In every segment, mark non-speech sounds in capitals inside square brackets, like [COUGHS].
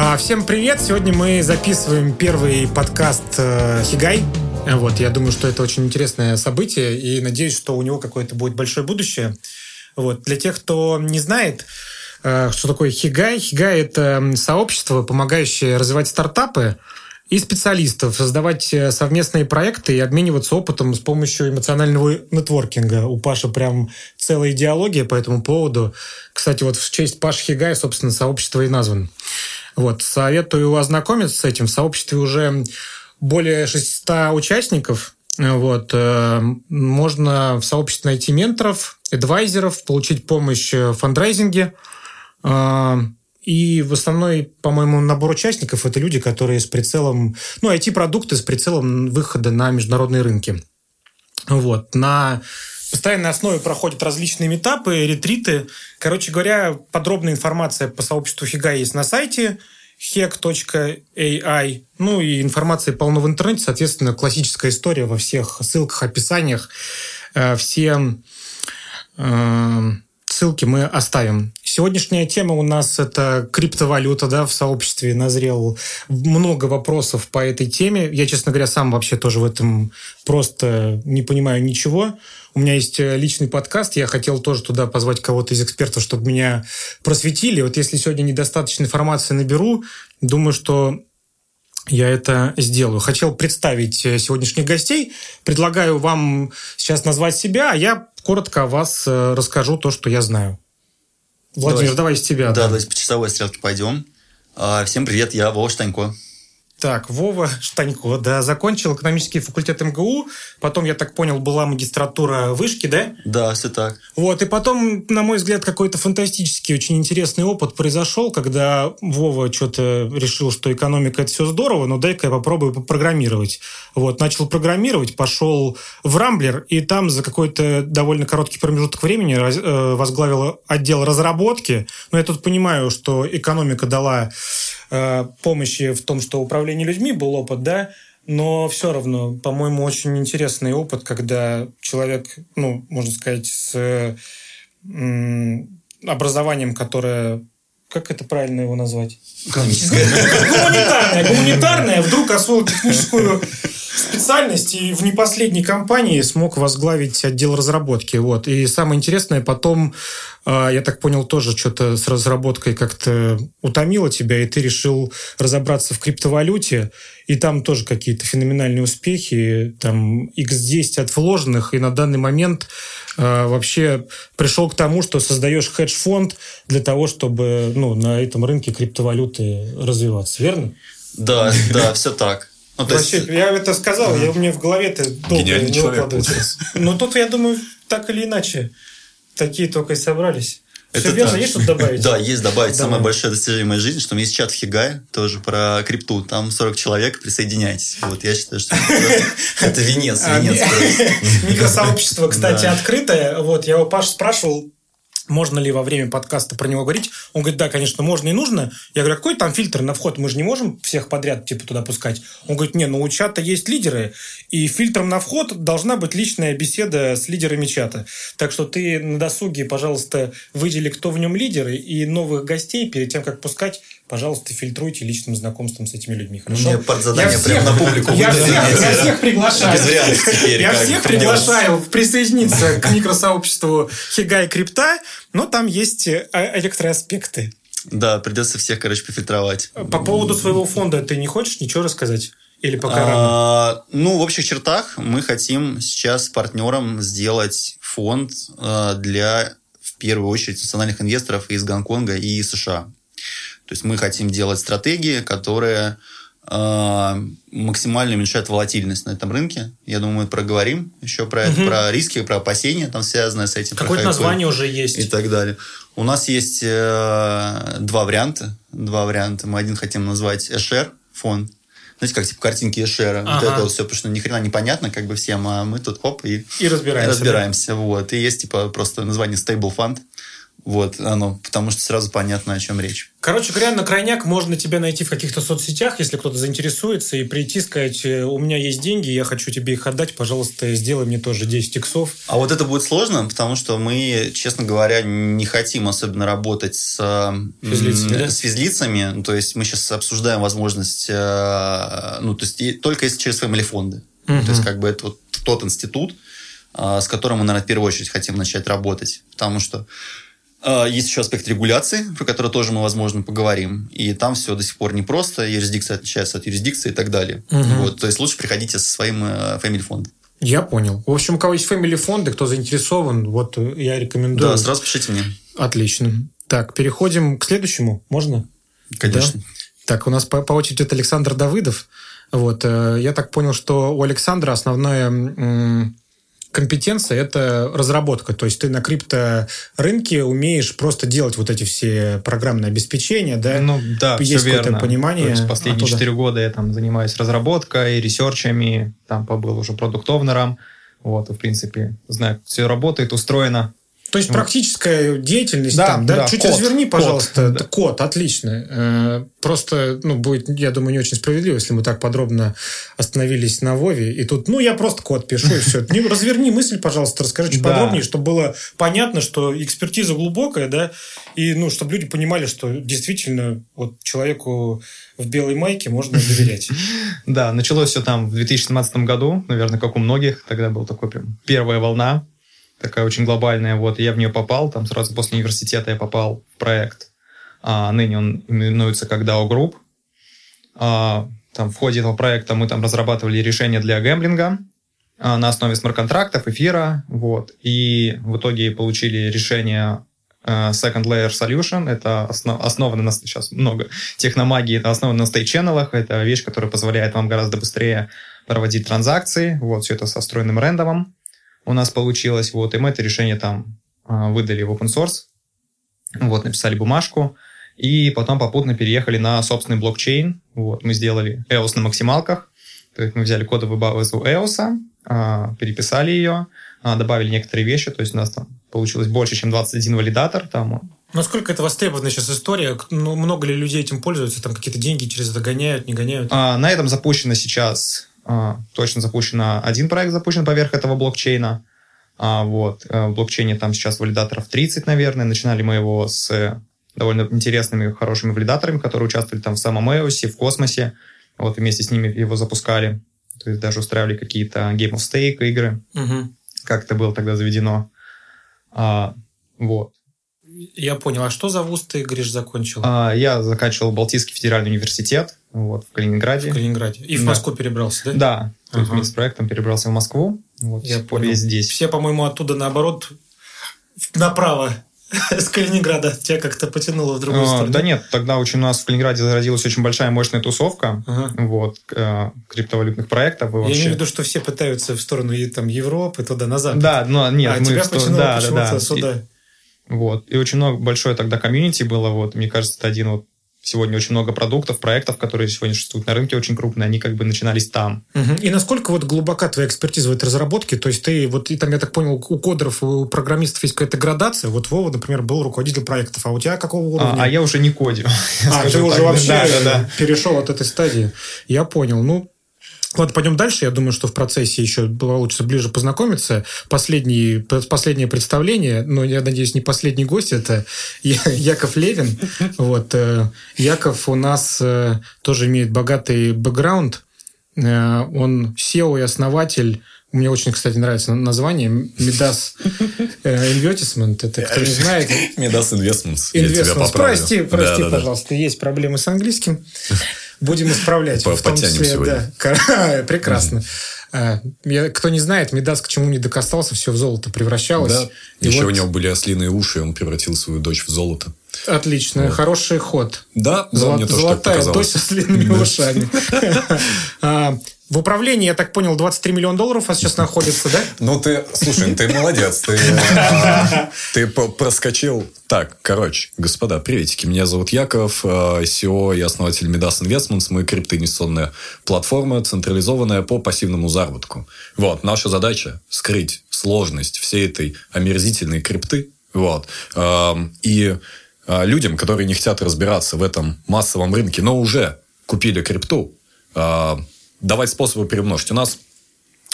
А, всем привет! Сегодня мы записываем первый подкаст э, Хигай. Вот, я думаю, что это очень интересное событие, и надеюсь, что у него какое-то будет большое будущее. Вот. Для тех, кто не знает, э, что такое Хигай, Хигай – это сообщество, помогающее развивать стартапы, и специалистов, создавать э, совместные проекты и обмениваться опытом с помощью эмоционального нетворкинга. У Паши прям целая идеология по этому поводу. Кстати, вот в честь Паши Хигая, собственно, сообщество и названо. Вот, советую ознакомиться с этим. В сообществе уже более 600 участников. Вот, э, можно в сообществе найти менторов, адвайзеров, получить помощь в фандрайзинге. Э, и в основной, по-моему, набор участников – это люди, которые с прицелом, ну, IT-продукты с прицелом выхода на международные рынки. Вот. На постоянной основе проходят различные этапы, ретриты. Короче говоря, подробная информация по сообществу Хига есть на сайте hack.ai. Ну и информации полно в интернете, соответственно, классическая история во всех ссылках, описаниях. Э, все э, ссылки мы оставим. Сегодняшняя тема у нас это криптовалюта, да, в сообществе назрел много вопросов по этой теме. Я, честно говоря, сам вообще тоже в этом просто не понимаю ничего. У меня есть э, личный подкаст, я хотел тоже туда позвать кого-то из экспертов, чтобы меня просветили. Вот если сегодня недостаточно информации наберу, думаю, что я это сделаю. Хотел представить э, сегодняшних гостей. Предлагаю вам сейчас назвать себя, а я коротко о вас э, расскажу то, что я знаю. Владимир, давай, давай с тебя. Да, да. давайте по часовой стрелке пойдем. А, всем привет, я Вова Штанько. Так, Вова Штанько, да, закончил экономический факультет МГУ, потом, я так понял, была магистратура вышки, да? Да, все так. Вот, и потом, на мой взгляд, какой-то фантастический, очень интересный опыт произошел, когда Вова что-то решил, что экономика – это все здорово, но дай-ка я попробую попрограммировать. Вот, начал программировать, пошел в Рамблер, и там за какой-то довольно короткий промежуток времени э, возглавил отдел разработки. Но я тут понимаю, что экономика дала Э, помощи в том, что управление людьми был опыт, да, но все равно, по-моему, очень интересный опыт, когда человек, ну, можно сказать, с образованием, которое как это правильно его назвать? Гуманитарная. Гуманитарная. Вдруг освоил техническую специальность и в непоследней компании смог возглавить отдел разработки. Вот. И самое интересное, потом, а, я так понял, тоже что-то с разработкой как-то утомило тебя, и ты решил разобраться в криптовалюте, и там тоже какие-то феноменальные успехи, там x10 от вложенных, и на данный момент э, вообще пришел к тому, что создаешь хедж-фонд для того, чтобы ну, на этом рынке криптовалюты развиваться, верно? Да, да, все так. Ну, Вообще, есть... я это сказал, я, у меня в голове-то долго Гениальный не укладывается. Но тут, я думаю, так или иначе, такие только и собрались. Это Все верно, есть что добавить? Да, есть добавить. Давай. Самое большое достижение моей жизни, что у меня есть чат в Хигай, тоже про крипту. Там 40 человек, присоединяйтесь. Вот, я считаю, что это венец, а, венец. Микросообщество, [LAUGHS] кстати, открытое. Вот, я у Паши спрашивал, можно ли во время подкаста про него говорить. Он говорит, да, конечно, можно и нужно. Я говорю, а какой там фильтр на вход? Мы же не можем всех подряд типа туда пускать. Он говорит, не, ну у чата есть лидеры, и фильтром на вход должна быть личная беседа с лидерами чата. Так что ты на досуге, пожалуйста, выдели, кто в нем лидеры, и новых гостей перед тем, как пускать, пожалуйста, фильтруйте личным знакомством с этими людьми. Хорошо? Мне под задание прямо на публику. Я всех, я всех приглашаю. Теперь. Я всех приглашаю присоединиться к микросообществу Хигай Крипта, но там есть э, электроаспекты. Да, придется всех, короче, пофильтровать. По поводу своего фонда ты не хочешь ничего рассказать? Или пока а, рано? Ну, в общих чертах мы хотим сейчас с партнером сделать фонд э, для, в первую очередь, национальных инвесторов из Гонконга и США. То есть мы хотим делать стратегии, которые э, максимально уменьшают волатильность на этом рынке. Я думаю, мы проговорим еще про угу. это, про риски, про опасения, там связанные с этим. Какое-то название уже есть. И так далее. У нас есть э, два варианта. Два варианта. Мы один хотим назвать Эшер фонд. Знаете, как типа картинки Эшера. Ага. Вот это вот все, потому что ни хрена непонятно как бы всем, а мы тут хоп и, и разбираемся. разбираемся. Да? Вот. И есть типа просто название Stable Fund. Вот, оно, потому что сразу понятно, о чем речь. Короче говоря, на крайняк можно тебя найти в каких-то соцсетях, если кто-то заинтересуется, и прийти сказать, «Э, у меня есть деньги, я хочу тебе их отдать, пожалуйста, сделай мне тоже 10 иксов. А вот это будет сложно, потому что мы, честно говоря, не хотим особенно работать с физлицами. Да? С физлицами. То есть мы сейчас обсуждаем возможность, э, ну, то есть только если через family фонды. Угу. То есть как бы это вот тот институт, э, с которым мы, наверное, в первую очередь хотим начать работать. Потому что есть еще аспект регуляции, про который тоже мы, возможно, поговорим. И там все до сих пор непросто. Юрисдикция отличается от юрисдикции и так далее. Угу. Вот, то есть лучше приходите со своим э, family фондом. Я понял. В общем, у кого есть family фонды, кто заинтересован, вот я рекомендую. Да, сразу пишите мне. Отлично. Так, переходим к следующему. Можно? Конечно. Да? Так, у нас по, по очереди это Александр Давыдов. Вот, э, я так понял, что у Александра основная компетенция – это разработка. То есть ты на крипторынке умеешь просто делать вот эти все программные обеспечения, да? Ну, да, Есть все верно. понимание. То есть последние четыре года я там занимаюсь разработкой, ресерчами, там побыл уже продуктовнером. Вот, и, в принципе, знаю, как все работает, устроено. То есть практическая деятельность да, там, да? да Чуть код, разверни, пожалуйста. Код, да. код отлично. Э, просто, ну, будет, я думаю, не очень справедливо, если мы так подробно остановились на Вове. И тут, ну, я просто код пишу, и все. Разверни мысль, пожалуйста, расскажи чуть да. подробнее, чтобы было понятно, что экспертиза глубокая, да, и, ну, чтобы люди понимали, что действительно вот человеку в белой майке можно доверять. [LAUGHS] Да, началось все там в 2017 году, наверное, как у многих. Тогда была такой прям первая волна такая очень глобальная. Вот, я в нее попал, там сразу после университета я попал в проект. А, ныне он именуется как DAO Group. А, там в ходе этого проекта мы там разрабатывали решения для гэмблинга а, на основе смарт-контрактов, эфира, вот, и в итоге получили решение uh, Second Layer Solution, это основ, основано на, сейчас много техномагии, это основано на стейт-ченнелах, это вещь, которая позволяет вам гораздо быстрее проводить транзакции, вот, все это со встроенным рендомом, у нас получилось, вот, и мы это решение там а, выдали в open source, вот, написали бумажку, и потом попутно переехали на собственный блокчейн, вот, мы сделали EOS на максималках, то есть мы взяли кодовую базу EOS, а, переписали ее, а, добавили некоторые вещи, то есть у нас там получилось больше, чем 21 валидатор, там Насколько это востребованная сейчас история? Ну, много ли людей этим пользуются? Там какие-то деньги через это гоняют, не гоняют? А, на этом запущено сейчас точно запущено, один проект запущен поверх этого блокчейна. А, вот, э, в блокчейне там сейчас валидаторов 30, наверное. Начинали мы его с довольно интересными, хорошими валидаторами, которые участвовали там в самом EOS, в космосе. Вот, вместе с ними его запускали. То есть даже устраивали какие-то Game of Stake игры. Угу. Как это было тогда заведено. А, вот. Я понял. А что за вуз ты, говоришь, закончил? А, я заканчивал Балтийский федеральный университет вот, в Калининграде. В Калининграде. И в да. Москву перебрался, да? Да. То есть ага. с проектом перебрался в Москву. Вот, я понял. здесь. Все, по-моему, оттуда наоборот направо [LAUGHS] с Калининграда тебя как-то потянуло в другую а, сторону? Да нет, тогда очень у нас в Калининграде зародилась очень большая мощная тусовка ага. вот, э, криптовалютных проектов. И вообще... Я имею в виду, что все пытаются в сторону там, Европы, туда, назад. Да, но нет. А мы тебя потянуло да, почему-то да, сюда. И вот. И очень много, большое тогда комьюнити было. Вот. Мне кажется, это один вот сегодня очень много продуктов, проектов, которые сегодня существуют на рынке, очень крупные, они как бы начинались там. Угу. И насколько вот глубока твоя экспертиза в этой разработке? То есть ты, вот и там, я так понял, у кодеров, у программистов есть какая-то градация. Вот Вова, например, был руководитель проектов, а у тебя какого уровня? А, а я уже не кодю. [LAUGHS] А, ты уже вообще да, да, да. перешел от этой стадии. Я понял. Ну, Ладно, пойдем дальше. Я думаю, что в процессе еще получится ближе познакомиться. Последний, последнее представление, но я надеюсь, не последний гость, это Яков Левин. Вот. Э, Яков у нас э, тоже имеет богатый бэкграунд. Э, он SEO и основатель мне очень, кстати, нравится название Midas Investment. Это кто не знает. Midas Investments. Investments. Прости, прости, пожалуйста. Есть проблемы с английским. Будем исправлять. В том числе, да. [LAUGHS] Прекрасно. А, я, кто не знает, Медас к чему не докасался, все в золото превращалось. Да. Еще вот... у него были ослиные уши, и он превратил свою дочь в золото. Отлично, вот. хороший ход. Да, Золот, мне тоже Золотая дочь с ослиными ушами. [LAUGHS] В управлении, я так понял, 23 миллиона долларов а сейчас находится, да? Ну, ты, слушай, ты молодец. Ты, [LAUGHS] ты проскочил. Так, короче, господа, приветики. Меня зовут Яков, SEO и основатель Midas Investments. Мы криптоинвестиционная платформа, централизованная по пассивному заработку. Вот, наша задача – скрыть сложность всей этой омерзительной крипты Вот. Эм, и э, людям, которые не хотят разбираться в этом массовом рынке, но уже купили крипту, э, давать способы приумножить. У нас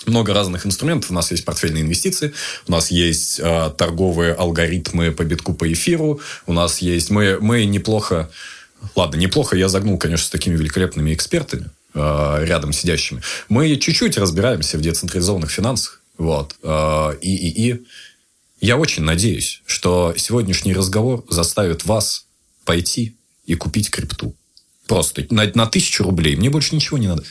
много разных инструментов. У нас есть портфельные инвестиции, у нас есть э, торговые алгоритмы по битку, по эфиру, у нас есть... Мы, мы неплохо... Ладно, неплохо я загнул, конечно, с такими великолепными экспертами э, рядом сидящими. Мы чуть-чуть разбираемся в децентрализованных финансах. Вот. Э, и, и, и я очень надеюсь, что сегодняшний разговор заставит вас пойти и купить крипту. Просто на, на тысячу рублей. Мне больше ничего не надо.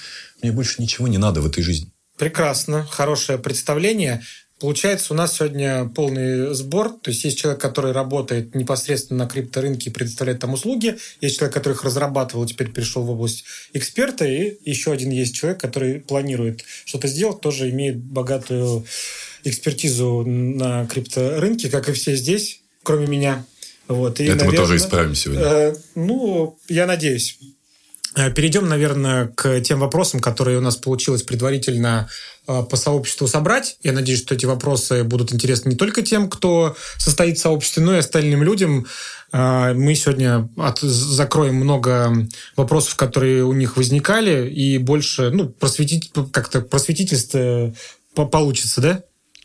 Мне больше ничего не надо в этой жизни. Прекрасно, хорошее представление. Получается, у нас сегодня полный сбор. То есть есть человек, который работает непосредственно на крипторынке и предоставляет там услуги. Есть человек, который их разрабатывал, теперь перешел в область эксперта. И еще один есть человек, который планирует что-то сделать, тоже имеет богатую экспертизу на крипторынке, как и все здесь, кроме меня. Вот. И, Это наверное, мы тоже исправим сегодня. Э, ну, я надеюсь. Э, перейдем, наверное, к тем вопросам, которые у нас получилось предварительно э, по сообществу собрать. Я надеюсь, что эти вопросы будут интересны не только тем, кто состоит в сообществе, но и остальным людям. Э, мы сегодня от, закроем много вопросов, которые у них возникали, и больше, ну, просветить, как-то просветительство получится, да?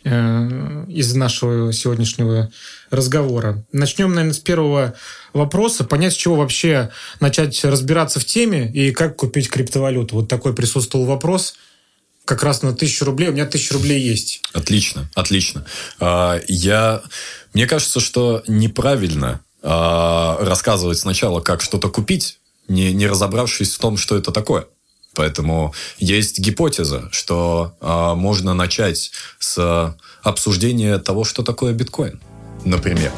Из нашего сегодняшнего разговора. Начнем, наверное, с первого вопроса, понять, с чего вообще начать разбираться в теме и как купить криптовалюту. Вот такой присутствовал вопрос как раз на тысячу рублей. У меня тысяча рублей есть. Отлично, отлично. А, я... Мне кажется, что неправильно а, рассказывать сначала, как что-то купить, не, не разобравшись в том, что это такое. Поэтому есть гипотеза, что а, можно начать с обсуждения того, что такое биткоин, например.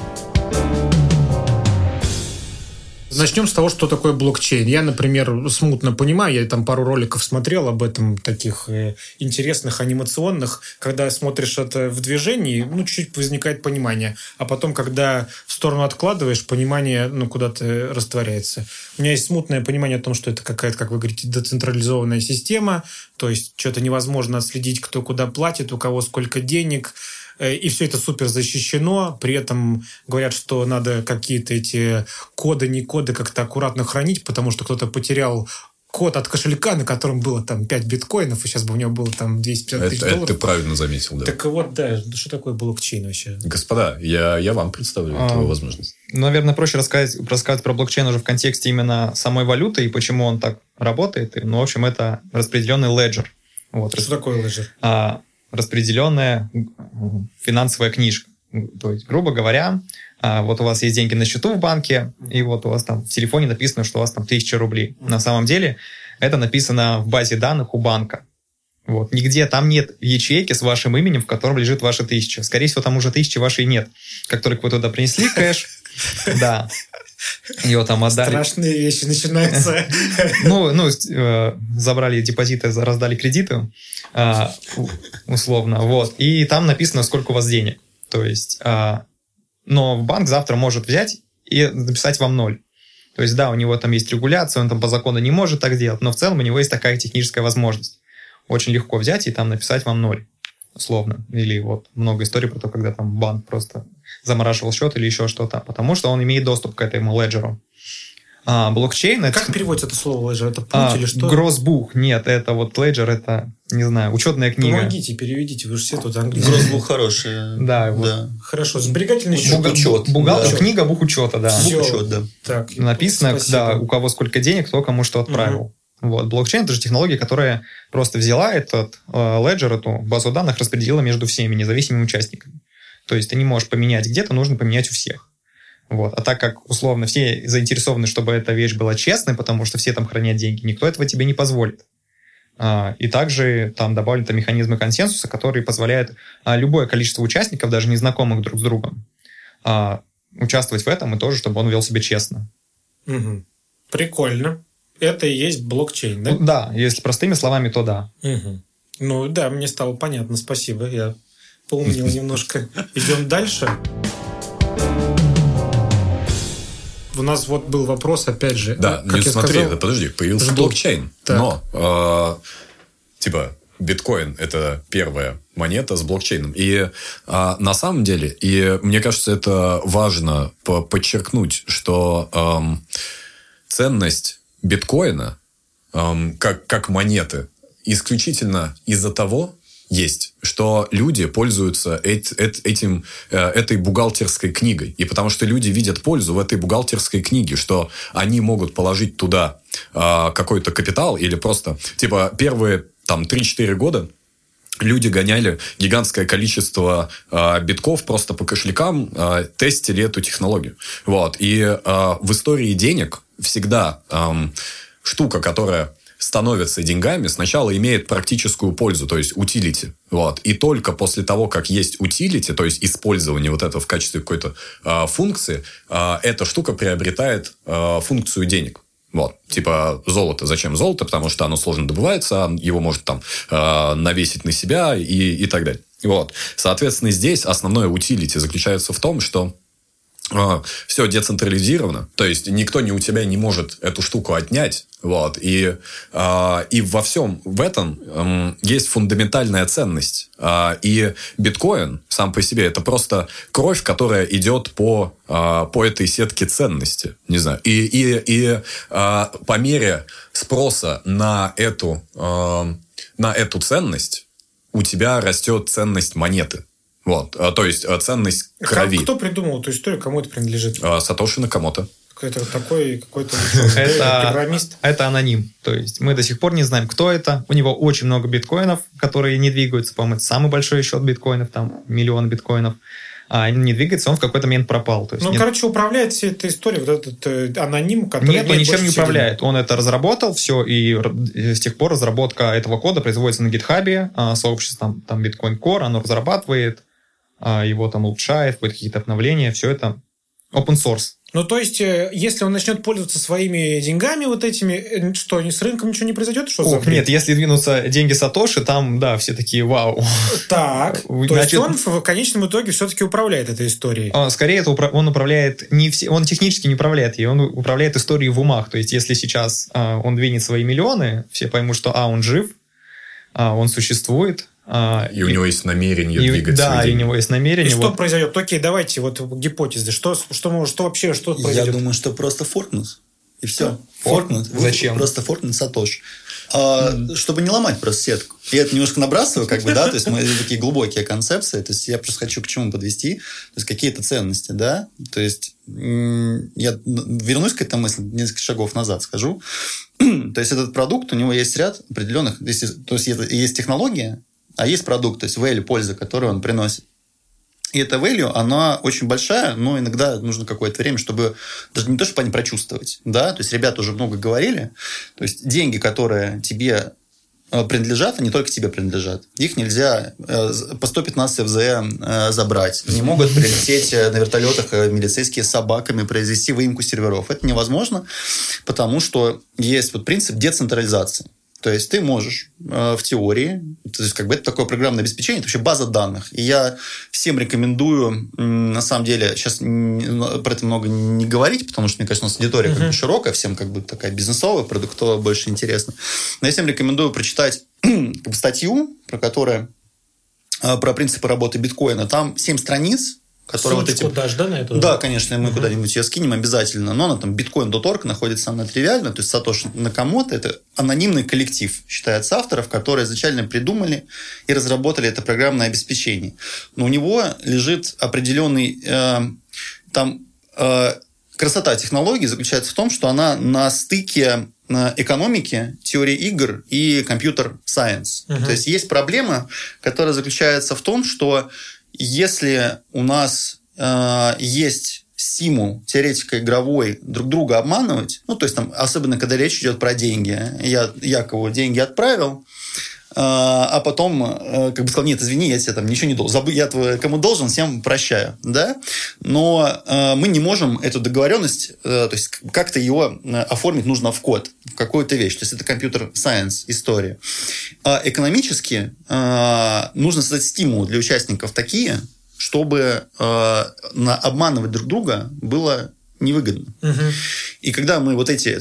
Начнем с того, что такое блокчейн. Я, например, смутно понимаю, я там пару роликов смотрел об этом, таких э, интересных, анимационных. Когда смотришь это в движении, ну, чуть-чуть возникает понимание. А потом, когда в сторону откладываешь, понимание, ну, куда-то растворяется. У меня есть смутное понимание о том, что это какая-то, как вы говорите, децентрализованная система, то есть что-то невозможно отследить, кто куда платит, у кого сколько денег, Э, и все это супер защищено. При этом говорят, что надо какие-то эти коды, не коды как-то аккуратно хранить, потому что кто-то потерял код от кошелька, на котором было там 5 биткоинов, и сейчас бы у него было там 250 тысяч долларов. Это ты правильно заметил, да. Так вот, да, что такое блокчейн вообще? Господа, я, я вам представлю а, эту возможность. Наверное, проще рассказать, рассказать про блокчейн уже в контексте именно самой валюты и почему он так работает. Ну, в общем, это распределенный леджер. Вот. Что такое леджер? А, распределенная финансовая книжка. То есть, грубо говоря, а, вот у вас есть деньги на счету в банке, и вот у вас там в телефоне написано, что у вас там тысяча рублей. На самом деле это написано в базе данных у банка. Вот. Нигде там нет ячейки с вашим именем, в котором лежит ваша тысяча. Скорее всего, там уже тысячи вашей нет. Как только вы туда принесли кэш, [LAUGHS] да, его там отдали. Страшные вещи начинаются. [LAUGHS] Ну, ну, э, забрали депозиты, раздали кредиты, э, условно, вот. И там написано, сколько у вас денег. То есть, э, но банк завтра может взять и написать вам ноль. То есть, да, у него там есть регуляция, он там по закону не может так делать, но в целом у него есть такая техническая возможность. Очень легко взять и там написать вам ноль, условно. Или вот много историй про то, когда там банк просто замораживал счет или еще что-то, потому что он имеет доступ к этому леджеру. А, блокчейн... Как это, переводится это слово леджер? Это путь а, или что? Гроссбух. Нет, это вот леджер, это, не знаю, учетная книга. Помогите, переведите, вы же все тут английский. Гроссбух хороший. Да, вот. да. Хорошо, сберегательный счет. Бух, учет. Бухгалтер, да. книга бух учета, да. Бух учет, да. Так, Написано, спасибо. да, у кого сколько денег, кто кому что отправил. Угу. Вот. Блокчейн – это же технология, которая просто взяла этот э, леджер, эту базу данных, распределила между всеми независимыми участниками. То есть ты не можешь поменять где-то, нужно поменять у всех. Вот. А так как, условно, все заинтересованы, чтобы эта вещь была честной, потому что все там хранят деньги, никто этого тебе не позволит. А, и также там добавлены там механизмы консенсуса, которые позволяют а, любое количество участников, даже незнакомых друг с другом, а, участвовать в этом и тоже, чтобы он вел себя честно. Угу. Прикольно. Это и есть блокчейн, да? Ну, да, если простыми словами, то да. Угу. Ну да, мне стало понятно, спасибо. Я поумнел немножко. Идем дальше. У нас вот был вопрос, опять же. Да, как не смотри, сказал, подожди, появился жду. блокчейн. Так. Но, э, типа, биткоин – это первая монета с блокчейном. И а, на самом деле, и мне кажется, это важно подчеркнуть, что эм, ценность биткоина эм, как, как монеты исключительно из-за того, есть, что люди пользуются этим, э, этой бухгалтерской книгой. И потому что люди видят пользу в этой бухгалтерской книге, что они могут положить туда а, какой-то капитал или просто, типа, первые там 3-4 года люди гоняли гигантское количество э, битков просто по кошелькам, э, тестили эту технологию. Вот. И э, в истории денег всегда э, штука, которая становится деньгами, сначала имеет практическую пользу, то есть утилити. Вот. И только после того, как есть утилити, то есть использование вот этого в качестве какой-то э, функции, э, эта штука приобретает э, функцию денег. Вот, типа золото. Зачем золото? Потому что оно сложно добывается, его может там э, навесить на себя и, и так далее. Вот. Соответственно, здесь основное утилити заключается в том, что все децентрализировано, то есть никто не у тебя не может эту штуку отнять, вот, и, э, и во всем в этом э, есть фундаментальная ценность, э, и биткоин сам по себе это просто кровь, которая идет по, э, по этой сетке ценности, не знаю, и, и, и э, по мере спроса на эту, э, на эту ценность у тебя растет ценность монеты, вот, а, то есть а, ценность крови. Как, кто придумал эту историю, кому это принадлежит? А, Сатоши Накамото. Это такой какой-то [LAUGHS] программист. Это аноним. То есть мы до сих пор не знаем, кто это. У него очень много биткоинов, которые не двигаются. По-моему, это самый большой счет биткоинов, там миллион биткоинов а не двигается, он в какой-то момент пропал. То есть ну, нет... короче, управляет всей этой историей вот этот э, аноним, который... Нет, он ничем не управляет. Он это разработал, все, и с тех пор разработка этого кода производится на гитхабе, а, сообщество там, там Bitcoin Core, оно разрабатывает, его там улучшает, вводит какие-то обновления, все это open source. Ну, то есть, э, если он начнет пользоваться своими деньгами вот этими, э, что, с рынком ничего не произойдет? Что Ох, нет, если двинутся деньги Сатоши, там, да, все такие вау. Так, [LAUGHS] то Значит, есть он в конечном итоге все-таки управляет этой историей? А, скорее, это он управляет, не все, он технически не управляет ей, он управляет историей в умах. То есть, если сейчас а, он двинет свои миллионы, все поймут, что, а, он жив, а, он существует, а, и, и у него есть намерение и, двигать Да, и у него есть намерение. И вот. что произойдет? Окей, давайте вот гипотезы. Что, что, что вообще что произойдет? Я думаю, что просто форкнут. И все. Форкнут. Зачем? Просто форкнут Сатош. А, mm. Чтобы не ломать просто сетку. Я это немножко набрасываю, как бы, да, то есть мы такие глубокие концепции, то есть я просто хочу к чему подвести, то есть какие-то ценности, да, то есть я вернусь к этой мысли несколько шагов назад скажу. [CLEARS THROAT] то есть этот продукт, у него есть ряд определенных, то есть есть технология, а есть продукт, то есть value, польза, которую он приносит. И эта value, она очень большая, но иногда нужно какое-то время, чтобы даже не то, чтобы они прочувствовать. Да? То есть, ребята уже много говорили. То есть, деньги, которые тебе э, принадлежат, они только тебе принадлежат. Их нельзя э, по 115 ФЗ э, забрать. Не могут прилететь на вертолетах милицейские с собаками, произвести выемку серверов. Это невозможно, потому что есть вот принцип децентрализации. То есть ты можешь э, в теории, то есть как бы это такое программное обеспечение, это вообще база данных. И я всем рекомендую, на самом деле, сейчас про это много не говорить, потому что, мне кажется, у нас аудитория uh-huh. как бы широкая, всем как бы такая бизнесовая, продуктовая больше интересно. Но я всем рекомендую прочитать [CLEARS THROAT] как бы, статью, про которую э, про принципы работы биткоина. Там 7 страниц, Ссылочку вот эти... дашь, да, на это? Да, конечно, мы угу. куда-нибудь ее скинем обязательно. Но она там bitcoin.org находится она тривиально. То есть Сатош Накамото – это анонимный коллектив, считается авторов, которые изначально придумали и разработали это программное обеспечение. Но у него лежит определенный... Э, там э, красота технологии заключается в том, что она на стыке э, экономики, теории игр и компьютер-сайенс. Угу. То есть есть проблема, которая заключается в том, что если у нас э, есть стимул теоретика игровой друг друга обманывать, ну, то есть там, особенно когда речь идет про деньги, я Якову деньги отправил, а, а потом э, как бы сказал, нет, извини, я тебе там ничего не должен, забыл, я кому должен, всем прощаю, да, но э, мы не можем эту договоренность, э, то есть как-то ее оформить нужно в код, в какую-то вещь, то есть это компьютер science история. А экономически нужно создать стимул для участников такие, чтобы обманывать друг друга было невыгодно. Угу. И когда мы вот эти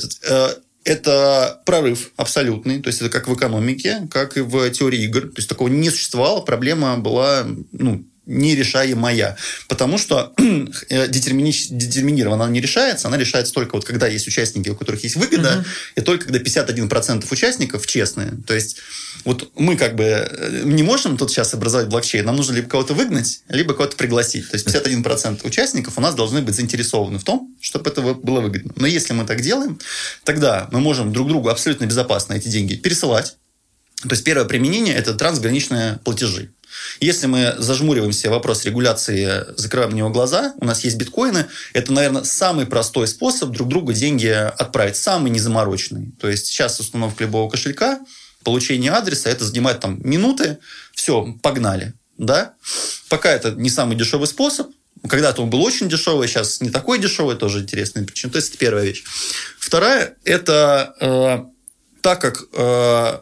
это прорыв абсолютный, то есть это как в экономике, как и в теории игр. То есть такого не существовало, проблема была ну, нерешаемая. Потому что [CLEARS THROAT] э, детермини... детерминированно она не решается, она решается только вот когда есть участники, у которых есть выгода, угу. и только когда 51% участников честные. То есть вот мы как бы э, не можем тут сейчас образовать блокчейн, нам нужно либо кого-то выгнать, либо кого-то пригласить. То есть 51% участников у нас должны быть заинтересованы в том, чтобы это было выгодно. Но если мы так делаем, тогда мы можем друг другу абсолютно безопасно эти деньги пересылать. То есть первое применение – это трансграничные платежи. Если мы зажмуриваемся вопрос регуляции, закрываем на него глаза, у нас есть биткоины, это, наверное, самый простой способ друг другу деньги отправить, самый незамороченный. То есть сейчас установка любого кошелька, получение адреса, это занимает там минуты, все, погнали. Да? Пока это не самый дешевый способ, когда-то он был очень дешевый, сейчас не такой дешевый, тоже интересная причина. То есть, это первая вещь. Вторая – это э, так как э,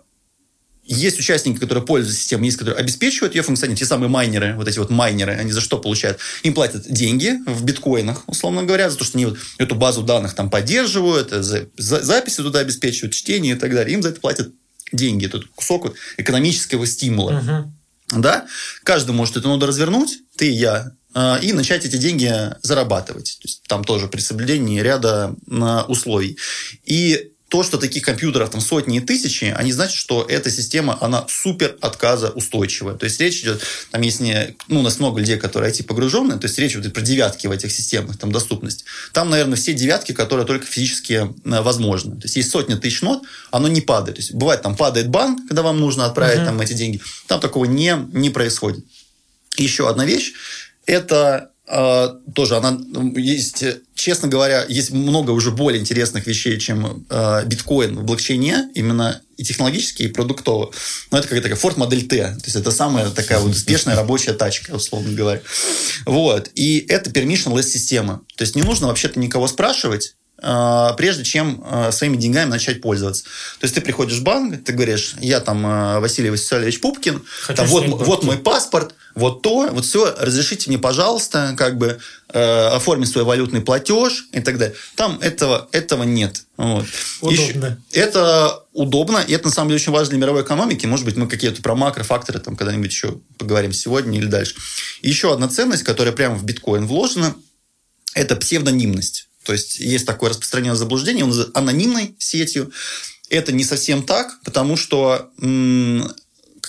есть участники, которые пользуются системой, есть, которые обеспечивают ее функционирование. Те самые майнеры, вот эти вот майнеры, они за что получают? Им платят деньги в биткоинах, условно говоря, за то, что они вот эту базу данных там поддерживают, за, за, записи туда обеспечивают, чтение и так далее. Им за это платят деньги, этот кусок вот экономического стимула. Угу. Да? Каждый может эту ноду развернуть, ты и я, а, и начать эти деньги зарабатывать. То есть, там тоже при соблюдении ряда а, условий. И то, что таких компьютеров там сотни и тысячи, они значат, что эта система, она супер отказоустойчивая. То есть речь идет, там есть не, ну, у нас много людей, которые IT погружены, то есть речь идет про девятки в этих системах, там доступность. Там, наверное, все девятки, которые только физически э, возможны. То есть есть сотни тысяч нот, оно не падает. То есть бывает, там падает банк, когда вам нужно отправить uh-huh. там эти деньги. Там такого не, не происходит. Еще одна вещь, это тоже она есть, честно говоря, есть много уже более интересных вещей, чем э, биткоин в блокчейне, именно и технологически, и продуктово. Но это как такая Ford Модель T. То есть, это самая такая вот успешная [LAUGHS] рабочая тачка, условно говоря. Вот. И это permissionless система. То есть, не нужно вообще-то никого спрашивать, а, прежде чем а, своими деньгами начать пользоваться. То есть ты приходишь в банк, ты говоришь, я там а, Василий Васильевич Пупкин, там, вот, вот мой паспорт, вот то, вот все, разрешите мне, пожалуйста, как бы э, оформить свой валютный платеж и так далее. Там этого, этого нет. Вот. Удобно. Еще, это удобно, и это на самом деле очень важно для мировой экономики. Может быть, мы какие-то про макрофакторы там когда-нибудь еще поговорим сегодня или дальше. И еще одна ценность, которая прямо в биткоин вложена, это псевдонимность. То есть есть такое распространенное заблуждение, он анонимной сетью. Это не совсем так, потому что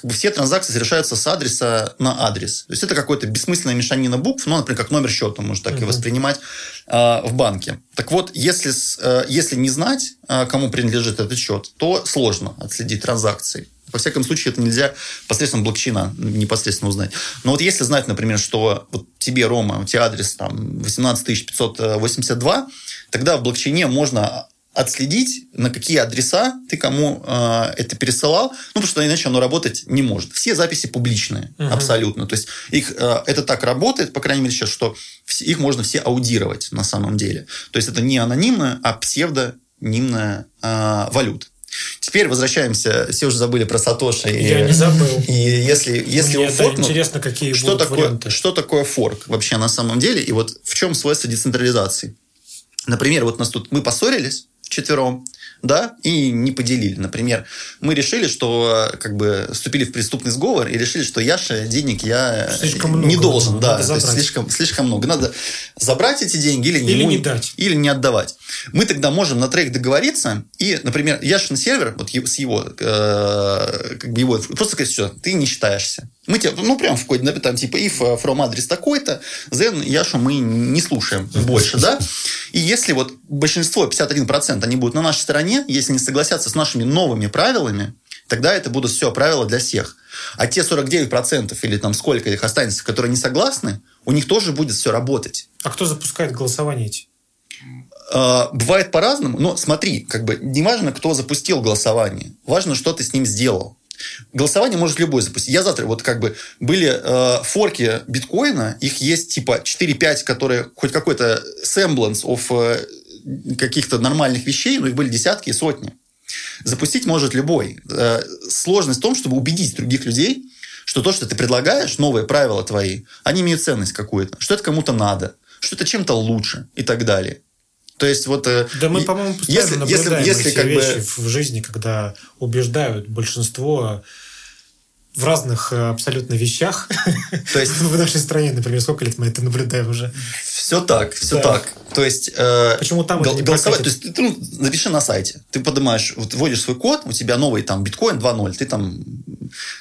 как бы все транзакции совершаются с адреса на адрес. То есть это какая-то бессмысленная мешанина букв, ну, например, как номер счета можно так uh-huh. и воспринимать э, в банке. Так вот, если, э, если не знать, э, кому принадлежит этот счет, то сложно отследить транзакции. Во всяком случае, это нельзя посредством блокчейна непосредственно узнать. Но вот если знать, например, что вот тебе, Рома, у тебя адрес там 18582, тогда в блокчейне можно отследить, на какие адреса ты кому э, это пересылал, ну, потому что иначе оно работать не может. Все записи публичные, uh-huh. абсолютно. То есть их, э, это так работает, по крайней мере, сейчас, что их можно все аудировать на самом деле. То есть это не анонимная, а псевдонимная э, валюта. Теперь возвращаемся, все уже забыли про Сатоши. Я и, не забыл. И если, если Мне форк, интересно, какие что будут такое, варианты. Что такое форк вообще на самом деле? И вот в чем свойство децентрализации? Например, вот у нас тут мы поссорились вчетвером, да, и не поделили. Например, мы решили, что как бы вступили в преступный сговор и решили, что Яша денег я слишком много, не должен, да, то есть слишком, слишком много. Надо забрать эти деньги или, или ему, не дать. Или не отдавать. Мы тогда можем на трек договориться и, например, Яшин сервер, вот с его, э, как бы его, просто сказать, все, ты не считаешься. Мы тебе, ну, прям в коде, там, типа, if from адрес такой-то, then Яшу мы не слушаем больше, да? И если вот большинство, 51%, они будут на нашей стороне, если не согласятся с нашими новыми правилами, тогда это будут все правила для всех. А те 49% или там сколько их останется, которые не согласны, у них тоже будет все работать. А кто запускает голосование эти? А, бывает по-разному, но смотри, как бы не важно, кто запустил голосование, важно, что ты с ним сделал. Голосование может любой запустить. Я завтра, вот как бы были э, форки биткоина, их есть типа 4-5, которые хоть какой-то semblance of э, каких-то нормальных вещей, но их были десятки и сотни. Запустить может любой. Э, сложность в том, чтобы убедить других людей, что то, что ты предлагаешь, новые правила твои, они имеют ценность какую-то, что это кому-то надо, что это чем-то лучше и так далее. То есть вот... э, Да мы, по-моему, постоянно если, наблюдаем если, если как вещи бы... в жизни, когда убеждают большинство в разных э, абсолютно вещах. То есть [LAUGHS] в нашей стране, например, сколько лет мы это наблюдаем уже? все так, все Да. так. То есть... э, Почему там гол- голосовать, то есть ты ну, напиши на сайте. Ты поднимаешь, вот вводишь свой код, у тебя новый там биткоин 2.0, ты там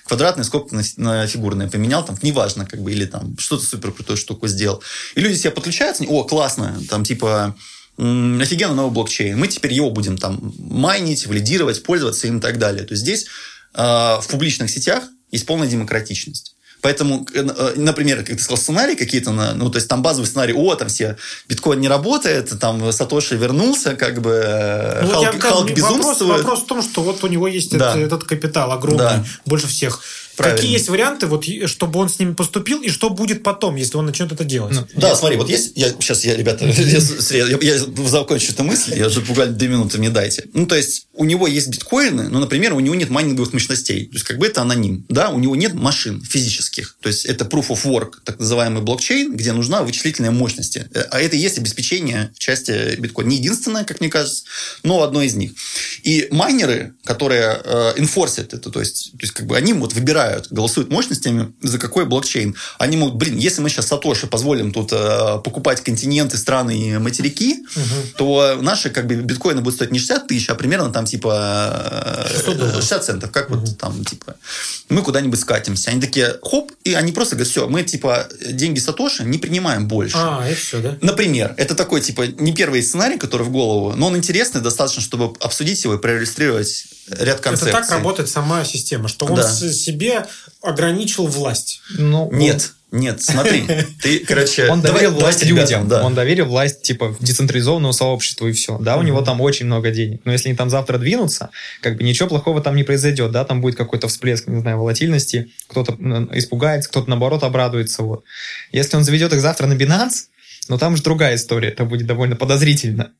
квадратный скобка на, на фигурное поменял, там, неважно, как бы, или там что-то супер крутую штуку сделал. И люди себе подключаются, о, классно, там, типа, офигенно новый блокчейн, мы теперь его будем там майнить, валидировать, пользоваться им и так далее. То есть здесь э, в публичных сетях есть полная демократичность. Поэтому, э, э, например, как ты сказал, сценарий какие-то, ну, то есть там базовый сценарий, о, там все, биткоин не работает, там Сатоши вернулся, как бы э, Ну, Халк, я- Халк вопрос, безумствует. вопрос в том, что вот у него есть Да. этот, этот капитал огромный, Да. больше всех. Правильно. Какие есть варианты, вот, чтобы он с ними поступил, и что будет потом, если он начнет это делать? Ну, Да, смотри, вот есть, я, сейчас я, ребята, [LAUGHS] я, я- я закончу эту мысль, я уже буквально две минуты мне дайте. Ну, то есть, у него есть биткоины, но, например, у него нет майнинговых мощностей. То есть, как бы это аноним. Да, у него нет машин физических. То есть, это proof of work, так называемый блокчейн, где нужна вычислительная мощность. Э, А это и есть обеспечение в части биткоина. Не единственное, как мне кажется, но одно из них. И майнеры, которые э, инфорсят это, то есть, то есть, как бы они вот выбирают, голосуют мощностями, за какой блокчейн. Они могут, блин, если мы сейчас Сатоши позволим тут э, покупать континенты, страны и материки, то наши как бы биткоины будут стоить не 60 тысяч, а примерно там типа э, 600 долларов. 60 центов. Как вот там типа мы куда-нибудь скатимся. Они такие, хоп, и они просто говорят, все, мы типа деньги Сатоши не принимаем больше. А, и все, да? Например, это такой, типа, не первый сценарий, который в голову, но он интересный достаточно, чтобы обсудить его и проиллюстрировать ряд концепций. Это так работает сама система, что он Да. с- себе ограничил власть. Ну, Нет, нет, смотри, [LAUGHS] ты, короче... Он давай- доверил власть давайте, людям. да. Он доверил власть, типа, децентрализованному сообществу, и все. Да, у него там очень много денег. Но если они там завтра двинутся, как бы ничего плохого там не произойдет. Да, там будет какой-то всплеск, не знаю, волатильности. Кто-то испугается, кто-то, наоборот, обрадуется. Вот. Если он заведет их завтра на Binance, но там же другая история. Это будет довольно подозрительно.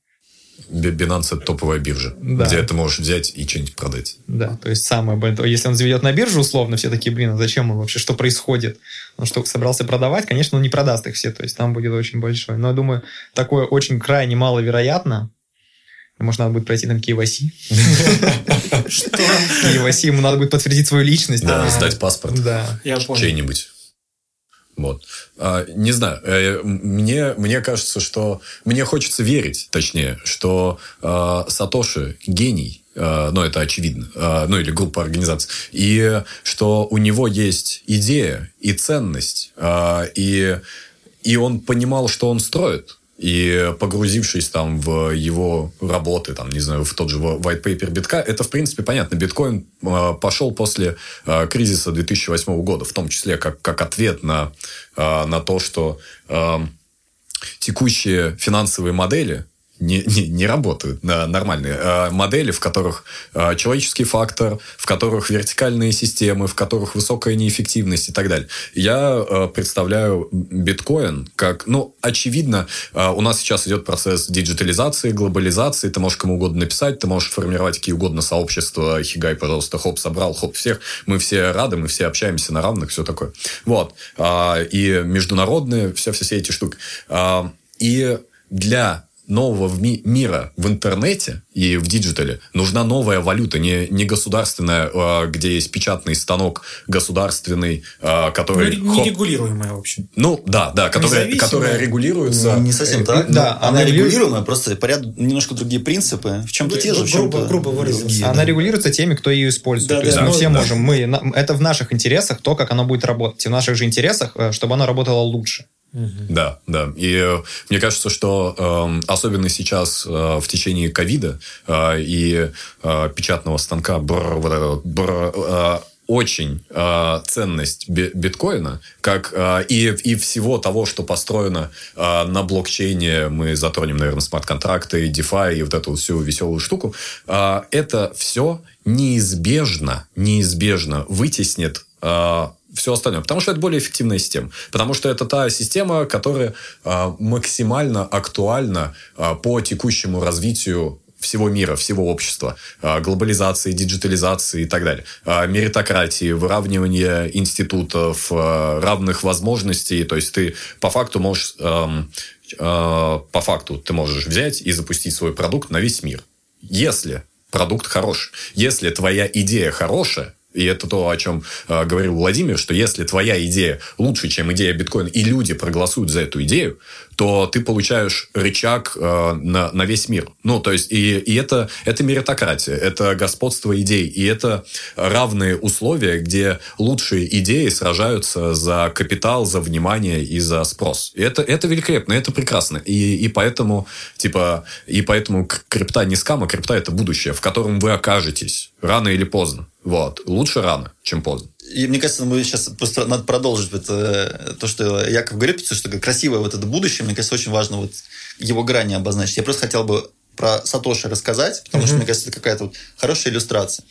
Binance это топовая биржа, Да. где ты можешь взять и что-нибудь продать. Да, то есть самое большое. Если он заведет на биржу, условно, все такие, блин, а зачем он вообще, что происходит? Он что, собрался продавать? Конечно, он не продаст их все, то есть там будет очень большой. Но я думаю, такое очень крайне маловероятно. Может, надо будет пройти там KYC. KYC, [LAUGHS] ему надо будет подтвердить свою личность. Да, сдать паспорт. Да. Я понял. чей-нибудь. Вот. А, не знаю, э, мне, мне кажется, что... Мне хочется верить, точнее, что э, Сатоши гений, э, ну, это очевидно, э, ну, или группа организаций, и что у него есть идея и ценность, э, и, и он понимал, что он строит. И погрузившись там в его работы, там, не знаю, в тот же white paper битка, это, в принципе, понятно. Биткоин э, пошел после э, кризиса 2008 года, в том числе как, как ответ на, э, на то, что э, текущие финансовые модели не, не, не работают нормальные э, модели, в которых э, человеческий фактор, в которых вертикальные системы, в которых высокая неэффективность и так далее. Я э, представляю биткоин как, ну, очевидно, у нас сейчас идет процесс диджитализации, глобализации, ты можешь кому угодно написать, ты можешь формировать какие угодно сообщества, хигай, пожалуйста, хоп, собрал, хоп, всех, мы все рады, мы все общаемся на равных, все такое. Вот. А, и международные, все, все, все эти штуки. А, и для нового в ми- мира в интернете и в диджитале нужна новая валюта, не, не государственная, а, где есть печатный станок государственный, а, Ну, Ну, который... хоп, Нерегулируемая, в общем. ну, да, да, которая, которая регулируется... Не совсем так. да, но она она регулируемая, просто по ряду немножко другие принципы. В чем-то Ну, те же, в чем-то грубо- грубо выразился. Она да. регулируется теми, кто ее использует. Да, То есть да, мы ну, все да. можем, мы, это в наших интересах, то, как оно будет работать. И в наших же интересах, э, чтобы оно работало лучше. Да, да. И э, мне кажется, что э, особенно сейчас э, в течение ковида э, и э, печатного станка бррр, вот это э, очень э, ценность би- биткоина, как э, и, и всего того, что построено э, на блокчейне, мы затронем, наверное, смарт-контракты, DeFi и вот эту всю веселую штуку, э, это все неизбежно, неизбежно вытеснит э, все остальное. Потому что это более эффективная система. Потому что это та система, которая а, максимально актуальна а, по текущему развитию всего мира, всего общества, а, глобализации, диджитализации и так далее, меритократии, выравнивания институтов, равных возможностей. То есть ты по факту можешь по факту ты можешь взять и запустить свой продукт на весь мир. Если продукт хороший, если твоя идея хорошая, и это то, о чем э, говорил Владимир, что если твоя идея лучше, чем идея биткоина, и люди проголосуют за эту идею, то ты получаешь рычаг э, на, на весь мир. Ну, то есть, и, и это, это меритократия, это господство идей, и это равные условия, где лучшие идеи сражаются за капитал, за внимание и за спрос. И это, это великолепно, это прекрасно. И, и поэтому, типа, и поэтому крипта не скам, а крипта это будущее, в котором вы окажетесь рано или поздно. Вот. Лучше рано, чем поздно. И мне кажется, мы сейчас просто надо продолжить это, то, что Яков говорит, потому что красивое вот это будущее, мне кажется, очень важно вот его грани обозначить. Я просто хотел бы про Сатоши рассказать, потому mm-hmm. что, мне кажется, это какая-то вот хорошая иллюстрация.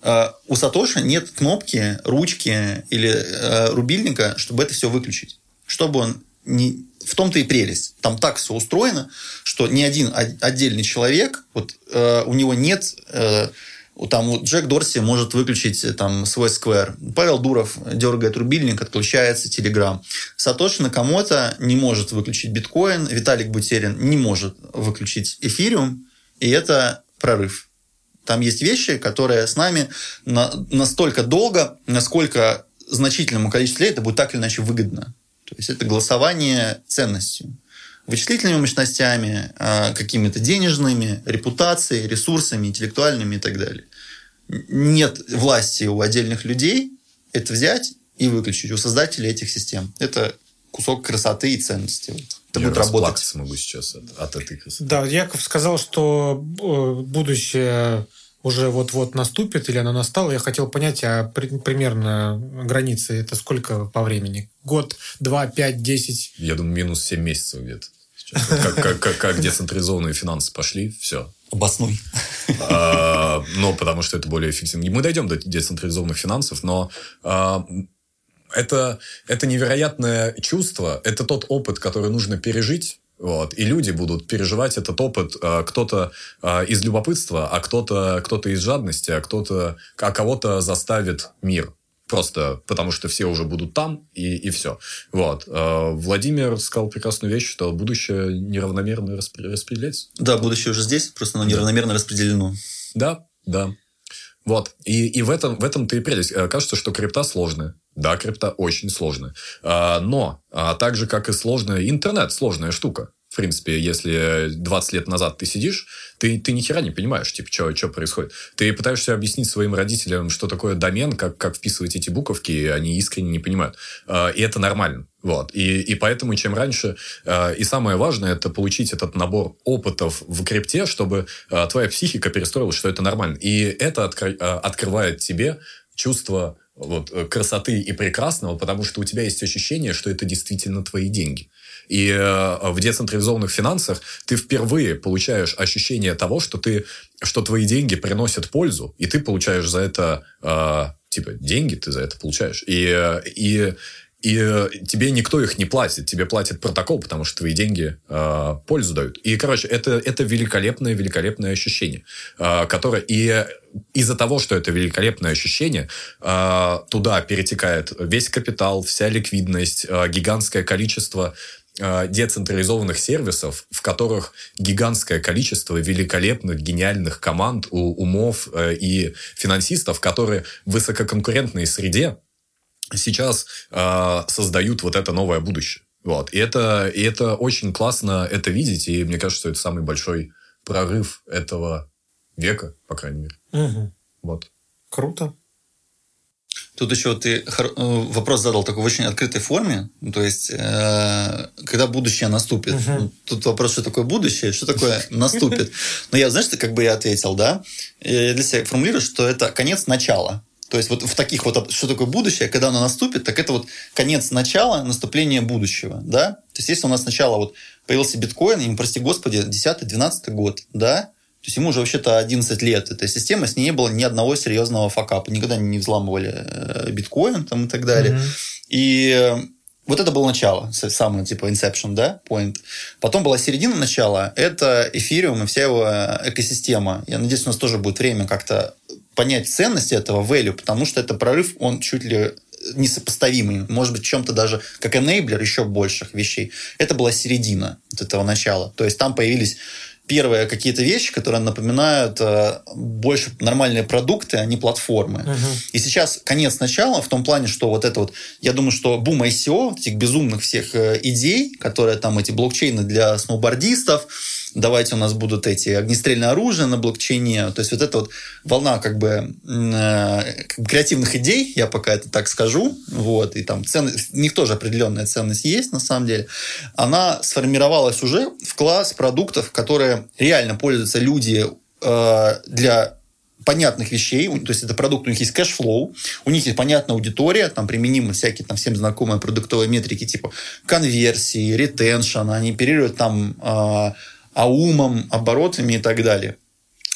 Uh, у Сатоши нет кнопки, ручки или uh, рубильника, чтобы это все выключить. Чтобы он не... В том-то и прелесть. Там так все устроено, что ни один отдельный человек, вот uh, у него нет там Джек Дорси может выключить э, там свой сквер. Павел Дуров дергает рубильник, отключается Телеграм. Сатоши Накамото не может выключить биткоин. Виталик Бутерин не может выключить эфириум. И это прорыв. Там есть вещи, которые с нами на, настолько долго, насколько значительному количеству лет это будет так или иначе выгодно. То есть это голосование ценностью вычислительными мощностями, а, какими-то денежными, репутацией, ресурсами, интеллектуальными и так далее. Нет власти у отдельных людей это взять и выключить у создателей этих систем. Это кусок красоты и ценности. Это Я будет работать. могу сейчас от, от этой красоты. Да, Яков сказал, что э, будущее уже вот-вот наступит или оно настало. Я хотел понять, а при, примерно границы это сколько по времени? Год, два, пять, десять? Я думаю, минус семь месяцев где-то. Как, как, как, как децентрализованные финансы пошли, все. Обоснуй. А, ну, потому что это более эффективно. Мы дойдем до децентрализованных финансов, но а, это, это невероятное чувство, это тот опыт, который нужно пережить, вот. И люди будут переживать этот опыт, а, кто-то а, из любопытства, а кто-то кто из жадности, а кто-то, а кого-то заставит мир. Просто потому что все уже будут там, и, и все. Вот. Владимир сказал прекрасную вещь, что будущее неравномерно распределяется. Да, будущее уже здесь, просто оно неравномерно распределено. Да, да. Вот. И, и в этом, в этом-то и прелесть. Э, кажется, что крипта сложная. Да, крипта очень сложная. А, но, а, так же, как и сложная, интернет сложная штука. В принципе, если 20 лет назад ты сидишь, ты, ты ни хера не понимаешь, типа, что, происходит. Ты пытаешься объяснить своим родителям, что такое домен, как, как вписывать эти буковки, и они искренне не понимают. А, и это нормально. Вот. И, и поэтому чем раньше... А, и самое важное, это получить этот набор опытов в крипте, чтобы а, твоя психика перестроилась, что это нормально. И это откр... открывает тебе чувство вот, красоты и прекрасного, потому что у тебя есть ощущение, что это действительно твои деньги. И э, в децентрализованных финансах ты впервые получаешь ощущение того, что ты, что твои деньги приносят пользу, и ты получаешь за это э, типа деньги, ты за это получаешь. И, и и тебе никто их не платит, тебе платит протокол, потому что твои деньги э, пользу дают. И, короче, это, это великолепное, великолепное ощущение, э, которое... И из-за того, что это великолепное ощущение, э, туда перетекает весь капитал, вся ликвидность, э, гигантское количество Э, децентрализованных сервисов, в которых гигантское количество великолепных, гениальных команд, умов э, и финансистов, которые в высококонкурентной среде сейчас э, создают вот это новое будущее. Вот. И, это, и это очень классно это видеть, и мне кажется, что это самый большой прорыв этого века, по крайней мере. Угу. Вот. Круто. Тут еще ты э, вопрос задал такой в очень открытой форме. То есть, э, когда будущее наступит. Угу. Тут вопрос, что такое будущее, что такое наступит. Но я, знаешь, как бы я ответил, да? Я для себя формулирую, что это конец начала. То есть, вот в таких вот, что такое будущее, когда оно наступит, так это вот конец начала наступления будущего, да? То есть, если у нас сначала вот появился биткоин, им, прости господи, 10-12 год, да? То есть ему уже вообще-то 11 лет. Эта система, с ней не было ни одного серьезного факапа. Никогда не взламывали э, биткоин там, и так далее. Mm-hmm. И вот это было начало, самое типа Inception, да, point. Потом была середина начала, это эфириум и вся его экосистема. Я надеюсь, у нас тоже будет время как-то понять ценность этого value, потому что это прорыв, он чуть ли несопоставимый, может быть, чем-то даже как enabler еще больших вещей. Это была середина вот этого начала. То есть там появились первые какие-то вещи, которые напоминают э, больше нормальные продукты, а не платформы. Uh-huh. И сейчас конец начала в том плане, что вот это вот, я думаю, что бум ICO, этих безумных всех э, идей, которые там эти блокчейны для сноубордистов, давайте у нас будут эти огнестрельные оружия на блокчейне. То есть вот эта вот волна как бы э, креативных идей, я пока это так скажу, вот, и там ценность, у них тоже определенная ценность есть на самом деле, она сформировалась уже в класс продуктов, которые реально пользуются люди э, для понятных вещей, то есть это продукт, у них есть cash flow, у них есть понятная аудитория, там применимы всякие там всем знакомые продуктовые метрики типа конверсии, ретеншн, они оперируют там э, аумом, оборотами и так далее.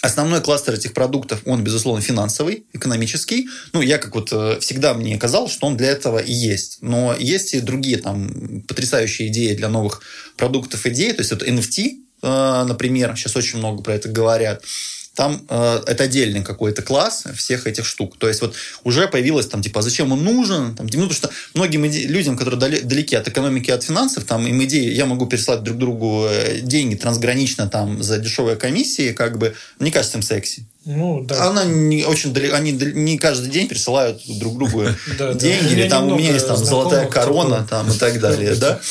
Основной кластер этих продуктов, он, безусловно, финансовый, экономический. Ну, я как вот э, всегда мне казалось, что он для этого и есть. Но есть и другие там потрясающие идеи для новых продуктов, идей. То есть, это NFT, например, сейчас очень много про это говорят там э, это отдельный какой-то класс всех этих штук. То есть вот уже появилось там типа, а зачем он нужен? Там, ну, потому что многим иде- людям, которые дали- далеки от экономики, от финансов, там им идеи, я могу переслать друг другу э, деньги трансгранично там за дешевые комиссии, как бы, не кажется им секси. Ну, да. Она не очень далеко, они не каждый день присылают друг другу [LAUGHS] деньги, или там у меня есть там золотая корона там и так далее, да. [LAUGHS]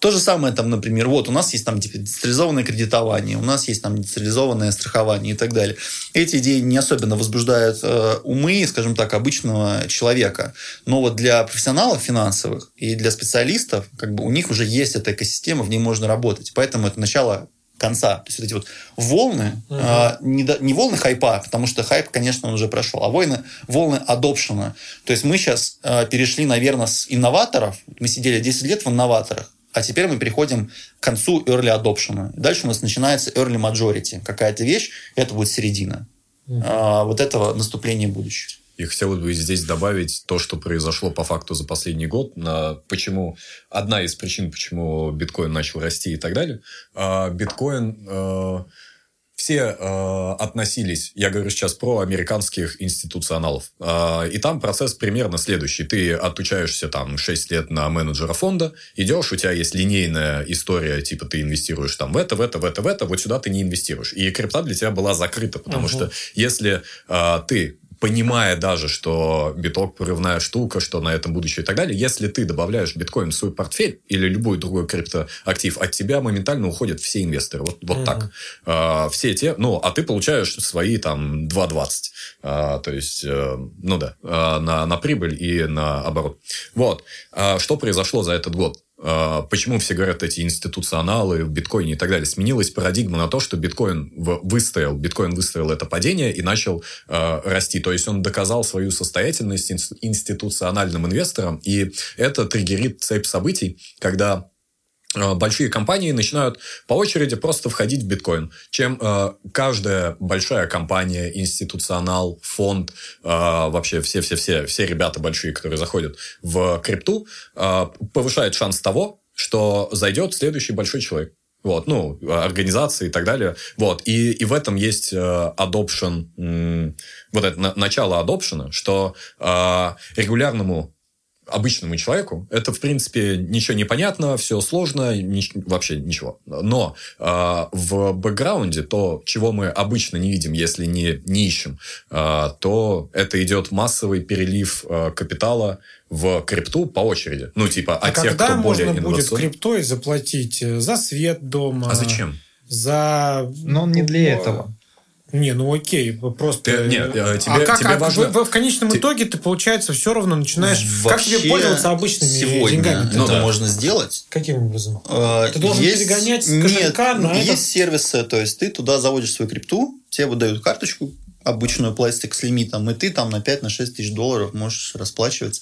То же самое там, например, вот у нас есть там типа, децентрализованное кредитование, у нас есть там децентрализованное страхование и так далее. Эти идеи не особенно возбуждают э, умы, скажем так, обычного человека. Но вот для профессионалов финансовых и для специалистов, как бы у них уже есть эта экосистема, в ней можно работать. Поэтому это начало конца. То есть вот эти вот волны, uh-huh. а, не, не волны хайпа, потому что хайп, конечно, он уже прошел, а войны, волны адопшена. То есть мы сейчас а, перешли, наверное, с инноваторов, мы сидели 10 лет в инноваторах, а теперь мы переходим к концу early adoption. Дальше у нас начинается early majority. Какая-то вещь, это будет середина. Mm-hmm. А, вот этого наступления будущего. И хотел бы здесь добавить то, что произошло по факту за последний год. На почему одна из причин, почему биткоин начал расти и так далее. А, биткоин э, все э, относились, я говорю сейчас про американских институционалов, э, и там процесс примерно следующий. Ты отучаешься там 6 лет на менеджера фонда, идешь, у тебя есть линейная история, типа ты инвестируешь там в это, в это, в это, в это, вот сюда ты не инвестируешь. И крипта для тебя была закрыта, потому угу. что если э, ты понимая даже, что биток прорывная штука, что на этом будущее и так далее, если ты добавляешь биткоин в свой портфель или любой другой криптоактив, от тебя моментально уходят все инвесторы. Вот, вот mm-hmm. так. А, все те, ну, а ты получаешь свои там 2,20. А, то есть, а, ну да, а, на, на прибыль и на оборот. Вот. А, что произошло за этот год? А, почему все говорят эти институционалы в биткоине и так далее, сменилась парадигма на то, что биткоин выстоял, биткоин выстоял это падение и начал э, расти. То есть он доказал свою состоятельность институциональным инвесторам, и это триггерит цепь событий, когда большие компании начинают по очереди просто входить в биткоин, чем э, каждая большая компания, институционал, фонд, э, вообще все-все-все все ребята большие, которые заходят в крипту, э, повышает шанс того, что зайдет следующий большой человек. Вот, ну, организации и так далее. Вот, и, и в этом есть э, э, вот это на, начало adoption, что э, регулярному обычному человеку это, в принципе, ничего не понятно, все сложно, ни, вообще ничего. Но э, в бэкграунде то, чего мы обычно не видим, если не, не ищем, э, то это идет массовый перелив э, капитала в крипту по очереди. Ну, типа, а, а тех, когда кто более можно будет криптой заплатить э, за свет дома? А зачем? За... Но он не для этого. Не, ну окей, просто... Ты, нет, э, тебе, а как, тебе а важно... в, в конечном ты... итоге ты, получается, все равно начинаешь... Вообще как тебе пользоваться обычными сегодня деньгами? это да. можно сделать. Каким образом? Э, ты должен есть... перегонять с Нет, на есть этот... сервисы, то есть ты туда заводишь свою крипту, тебе выдают карточку, обычную пластик с лимитом, и ты там на 5-6 на тысяч долларов можешь расплачиваться.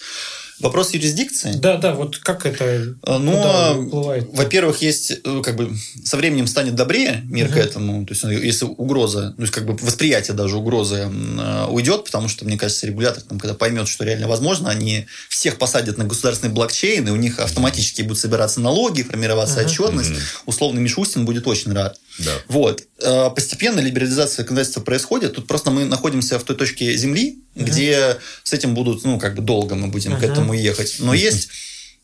Вопрос юрисдикции? Да, да, вот как это ну, во-первых, есть, э, как бы, со временем станет добрее мир угу. к этому. То есть, если угроза, то есть, как бы, восприятие даже угрозы э, уйдет, потому что, мне кажется, регулятор, там, когда поймет, что реально возможно, они всех посадят на государственный блокчейн, и у них автоматически будут собираться налоги, формироваться угу. отчетность. Угу. Условно, Мишустин будет очень рад. Да. Вот. Э, постепенно либерализация законодательства происходит. Тут просто мы находимся в той точке Земли, где с этим будут, ну, как бы долго мы будем угу. к этому ехать. Но есть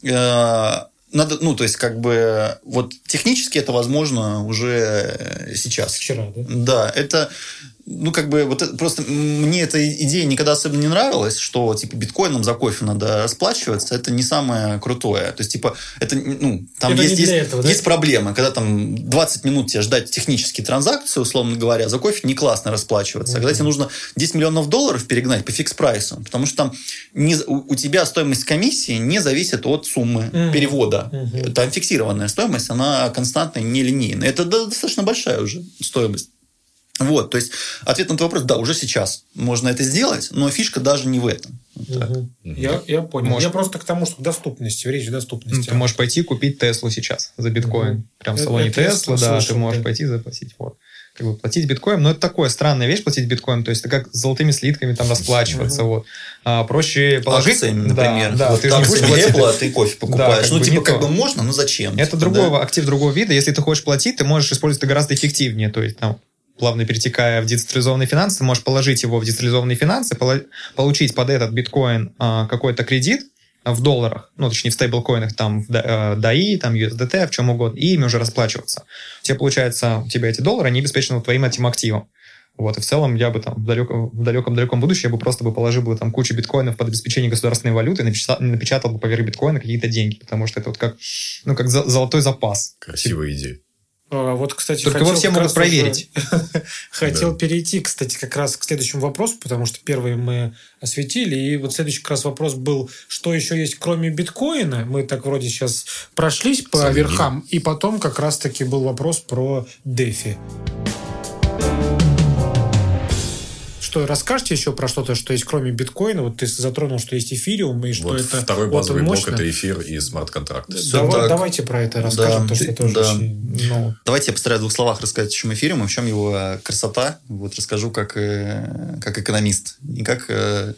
э, надо, ну, то есть, как бы, вот технически это возможно уже сейчас. Вчера, да? Да, это ну, как бы, вот это, просто мне эта идея никогда особенно не нравилась, что, типа, биткоином за кофе надо расплачиваться, это не самое крутое. То есть, типа, это, ну, там это есть, есть, этого, да? есть проблемы, когда там 20 минут тебе ждать технические транзакции, условно говоря, за кофе не классно расплачиваться. Mm-hmm. А когда тебе нужно 10 миллионов долларов перегнать по фикс-прайсу, потому что там не, у, у тебя стоимость комиссии не зависит от суммы mm-hmm. перевода. Mm-hmm. Там фиксированная стоимость, она константная, нелинейная. Это достаточно большая уже стоимость. Вот, то есть ответ на твой вопрос, да, уже сейчас можно это сделать, но фишка даже не в этом. Угу. Я, я понял. Может... Я просто к тому, что доступности, речь о доступности. Ну, ты можешь пойти купить Теслу сейчас за биткоин. Угу. Прям в салоне Тесла, да, слышал, ты можешь да. пойти заплатить. Вот. Как бы платить биткоин, но это такое странная вещь платить биткоин, то есть это как с золотыми слитками там расплачиваться, вот. А, проще положить... Акциями, например. Да, да, вот ты же не будешь платить, Apple, а ты кофе [LAUGHS] покупаешь. Да, ну, типа, как то. бы можно, но зачем? Это типа, другого, да? актив другого вида. Если ты хочешь платить, ты можешь использовать это гораздо эффективнее. То есть там плавно перетекая в децентрализованные финансы, можешь положить его в децентрализованные финансы, получить под этот биткоин а, какой-то кредит в долларах, ну, точнее, в стейблкоинах, там, в DAI, э, там, USDT, в чем угодно, и ими уже расплачиваться. У тебя, получается, у тебя эти доллары, они обеспечены твоим этим активом. Вот, и в целом я бы там в далеком, в далеком-далеком будущем я бы просто бы положил бы там кучу биткоинов под обеспечение государственной валюты и напечатал, напечатал бы поверх биткоина какие-то деньги, потому что это вот как, ну, как золотой запас. Красивая идея. А, вот, кстати, Только его все могут проверить. [LAUGHS] хотел перейти, кстати, как раз к следующему вопросу, потому что первый мы осветили, и вот следующий как раз вопрос был, что еще есть кроме биткоина. Мы так вроде сейчас прошлись по верхам, и потом как раз-таки был вопрос про дефи что расскажете еще про что-то, что есть кроме биткоина? Вот ты затронул, что есть эфириум, и что вот это Второй базовый вот блок – это эфир и смарт-контракты. Давай, давайте про это расскажем, да, то, что тоже да. очень, ну... Давайте я постараюсь в двух словах рассказать, в чем эфириум и в чем его э, красота. Вот расскажу как, э, как экономист, не как э,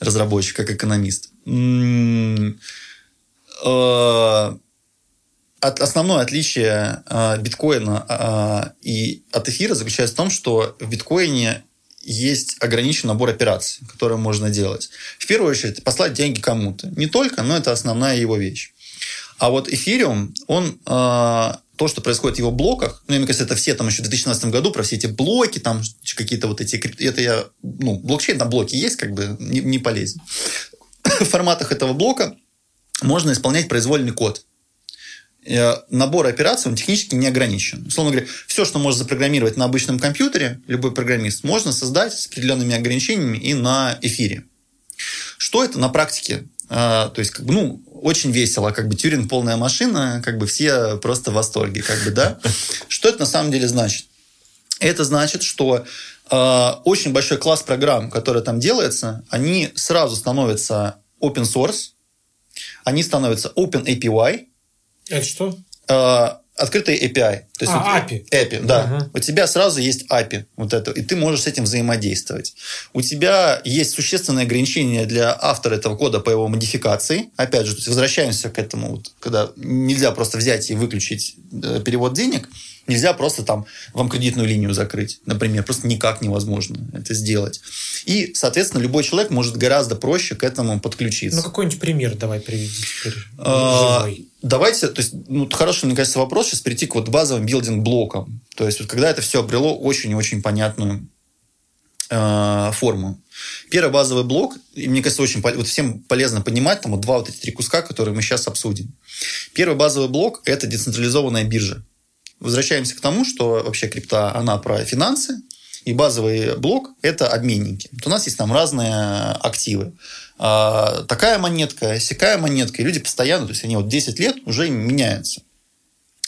разработчик, как экономист. Основное отличие биткоина и от эфира заключается в том, что в биткоине есть ограниченный набор операций, которые можно делать. В первую очередь, послать деньги кому-то. Не только, но это основная его вещь. А вот эфириум, он э, то, что происходит в его блоках, ну, мне кажется, это все там еще в 2017 году про все эти блоки, там какие-то вот эти, это я, ну, блокчейн, там блоки есть, как бы не, не полезен. [COUGHS] В форматах этого блока можно исполнять произвольный код. Э, набор операций, он технически не ограничен. Условно говоря, все, что можно запрограммировать на обычном компьютере, любой программист, можно создать с определенными ограничениями и на эфире. Что это на практике? А, то есть, как бы, ну, очень весело, как бы Тюринг полная машина, как бы все просто в восторге, как бы, да. Что это на самом деле значит? Это значит, что э, очень большой класс программ, которые там делается, они сразу становятся open source, они становятся open API, это что? А, открытый API. То есть а, вот, API. API, да. Ага. У тебя сразу есть API, вот это, и ты можешь с этим взаимодействовать. У тебя есть существенные ограничения для автора этого кода по его модификации. Опять же, то есть возвращаемся к этому, вот, когда нельзя просто взять и выключить э, перевод денег. Нельзя просто там вам кредитную линию закрыть, например. Просто никак невозможно это сделать. И, соответственно, любой человек может гораздо проще к этому подключиться. Ну, какой-нибудь пример давай приведи теперь. А, давайте, то есть, ну, хороший, мне кажется, вопрос сейчас перейти к вот базовым билдинг-блокам. То есть, вот когда это все обрело очень-очень понятную э, форму. Первый базовый блок, и мне кажется, очень вот всем полезно понимать, там вот два вот эти три куска, которые мы сейчас обсудим. Первый базовый блок – это децентрализованная биржа возвращаемся к тому, что вообще крипта, она про финансы, и базовый блок – это обменники. Вот у нас есть там разные активы. А, такая монетка, сякая монетка, и люди постоянно, то есть они вот 10 лет уже меняются.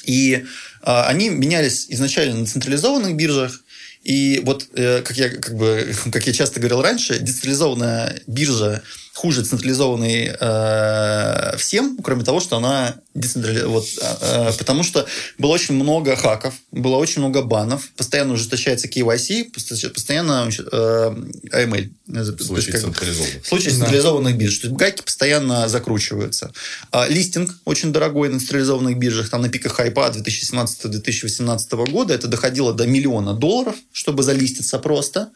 И а, они менялись изначально на централизованных биржах, и вот, э, как я, как бы, [LAUGHS] как я часто говорил раньше, децентрализованная биржа хуже централизованной э, всем, кроме того, что она децентрализована. Вот, э, потому что было очень много хаков, было очень много банов, постоянно ужесточается KYC, постоянно э, AML. В случае есть, централизованных. В случае да. централизованных бирж. То есть гайки постоянно закручиваются. А, листинг очень дорогой на централизованных биржах. Там на пиках хайпа 2017-2018 года это доходило до миллиона долларов, чтобы залиститься просто.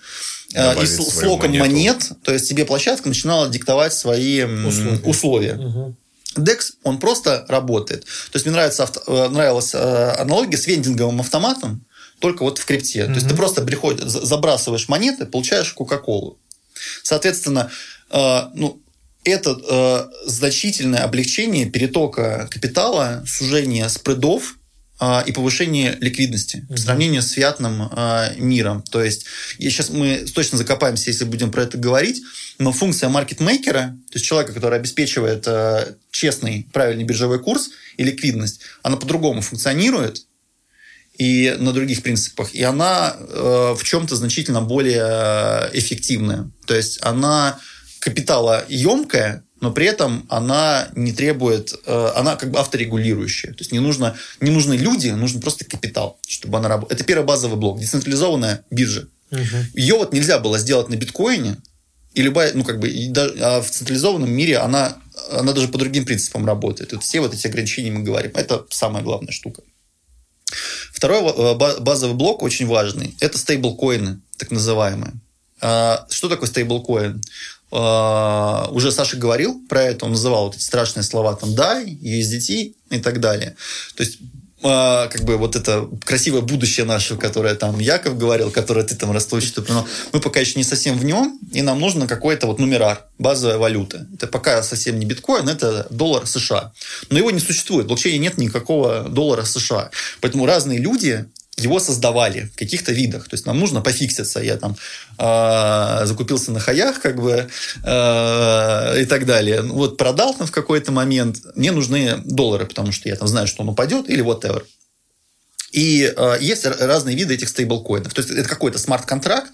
Э, и с, с локом монет, то есть тебе площадка начинала диктовать свои условия. условия. Угу. DEX, он просто работает. То есть мне нравится, авто, э, нравилась э, аналогия с вендинговым автоматом, только вот в крипте. Угу. То есть ты просто приходишь, забрасываешь монеты, получаешь Кока-Колу. Соответственно, ну, это значительное облегчение перетока капитала, сужение спредов и повышение ликвидности в сравнении с фиатным а, миром. То есть, сейчас мы точно закопаемся, если будем про это говорить, но функция маркетмейкера, то есть человека, который обеспечивает а, честный, правильный биржевой курс и ликвидность, она по-другому функционирует и на других принципах, и она в чем-то значительно более эффективная. То есть, она капиталоемкая, но при этом она не требует, э, она как бы авторегулирующая. То есть не, нужно, не нужны люди, нужен просто капитал, чтобы она работала. Это первый базовый блок, децентрализованная биржа. Угу. Ее вот нельзя было сделать на биткоине, и любая, ну, как бы, и даже, а в централизованном мире она, она даже по другим принципам работает. Вот все вот эти ограничения мы говорим. Это самая главная штука. Второй э, базовый блок очень важный. Это стейблкоины, так называемые. А, что такое стейблкоин? Uh, уже Саша говорил про это, он называл вот эти страшные слова там DAI, USDT и так далее. То есть uh, как бы вот это красивое будущее наше, которое там Яков говорил, которое ты там расточишь, но мы пока еще не совсем в нем, и нам нужно какой-то вот нумерар, базовая валюта. Это пока совсем не биткоин, это доллар США. Но его не существует, в блокчейне нет никакого доллара США. Поэтому разные люди его создавали в каких-то видах. То есть нам нужно пофикситься. Я там э, закупился на хаях, как бы, э, и так далее. Ну, вот продал там в какой-то момент. Мне нужны доллары, потому что я там знаю, что он упадет, или whatever. И э, есть разные виды этих стейблкоинов. То есть это какой-то смарт-контракт.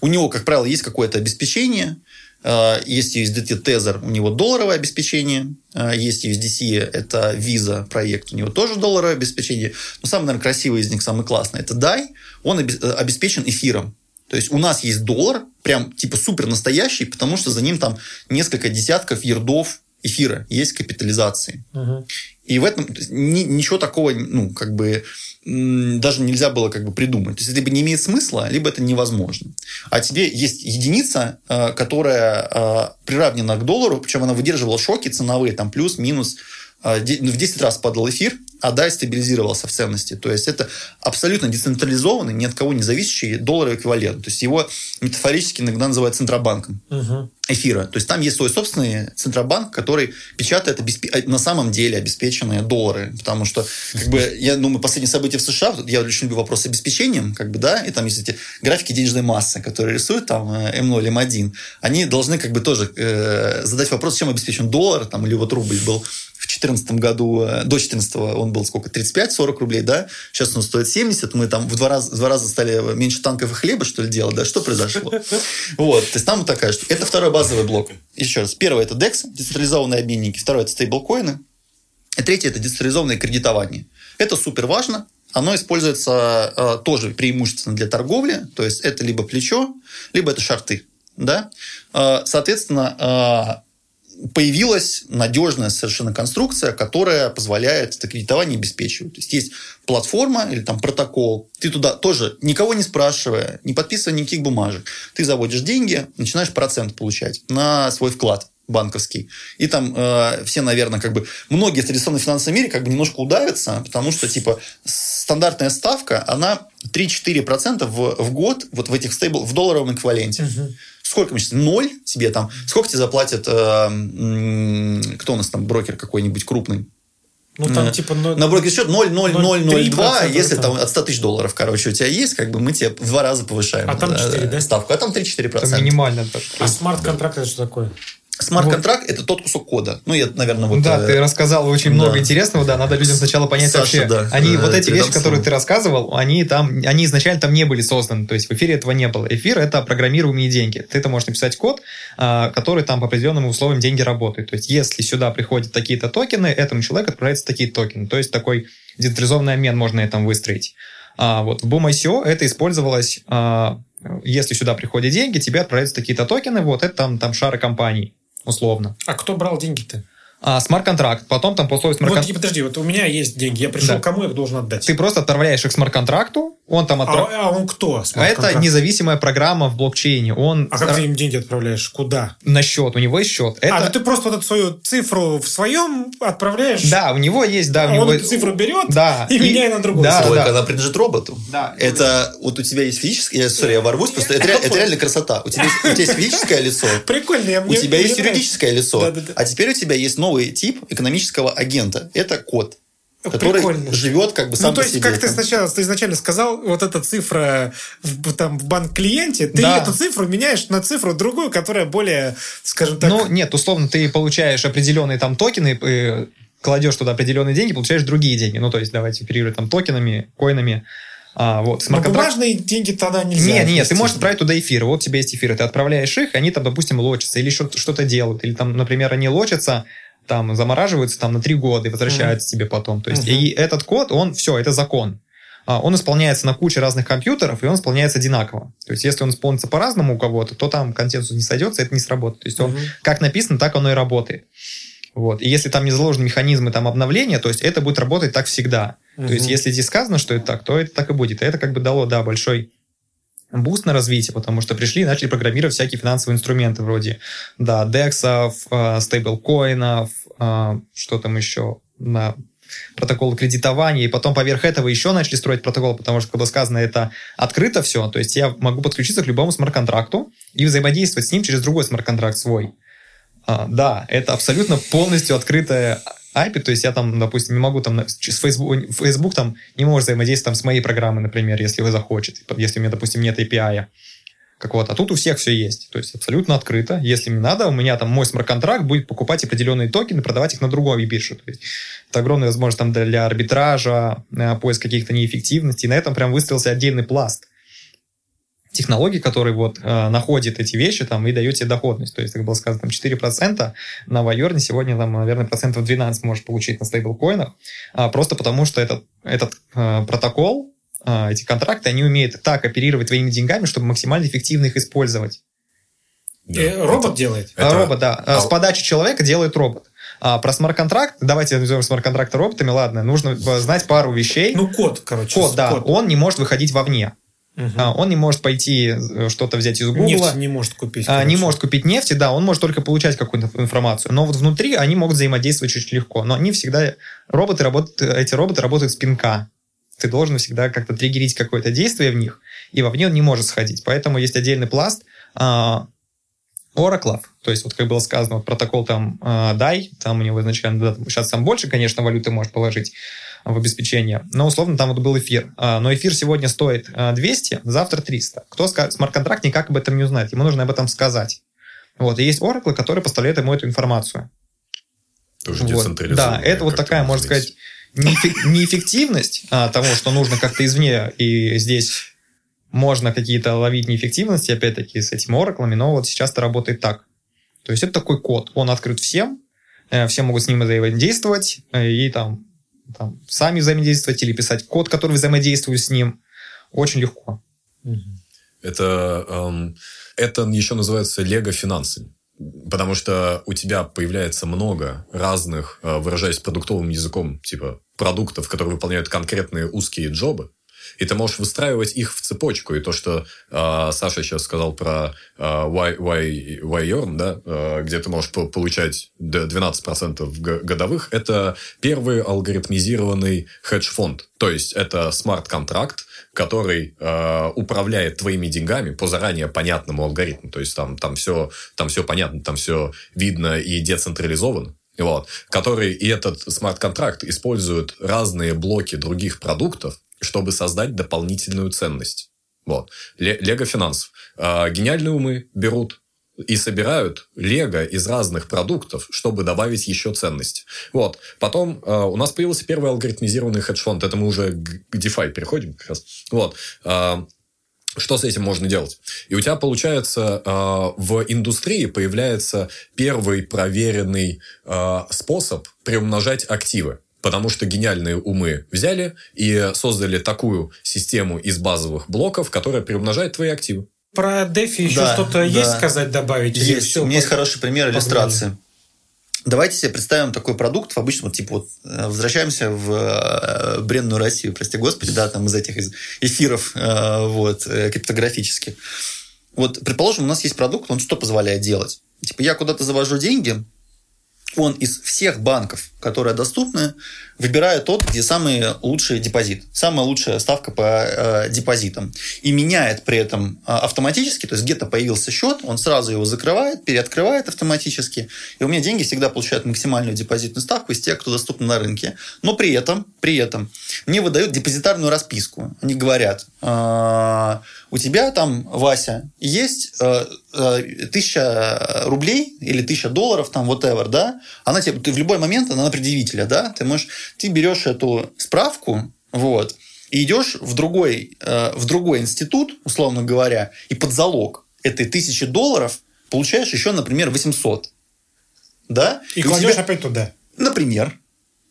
У него, как правило, есть какое-то обеспечение. Э, есть USDT Tether, у него долларовое обеспечение. Э, есть USDC, это Visa проект, у него тоже долларовое обеспечение. Но самый, наверное, красивый из них, самый классный, это DAI. Он э, обеспечен эфиром. То есть у нас есть доллар, прям типа супер настоящий, потому что за ним там несколько десятков ярдов эфира, есть капитализации. Угу. И в этом ни, ничего такого, ну, как бы, даже нельзя было как бы придумать. То есть, либо не имеет смысла, либо это невозможно. А тебе есть единица, э, которая э, приравнена к доллару, причем она выдерживала шоки ценовые, там плюс, минус, э, в 10 раз падал эфир, а DAI стабилизировался в ценности. То есть это абсолютно децентрализованный, ни от кого не зависящий долларовый эквивалент. То есть его метафорически иногда называют центробанком угу. эфира. То есть там есть свой собственный центробанк, который печатает обесп... Э, на самом деле обеспеченные доллары. Потому что, как бы, я думаю, последние события в США, я очень люблю вопрос с обеспечением, как бы, да, и там есть эти графики денежной массы, которые рисуют там M0, э, M1, они должны как бы тоже э, задать вопрос, чем обеспечен доллар, там, или вот рубль был в 2014 году, э, до 2014 он был сколько, 35-40 рублей, да? Сейчас он стоит 70, мы там в два раза, в два раза стали меньше танков и хлеба, что ли, делать, да? Что произошло? [LAUGHS] Вот, то есть там такая штука. Это второй базовый блок. Еще раз. Первый – это DEX, децентрализованные обменники. Второй – это стейблкоины. И третий – это децентрализованное кредитование. Это супер важно. Оно используется э, тоже преимущественно для торговли. То есть это либо плечо, либо это шарты. Да? Э, соответственно, э, появилась надежная совершенно конструкция, которая позволяет это кредитование обеспечивать. То есть есть платформа или там протокол, ты туда тоже никого не спрашивая, не подписывая никаких бумажек, ты заводишь деньги, начинаешь процент получать на свой вклад банковский. И там э, все, наверное, как бы многие в традиционном мире как бы немножко удавятся, потому что типа стандартная ставка, она 3-4% в, в год вот в этих стейбл в долларовом эквиваленте. Угу сколько мы сейчас, ноль тебе там, сколько тебе заплатят, э, кто у нас там, брокер какой-нибудь крупный? Ну, там, э, типа... На брокер счет 0,0002, если там от 100 тысяч долларов, короче, у тебя есть, как бы мы тебе в два раза повышаем. А там 4, да? Ставку, а там 3-4%. Это минимально. А смарт-контракт это что такое? Смарт-контракт – это тот кусок кода. Ну, я, наверное, вот... Да, э, ты рассказал очень да. много интересного, да, надо людям сначала понять Саша, вообще. да, они, э, вот эти вещи, которые слово. ты рассказывал, они там, они изначально там не были созданы, то есть в эфире этого не было. Эфир – это программируемые деньги. Ты это можешь написать код, а, который там по определенным условиям деньги работают. То есть если сюда приходят такие-то токены, этому человеку отправляются такие токены. То есть такой децентрализованный обмен можно на этом выстроить. А вот в бум ICO это использовалось, а, если сюда приходят деньги, тебе отправляются такие-то токены, вот это там, там share ы компаний, условно. А кто брал деньги-то? А, смарт-контракт. Потом там по условию Вот, смарт-контракта... подожди, вот у меня есть деньги, я пришел, Да. кому я их должен отдать? Ты просто отправляешь их смарт-контракту, он там А, отправляет... а он кто? это смарт-контракт? независимая программа в блокчейне. Он А как ты им деньги отправляешь? Куда? на счет, у него есть счет. Это... А, ну ты просто вот эту свою цифру в своем отправляешь? Да, у него есть, да, у А него... он эту цифру берет Да. и, меняет на другую. Да, Только да. она принадлежит роботу. Да. Это вот у тебя есть физическое... Я, сори, я ворвусь, просто это, это реально красота. У тебя, есть- у тебя есть физическое лицо, [LAUGHS] Прикольно. Я, у тебя есть нравится. юридическое лицо, а теперь у тебя есть новый тип экономического агента. Это код, который Прикольно. живет как бы сам Ну, то есть, себе. как ты сначала, ты изначально сказал, вот эта цифра в, там, в банк-клиенте, ты Да. эту цифру меняешь на цифру другую, которая более, скажем так... Ну, нет, условно, ты получаешь определенные там токены, э, кладешь туда определенные деньги, получаешь другие деньги. Ну, то есть, давайте оперировать там токенами, коинами. А, вот, но смарт-контракт- бумажные деньги тогда нельзя. Нет, нет, ты можешь отправить туда эфиры. Вот у тебя есть эфиры, ты отправляешь их, они там, допустим, лочатся или что- что-то делают. Или там, например, они лочатся, там замораживаются там на три года и возвращаются тебе потом. То есть, Мгм. и этот код, он все, это закон. А, Он исполняется на куче разных компьютеров, и он исполняется одинаково. То есть, если он исполнится по-разному у кого-то, то там консенсус не сойдется, это не сработает. То есть, он Мгм. как написано, так оно и работает. Вот. И если там не заложены механизмы там, обновления, то есть это будет работать так всегда. То есть, если здесь сказано, что это так, то это так и будет. И это как бы дало, да, большой boost на развитие, потому что пришли и начали программировать всякие финансовые инструменты вроде, да, DEX ов, э, стейблкоинов, э, что там еще, на протоколы кредитования, и потом поверх этого еще начали строить протокол, потому что, когда сказано, это открыто все, то есть я могу подключиться к любому смарт-контракту и взаимодействовать с ним через другой смарт-контракт свой. А, да, это абсолютно полностью открытая API, то есть я там, допустим, не могу там с Facebook, Facebook там не может взаимодействовать там с моей программой, например, если вы захочет, если у меня, допустим, нет API. Как вот, а тут у всех все есть. То есть абсолютно открыто. Если мне надо, у меня там мой смарт-контракт будет покупать определенные токены, продавать их на другой бирже. То есть это огромная возможность там для арбитража, э, поиск каких-то неэффективностей. И на этом прям выстроился отдельный пласт технологий, который вот э, находит эти вещи там и дает тебе доходность. То есть, как было сказано, там 4% на Вайорне сегодня, там, наверное, процентов 12 можешь получить на стейблкоинах, а, просто потому что этот, этот э, протокол, э, эти контракты, они умеют так оперировать твоими деньгами, чтобы максимально эффективно их использовать. И робот делает. А, Это- Робот, да. А а- С подачи человека делает робот. А про смарт-контракт, давайте назовем смарт-контракты роботами, ладно, нужно э, знать пару вещей. Ну, код, короче. код, да, код. он не может выходить вовне. А, Он не может пойти э, что-то взять из Гугла. Нефть не может купить. А, не короче. может купить нефти, да, он может только получать какую-то информацию. Но вот внутри они могут взаимодействовать очень легко. Но они всегда... Роботы работают, эти роботы работают с пинка. Ты должен всегда как-то триггерить какое-то действие в них, и вовне он не может сходить. Поэтому есть отдельный пласт ораклов. То есть, вот как было сказано, вот протокол там а, DAI, там у него изначально, да, сейчас там больше, конечно, валюты может положить в обеспечение. Но условно там вот был эфир. А, Но эфир сегодня стоит а, 200, завтра 300. Кто скажет, смарт-контракт никак об этом не узнает. Ему нужно об этом сказать. Вот. И есть Oracle, который поставляет ему эту информацию. Тоже Вот. Да, это вот такая, можно сказать, неэффек- неэффективность а, того, что нужно как-то извне, и здесь можно какие-то ловить неэффективности, опять-таки, с этими ораклами, но вот сейчас это работает так. То есть это такой код, он открыт всем, э, все могут с ним взаимодействовать, э, и там, там сами взаимодействовать или писать код, который взаимодействует с ним. Очень легко. Это, эм, это еще называется лего-финансы. Потому что у тебя появляется много разных, э, выражаясь продуктовым языком, типа продуктов, которые выполняют конкретные узкие джобы. И ты можешь выстраивать их в цепочку. И то, что э, Саша сейчас сказал про э, y, y, y да, э, где ты можешь по- получать д- 12% г- годовых, это первый алгоритмизированный хедж-фонд. То есть, это смарт-контракт, который э, управляет твоими деньгами по заранее понятному алгоритму. То есть, там, там, все, там все понятно, там все видно и децентрализовано. Вот, который и этот смарт-контракт использует разные блоки других продуктов, чтобы создать дополнительную ценность. Вот. Лего финансов. А, гениальные умы берут и собирают лего из разных продуктов, чтобы добавить еще ценности. Вот. Потом э, у нас появился первый алгоритмизированный хедж-фонд. Это мы уже к DeFi переходим как раз. Вот. Э, что с этим можно делать? И у тебя, получается, э, в индустрии появляется первый проверенный э, способ приумножать активы. Потому что гениальные умы взяли и создали такую систему из базовых блоков, которая приумножает твои активы. Про DeFi еще да, что-то да. есть сказать, добавить? Есть. Все, У меня есть хороший пример погнали. иллюстрации. Давайте себе представим такой продукт, обычно вот, типа вот э, возвращаемся в э, бренную Россию, прости господи, да, там из этих из эфиров э, вот, криптографических. Вот, предположим, у нас есть продукт, он что позволяет делать? Типа я куда-то завожу деньги, он из всех банков, которые доступны, выбирает тот, где самый лучший депозит, самая лучшая ставка по э, депозитам. И меняет при этом э, автоматически, то есть где-то появился счет, он сразу его закрывает, переоткрывает автоматически. И у меня деньги всегда получают максимальную депозитную ставку из тех, кто доступен на рынке. Но при этом, при этом мне выдают депозитарную расписку. Они говорят, э, у тебя там, Вася, есть э, э, тысяча рублей или тысяча долларов, там, whatever, да, она тебе, ты в любой момент, она на предъявителя, да, ты можешь ты берешь эту справку, вот, и идешь в другой, э, в другой институт, условно говоря, и под залог этой тысячи долларов получаешь еще, например, 800. Да? И, и кладешь тебя... опять туда. Например.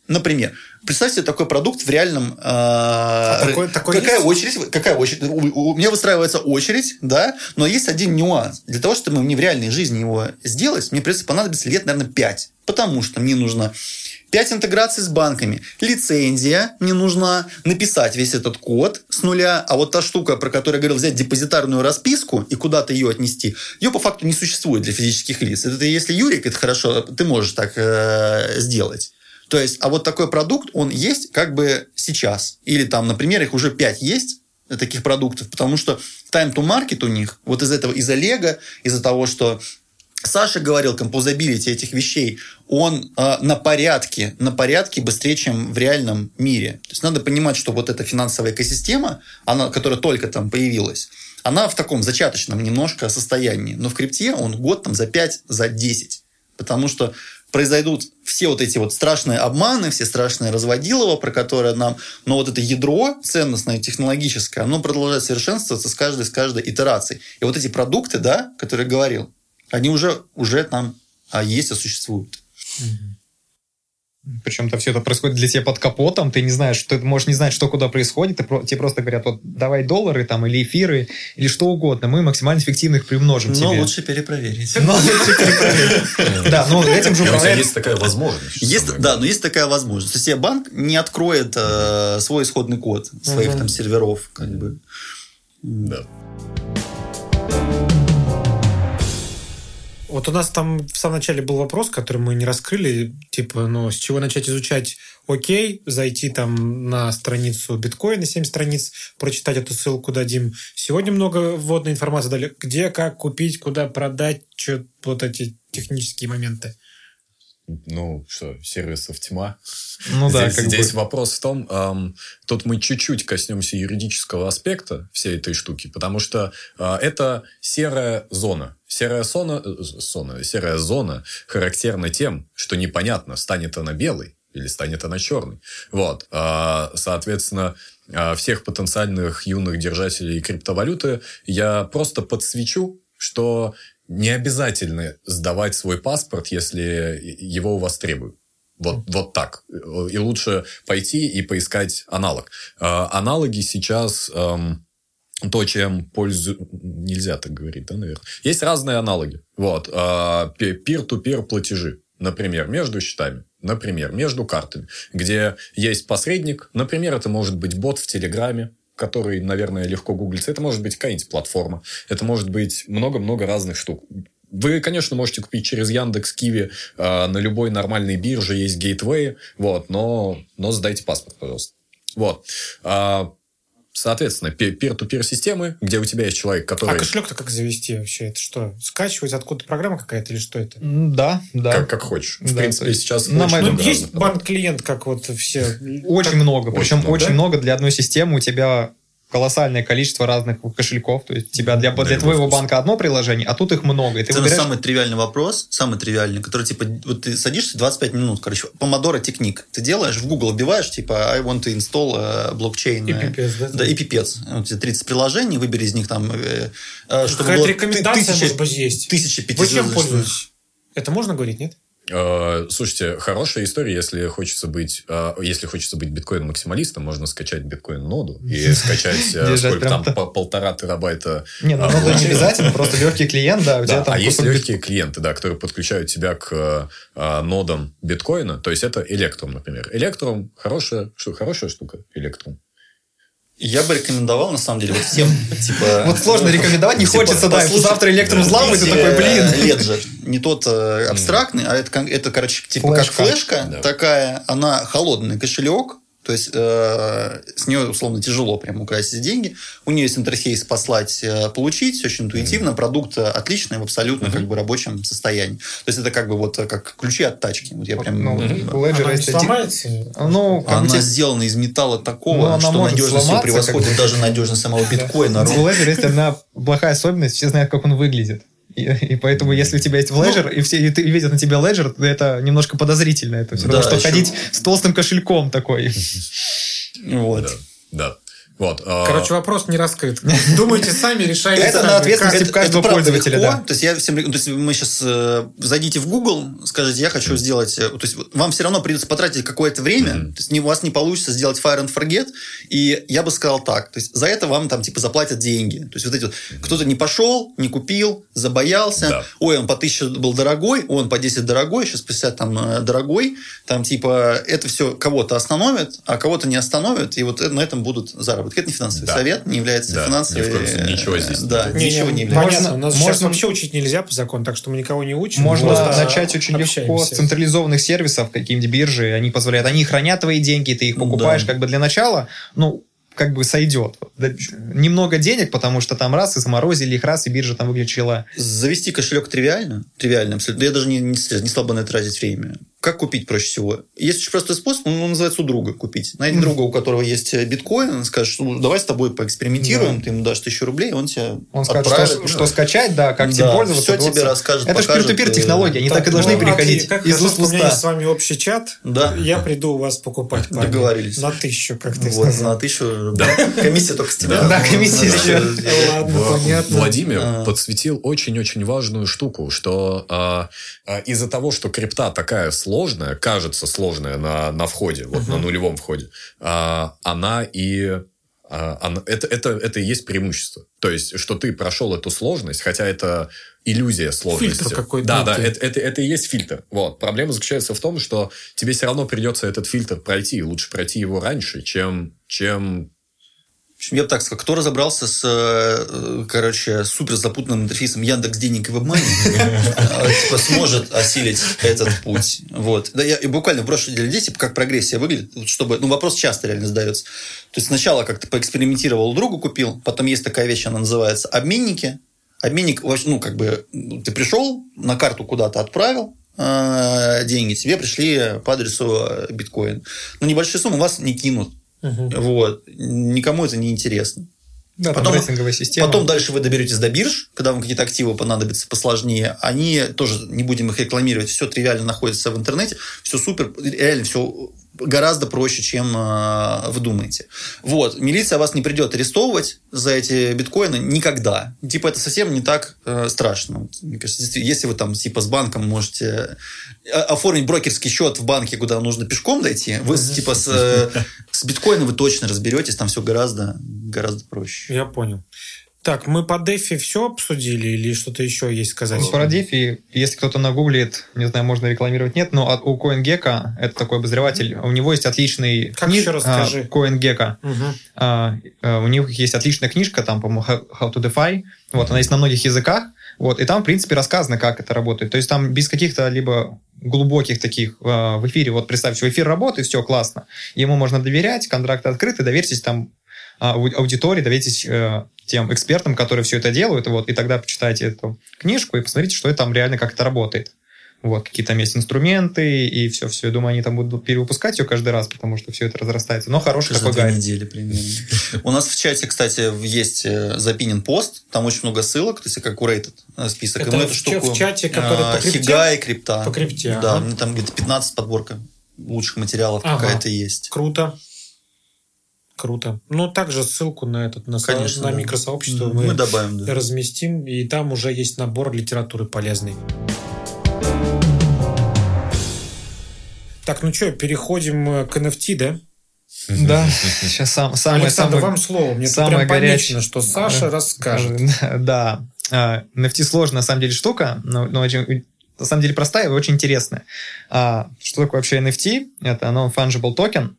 Например. Представьте себе такой продукт в реальном... Э, а такой, такой какая есть? очередь? Какая очередь? У, у меня выстраивается очередь, да, но есть один нюанс. Для того, чтобы мне в реальной жизни его сделать, мне придется понадобится лет, наверное, 5. Потому что мне нужно 5 интеграций с банками. Лицензия не нужна. Написать весь этот код с нуля. А вот та штука, про которую я говорил, взять депозитарную расписку и куда-то ее отнести, ее по факту не существует для физических лиц. Это если Юрик, это хорошо, ты можешь так э, сделать. То есть, а вот такой продукт, он есть как бы сейчас. Или там, например, их уже 5 есть, таких продуктов, потому что time to market у них, вот из этого, из Олега, из-за того, что Саша говорил, композабилити этих вещей, он э, на порядке, на порядке быстрее, чем в реальном мире. То есть надо понимать, что вот эта финансовая экосистема, она, которая только там появилась, она в таком зачаточном немножко состоянии. Но в крипте он год там за 5, за 10. Потому что произойдут все вот эти вот страшные обманы, все страшные разводилова, про которые нам... Но вот это ядро ценностное, технологическое, оно продолжает совершенствоваться с каждой, с каждой итерацией. И вот эти продукты, да, которые я говорил, они уже, уже там а, есть и существуют. Причем-то все это происходит для тебя под капотом, ты не знаешь, ты можешь не знать, что куда происходит, ты, тебе просто говорят, вот давай доллары там или эфиры, или что угодно, мы максимально эффективно их примножим Но лучше перепроверить. Но лучше перепроверить. Да, но этим же управляет... есть такая возможность. Есть, да, но есть такая возможность. То есть банк не откроет э, свой исходный код своих там серверов, как бы. Да. Вот у нас там в самом начале был вопрос, который мы не раскрыли, типа, ну, с чего начать изучать окей, зайти там на страницу биткоина, 7 страниц, прочитать эту ссылку дадим. Сегодня много вводной информации дали. Где, как купить, куда продать, что вот эти технические моменты ну что, сервисов тьма. Ну здесь, да, как здесь бы. вопрос в том, эм, тут мы чуть-чуть коснемся юридического аспекта всей этой штуки, потому что э, это серая зона. Серая зона, э, зона, серая зона характерна тем, что непонятно, станет она белой или станет она черной. Вот, э, соответственно, э, всех потенциальных юных держателей криптовалюты я просто подсвечу, что не обязательно сдавать свой паспорт, если его у вас требуют. Вот, вот так. И лучше пойти и поискать аналог. Э, аналоги сейчас эм, то, чем пользуются... Нельзя так говорить, да, наверное? Есть разные аналоги. Вот. Э, peer-to-peer платежи, например, между счетами. Например, между картами, где есть посредник. Например, это может быть бот в Телеграме, который, наверное, легко гуглится. Это может быть какая-нибудь платформа. Это может быть много-много разных штук. Вы, конечно, можете купить через Яндекс, Киви, э, на любой нормальной бирже есть гейтвей, вот, но, но сдайте паспорт, пожалуйста. Вот. А, Соответственно, peer-to-peer системы, где у тебя есть человек, который... А кошелек-то как завести вообще? Это что, скачивать откуда программа какая-то или что это? Да, да. Как, как хочешь. В да, принципе, сейчас на очень много Есть банк-клиент, как вот все... Очень много. Причем очень много, очень много для одной системы у тебя колоссальное количество разных кошельков. То есть у тебя для, для твоего банка одно приложение, а тут их много. И ты Это выбираешь... самый тривиальный вопрос, самый тривиальный, который, типа, вот ты садишься 25 минут, короче, помодоро техник. Ты делаешь, в Google вбиваешь, типа, I want to install э, блокчейн. И пипец, да? Да, и пипец. Вот тебе 30 приложений, выбери из них там... э, э, чтобы Какая-то рекомендация, тысяча- может быть, есть. Тысяча Вы чем пользуетесь? Это можно говорить, нет? Э, Слушайте, хорошая история, если хочется быть, э, если хочется быть биткоин-максималистом, можно скачать биткоин-ноду и [LAUGHS] скачать э, сколько там, по- полтора терабайта. Не, ну а, это не обязательно, просто легкий клиент, да, у тебя там а есть легкие клиенты, да, которые подключают тебя к нодам биткоина, то есть это Electrum, например. Electrum хорошая, что, хорошая штука, Electrum. Я бы рекомендовал, на самом деле, вот всем, [LAUGHS] типа... Вот сложно рекомендовать, не типа, хочется, да, завтра электром взламывать, ты купите, такой, блин. э, Ledger. Не тот э, абстрактный, а это, это, короче, типа как флешка такая, она холодный кошелек, то есть э, с нее, условно, тяжело прям украсть деньги. У нее есть интерфейс послать, э, получить, все очень интуитивно. Продукт э, отличный, в абсолютно как бы рабочем состоянии. То есть это как бы вот э, как ключи от тачки. Вот я прям... Ну, у Ledger Она не есть один- сломается? Ну, Она тебе- сделана из металла Ну, такого, она что надежность сломаться, превосходит даже надежность самого биткоина. У Ledger есть одна плохая особенность, все знают, как он выглядит. И, и поэтому, если у тебя есть Ledger, и все и ты видят на тебя Ledger, то это немножко подозрительно. Это все Да, равно, что еще- ходить с толстым кошельком такой. [LAUGHS] Вот. Да. Вот. а, Короче, вопрос не раскрыт. Думайте сами, решайте Это на ответственности каждого пользователя, да. То есть я всем, то есть мы сейчас зайдите в Google, скажите, я хочу сделать, э, то есть вам все равно придется потратить какое-то время, то есть не, у вас не получится сделать fire and forget, и я бы сказал так, то есть за это вам там типа заплатят деньги, то есть вот эти вот, кто-то не пошел, не купил, забоялся, Да. ой, он по 1000 был дорогой, он по 10 дорогой, сейчас по 50 там э, дорогой, там типа это все кого-то остановит, а кого-то не остановит, и вот э, на этом будут заработки. Это не финансовый Да. совет, не является Да, коем случае, ничего здесь Да. Не, ничего не, не является. Понятно, у нас сейчас можно- вообще учить нельзя по закону, так что мы никого не учим. Можно просто начать очень легко общаемся. с централизованных сервисов, какие-нибудь биржи, они позволяют, они хранят твои деньги, ты их покупаешь Да. как бы для начала, ну, как бы сойдет. Немного денег, потому что там раз и заморозили их, раз и биржа там выключила. Завести кошелек тривиально, тривиально абсолютно. Я даже не, не, не стал бы на это тратить время. Как купить проще всего? Есть очень простой способ, он называется у друга купить. Найди друга, у которого есть э, биткоин, скажешь, ну, давай с тобой поэкспериментируем, ты ему дашь тысячу рублей, он тебе Он скажет, отправит. что, что скачать, да, как тебе Да, пользоваться. всё тебе вот. расскажет, Это же покажет, peer-to-peer э, технологии, они так, и ну, должны окей, переходить как из хорошо, уст в у меня есть с вами общий чат. Да. Я приду у вас покупать. парни. Договорились. На тысячу, как ты Вот, сказал. на тысячу. Комиссия только с тебя. Да, комиссия еще. Ладно, понятно. Владимир А. подсветил очень-очень важную штуку, что а, а, из-за того, что крипта такая сложная, кажется сложная на, на входе, вот на нулевом входе, а, она и а, она- это, это, это и есть преимущество. То есть, что ты прошел эту сложность, хотя это иллюзия сложности. Фильтр какой-то Да, да, некий. это, это, это и есть фильтр. Вот. Проблема заключается в том, что тебе все равно придется этот фильтр пройти. Лучше пройти его раньше, чем, чем я бы так сказал, кто разобрался с, э, короче, супер запутанным интерфейсом Яндекс Денег и WebMoney, э, типа, сможет осилить этот путь. Вот. Да, я и буквально в прошлой неделе типа, как прогрессия выглядит, чтобы, ну, вопрос часто реально задается. То есть, сначала как-то поэкспериментировал, у друга купил, потом есть такая вещь, она называется обменники. Обменник, ну, как бы, ты пришел, на карту куда-то отправил, э, деньги, тебе пришли по адресу биткоин. Но небольшие суммы вас не кинут. Мгм. Вот. Никому это не интересно. Да, Потом- рейтинговая система. Потом дальше вы доберетесь до бирж, когда вам какие-то активы понадобятся посложнее. Они тоже, не будем их рекламировать, все тривиально находится в интернете. Все супер, реально все гораздо проще, чем э, вы думаете. Вот. Милиция вас не придет арестовывать за эти биткоины никогда. Типа это совсем не так э, страшно. Мне кажется, если вы там типа с банком можете э, оформить брокерский счет в банке, куда нужно пешком дойти, вы типа с, э, с биткоином вы точно разберетесь, там все гораздо, гораздо проще. Я понял. Так, мы по дефи все обсудили или что-то еще есть сказать? Про DeFi, если кто-то нагуглит, не знаю, можно рекламировать, нет, но от, у CoinGecko, это такой обозреватель, у него есть отличный... Как еще раз а, скажи? CoinGecko. А, а, у них есть отличная книжка, там, по-моему, How to DeFi. Вот, она есть на многих языках. Вот, и там, в принципе, рассказано, как это работает. То есть там без каких-то либо глубоких таких в эфире. Вот представьте, в эфир работает, все классно. Ему можно доверять, контракты открыты, доверьтесь там ау- аудитории, доверьтесь э, тем экспертам, которые все это делают, вот, и тогда почитайте эту книжку и посмотрите, что это там реально как это работает. Вот, какие там есть инструменты и все-все. Я думаю, они там будут перевыпускать ее каждый раз, потому что все это разрастается. Но хороший Каждые такой две гайд. недели примерно. У нас в чате, кстати, есть э, запинен пост, там очень много ссылок, то есть как curated э, список. Это в штуку... чате, который э, по крипте? Хига и крипта. По крипте, Да, там где-то 15 подборка лучших материалов какая-то есть. Круто. Круто. Ну, также ссылку на этот, на, Конечно, на да. микросообщество Мы, мы, добавим, да. разместим, и там уже есть набор литературы полезной. Так, ну что, переходим э, к NFT, да? Да, сейчас сам, самое, Александр, самое- вам слово. Мне самое прям горячее. помечено, что Саша Э, расскажет. [LAUGHS] Да. А, NFT сложная, на самом деле, штука, но, но очень, на самом деле простая и очень интересная. А, Что такое вообще NFT? Это non-fungible токен.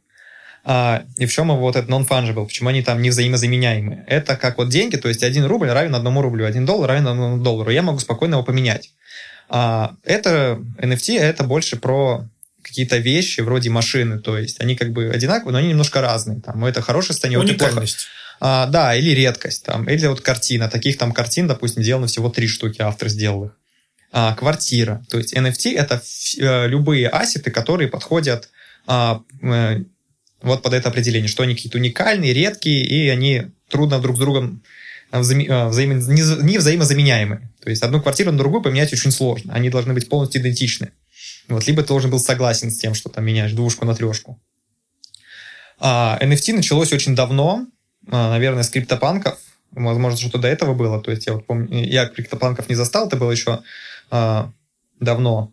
А, И в чем вот это non-fungible? Почему они там не взаимозаменяемые? Это как вот деньги, то есть один рубль равен одному рублю, один доллар равен одному доллару. Я могу спокойно его поменять. А, Это NFT, это больше про какие-то вещи вроде машины, то есть они как бы одинаковые, но они немножко разные. Там, это хорошее состояние, вот. Уникальность. А, да, или редкость. Там, или вот картина. Таких там картин, допустим, сделано всего три штуки, автор сделал их. А, квартира. То есть NFT это э, любые ассеты, которые подходят а, э, вот под это определение, что они какие-то уникальные, редкие, и они трудно друг с другом взаим- э, взаимо- не, за- не взаимозаменяемые. То есть одну квартиру на другую поменять очень сложно. Они должны быть полностью идентичны. Вот, либо ты должен был согласен с тем, что там меняешь двушку на трешку. А, NFT началось очень давно, а, наверное, с криптопанков. Возможно, что-то до этого было. То есть я вот помню, я криптопанков не застал, это было еще а, давно.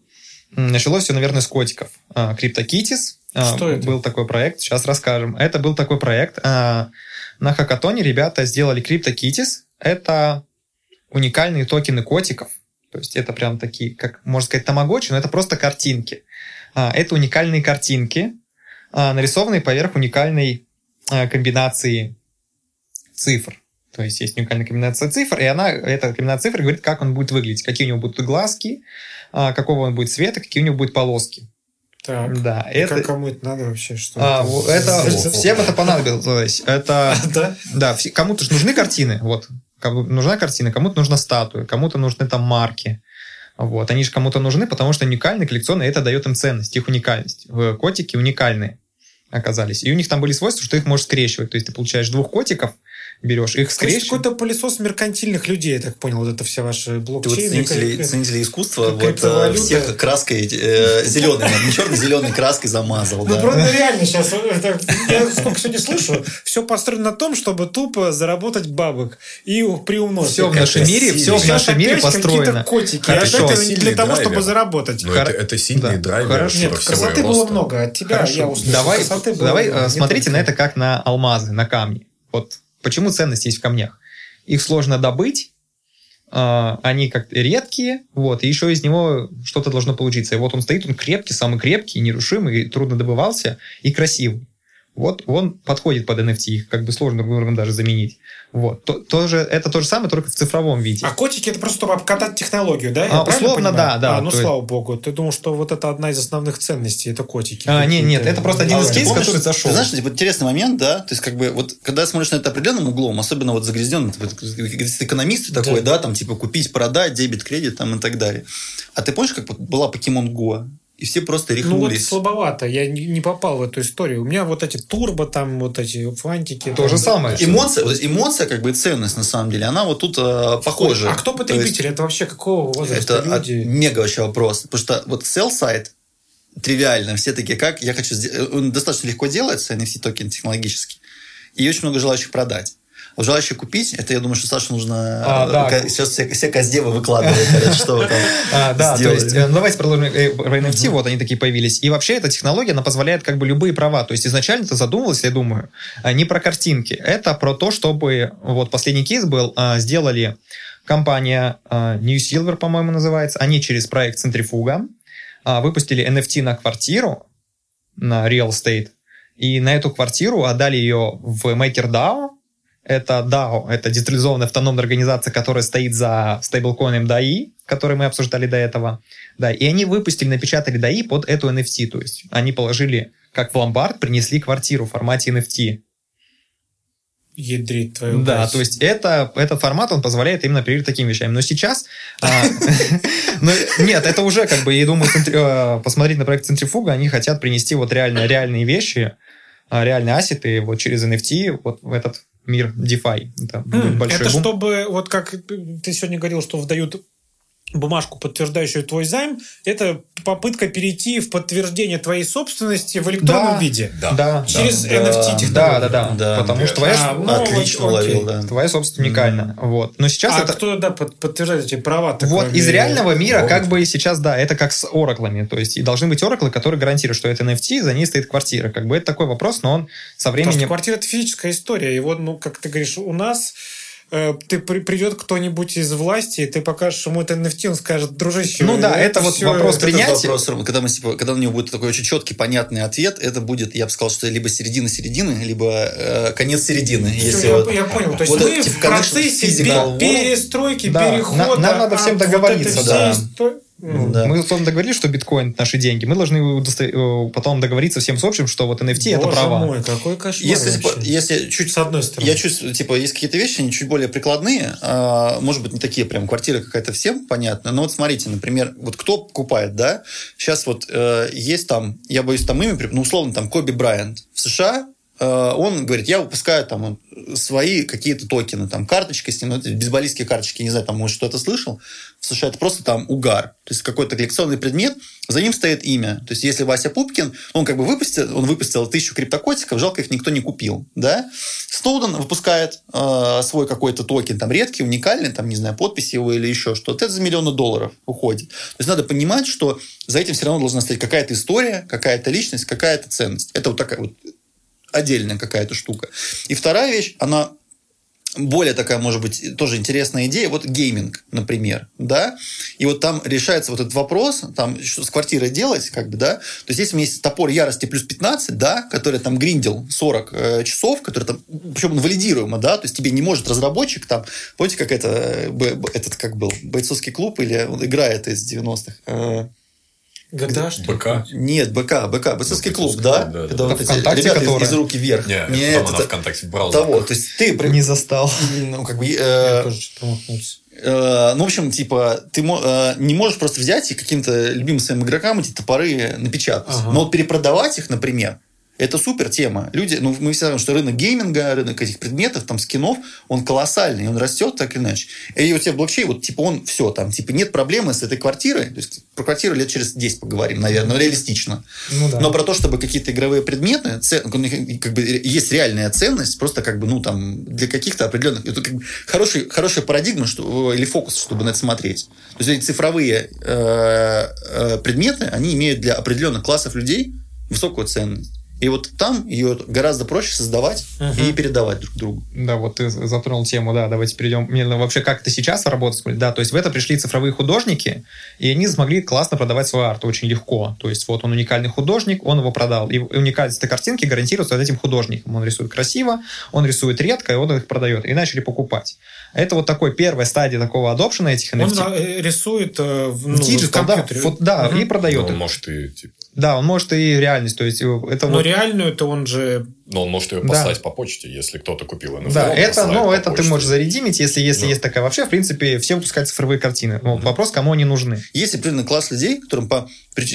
Началось все, наверное, с котиков. А, CryptoKitties. А, Что это? Был такой проект, сейчас расскажем. Это был такой проект. а, на хакатоне ребята сделали CryptoKitties. Это уникальные токены котиков. То есть это прям такие, как можно сказать, тамагочи, но это просто картинки. А, Это уникальные картинки, нарисованные поверх уникальной комбинации цифр. То есть есть уникальная комбинация цифр, и она, эта комбинация цифр говорит, как он будет выглядеть, какие у него будут глазки, какого он будет цвета, какие у него будут полоски. Так. Да, И это, Как кому это надо вообще? Что а, это Это- [LAUGHS] всем это понадобилось. Это [LAUGHS] Да? да, все- кому-то же нужны картины, вот, кому нужна картина, кому-то нужна статуя, кому-то нужны там марки. Вот, они же кому-то нужны, потому что уникальные коллекционные, это дает им ценность, их уникальность. Котики уникальные оказались. И у них там были свойства, что их можешь скрещивать. То есть ты получаешь двух котиков, берешь их скрещиваешь. какой-то пылесос меркантильных людей, я так понял, вот это все ваши Ты вот блокчейны. ценители, как- ценители искусства как вот, э, всех краской э, зеленой, не черно-зеленой краской замазал. Ну, правда, реально сейчас, это, я сколько сегодня слышу, все построено на том, чтобы тупо заработать бабок и приумножить. Все в нашем мире, все в нашем мире построено. котики. Хорошо. Для того, чтобы заработать. Хор- это, сильный драйвер Хорошо. Красоты было много. От тебя я услышал. Давай, э, смотрите на это как на алмазы, на камни. Вот почему ценность есть в камнях? Их сложно добыть, а, они как редкие, вот, и еще из него что-то должно получиться. И вот он стоит, он крепкий, самый крепкий, нерушимый, трудно добывался и красивый. Вот он подходит под NFT, их как бы сложно друг другом даже заменить. Вот. То, тоже, это то же самое, только в цифровом виде. А котики это просто чтобы обкатать технологию, да? Я А, условно, понимаю? да, да. А, ну То есть- слава богу. Ты думал, что вот это одна из основных ценностей, это котики. А, не, нет, Какие-то- это просто один А из кейсов, помнишь, который зашел. Ты знаешь, типа, интересный момент, да? То есть, как бы, вот, когда смотришь на это определенным углом, особенно вот загрязненным, типа, экономист такой, да. там, типа, купить, продать, дебет, кредит, там, и так далее. А ты помнишь, как была Pokemon Go? И все просто Ну вот рехнулись. слабовато, я не, не попал в эту историю. У меня вот эти турбо, там вот эти фантики. То там- же самое. Эмоция, вот эмоция, как бы, и ценность, на самом деле, она вот тут э, похожа. А кто То есть, потребитель? Это вообще какого возраста Это люди? мега вообще вопрос. Потому что вот sell сайт тривиально. Все такие, как я хочу сделать. Он достаточно легко делается, NFT токен технологически. И очень много желающих продать. А желающих купить, это, я думаю, что Саше нужно... А, э, да. Сейчас все, все каздевы выкладывают, что там [LAUGHS] А, да, сделали. то есть, э, давайте продолжим э, про NFT, вот они такие появились. И вообще эта технология, она позволяет как бы любые права. То есть изначально это задумывалось, я думаю, а, не про картинки. Это про то, чтобы, вот последний кейс был, сделали компания New Silver, по-моему, называется. Они через проект Центрифуга выпустили NFT на квартиру, на real estate, и на эту квартиру отдали ее в MakerDAO, это DAO, это децентрализованная автономная организация, которая стоит за стейблкоином DAI, который мы обсуждали до этого. Да, и они выпустили, напечатали DAI под эту NFT. То есть они положили, как в ломбард, принесли квартиру в формате NFT. Ядрить твою Да, то есть это, этот формат, он позволяет именно привить таким вещам. Но сейчас... а, [LAUGHS] Нет, это уже как бы, я думаю, э, посмотреть на проект Центрифуга, они хотят принести вот реально реальные вещи, а, реальные ассеты вот через NFT вот в этот мир DeFi. Это большой Это чтобы, вот как ты сегодня говорил, что выдают бумажку, подтверждающую твой займ, это попытка перейти в подтверждение твоей собственности в электронном Да. виде. Да. Да. Через Да. NFT технологию. Да, да, да, Да. Потому что твоя, А, ну, Отлично окей. уловил, да. твоя собственность уникальна. Вот. Но сейчас А это... кто, да, под- подтверждает эти права? Вот из реального мира как бы сейчас, да, это как с ораклами. То есть и должны быть ораклы, которые гарантируют, что это NFT, за ней стоит квартира. Как бы это такой вопрос, но он со Потому что временем... квартира это физическая история. И вот, ну, как ты говоришь, у нас ты при- придет кто-нибудь из власти, и ты покажешь ему это NFT, он скажет, дружище. Ну да, это вот всё- вопрос принятия. вопрос, когда, мы, типа, когда у него будет такой очень четкий, понятный ответ, это будет, я бы сказал, что либо середина-середины, либо э, конец середины. Всё, Если я, вот- я понял. То есть вот мы это, в типа, конечно, процессе physical пе- world. перестройки, Да, перехода. на- нам надо всем вот договориться, этой да. всей исто- Ну, да. Мы условно договорились, что биткоин это наши деньги. Мы должны удосто- э, потом договориться всем с общим, что вот NFT это Боже права. мой, какой кошмар Если, типа, если чуть С одной стороны. Я чуть, типа, есть какие-то вещи, они чуть более прикладные, а, может быть, не такие прям квартиры какая-то всем понятно, но вот смотрите, например, вот кто покупает, да, сейчас вот э, есть там, я боюсь там имя, ну, условно, там, Коби Брайант в США, он говорит, я выпускаю там свои какие-то токены, там, карточки с ним, ну, бейсболистские карточки, не знаю, там, может, что-то слышал, США это просто там угар, то есть какой-то коллекционный предмет, за ним стоит имя, то есть если Вася Пупкин, он как бы выпустил, он выпустил тысячу криптокотиков, жалко их никто не купил, да, Сноуден выпускает э, свой какой-то токен, там редкий, уникальный, там, не знаю, подпись его или еще что-то. Это за миллионы долларов уходит. То есть надо понимать, что за этим все равно должна стоять какая-то история, какая-то личность, какая-то ценность. Это вот такая вот отдельная какая-то штука. И вторая вещь, она более такая, может быть, тоже интересная идея, вот гейминг, например, да, и вот там решается вот этот вопрос, там, что с квартирой делать, как бы, да, то есть если у меня есть топор ярости плюс 15, да, который там гриндил 40 э, часов, который там, причем он валидируемо, да, то есть тебе не может разработчик там, помните, как это, э, этот как был, бойцовский клуб или он играет из 90-х, Э, GTA, что? БК. нет, БК, БК, бойцовский клуб, Бойцовский да, клуб, да, да, когда да. вот эти ВКонтакте, ребята из- которая? из руки вверх, Не, Нет, она это ВКонтакте браузере. того, то есть ты, Не застал. ну, как бы, Я э, тоже что-то промахнулся. Э, ну, в общем, типа, ты э, не можешь просто взять и каким-то любимым своим игрокам эти топоры напечатать. Ага. Но вот перепродавать их, например, это супер тема. Люди, ну, мы все знаем, что рынок гейминга, рынок этих предметов, там, скинов, он колоссальный, он растет так или иначе. И у тебя блокчейн, вот, типа, он все, там, типа, нет проблемы с этой квартирой. То есть, про квартиру лет через 10 поговорим, наверное, но реалистично. Ну да. Но про то, чтобы какие-то игровые предметы, це- у них как бы есть реальная ценность, просто как бы, ну, там, для каких-то определенных... Это как бы хороший, хорошая парадигма что, или фокус, чтобы на это смотреть. То есть, эти цифровые э, э, предметы, они имеют для определенных классов людей высокую ценность. И вот там ее гораздо проще создавать и передавать друг другу. Да, вот ты затронул тему, да, давайте перейдем. Мне вообще как это сейчас работает? Да, то есть в это пришли цифровые художники, и они смогли классно продавать свой арт очень легко. То есть вот он уникальный художник, он его продал. И уникальность этой картинки гарантируется вот этим художником. Он рисует красиво, он рисует редко, и он их продает. И начали покупать. Это вот такой первая стадия такого adoption а этих Он NFT. э, рисует э, в, ну, В digital, в да, фот- да, Мгм. и продает. Но он их. может и, типа, Да, он может и реальность. То есть это Но вот... реальную-то он же... но он может ее Да. послать по почте, если кто-то купил NFT. Да, это, посылает ну, по это ты почте. можешь заредимить, если, если Да. есть такая. Вообще, в принципе, все выпускают цифровые картины. Ну, Вопрос, кому они нужны. Есть определенный класс людей, которым по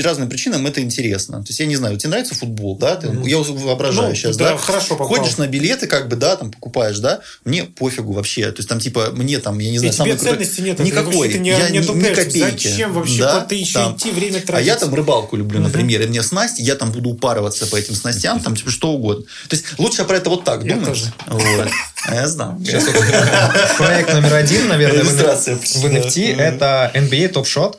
разным причинам это интересно. То есть, я не знаю, тебе нравится футбол, да? Ты- Я воображаю Ну, сейчас, да, да? хорошо попал. Ходишь на билеты, как бы, да, там покупаешь, да? Мне пофигу вообще. То есть, там, типа, мне там, я не И знаю, тебе самый крутой- ценности нет. Никакой. ты не, я не ни, копейки. Зачем вообще Да, куда-то еще там. идти, время А тратить? я там рыбалку люблю, например, и мне снасть, я там буду упарываться по этим снастям, там, типа, что угодно. То есть, лучше я про это вот так Я думаю. тоже. Вот. А я знаю. Сейчас проект номер один, наверное, в NFT это NBA Top Shot.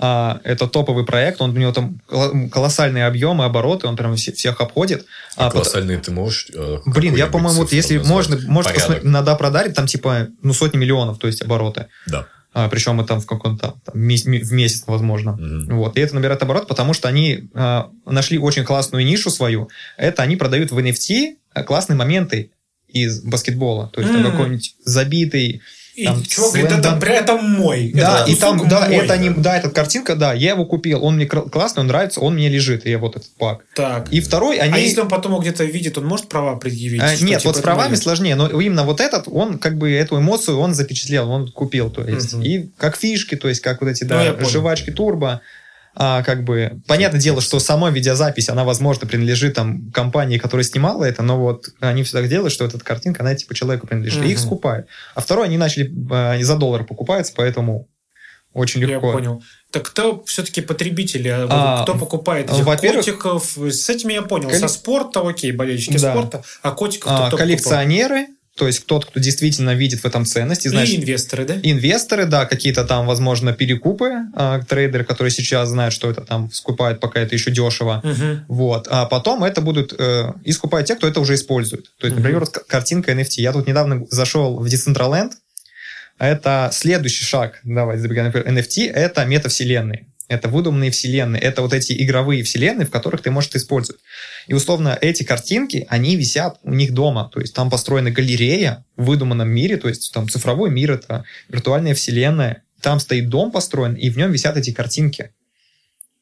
А, Это топовый проект, он у него там кол- колоссальные объемы, обороты, он прям все- всех обходит. А А, колоссальные ты можешь... э, Блин, я, по-моему, вот если назвать? можно, можно посмотреть, на Допродаре, там типа, ну, сотни миллионов, то есть обороты. Да. А, причем это там в каком-то в месяц, возможно. Мгм. Вот. И это набирает оборот, потому что они а, нашли очень классную нишу свою. Это они продают в NFT классные моменты из баскетбола. То есть там М. какой-нибудь забитый И там чувак говорит, это при этом мой. Да, это и там, да, мой. это не, да, эта картинка, да, я его купил, он мне классный, он нравится, он мне лежит, и я вот этот пак. Так. И второй, они... А если он потом его где-то видит, он может права предъявить? А, что, нет, типа, вот с это правами мое? сложнее, но именно вот этот, он как бы эту эмоцию он запечатлел, он купил, то есть. Мгм. И как фишки, то есть как вот эти, Ну, да, понял. жвачки турбо, а, как бы, понятное дело, что сама видеозапись, она, возможно, принадлежит там компании, которая снимала это, но вот они все так делают, что эта картинка, она типа человеку принадлежит, и их скупают. А второй они начали а, они за доллар покупаются, поэтому очень Я легко. понял. Так кто все-таки потребители? А, А, кто покупает этих котиков? С этим я понял. Коллек- Со спорта, окей, болельщики Да. спорта. А котиков А, кто коллекционеры, то есть тот, кто действительно видит в этом ценность, и значит, И инвесторы, да? Инвесторы, да, какие-то там, возможно, перекупы, а, трейдеры, которые сейчас знают, что это там скупают, пока это еще дешево. Мгм. Вот. А потом это будут э, и скупают те, кто это уже использует. То есть, например, к- картинка NFT. Я тут недавно зашел в Decentraland. Это следующий шаг, давайте забегаем, например, NFT, это метавселенные. Это выдуманные вселенные. Это вот эти игровые вселенные, в которых ты можешь использовать. И условно эти картинки, они висят у них дома. То есть там построена галерея в выдуманном мире. То есть там цифровой мир, это виртуальная вселенная. Там стоит дом построен, и в нем висят эти картинки.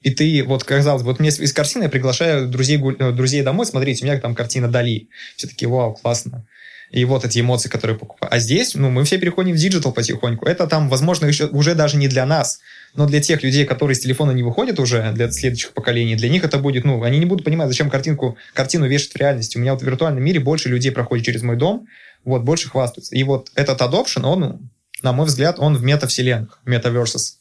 И ты, вот, казалось бы, вот мне из картины я приглашаю друзей, э, друзей домой, смотрите, у меня там картина Дали. Все такие, вау, классно. И вот эти эмоции, которые покупаю. А здесь, ну, мы все переходим в digital потихоньку. Это там, возможно, еще уже даже не для нас, но для тех людей, которые с телефона не выходят уже, для следующих поколений, для них это будет, ну, они не будут понимать, зачем картинку, картину вешать в реальности. У меня вот в виртуальном мире больше людей проходит через мой дом, вот, больше хвастаются. И вот этот adoption, он, на мой взгляд, он в метавселенных, metaverses.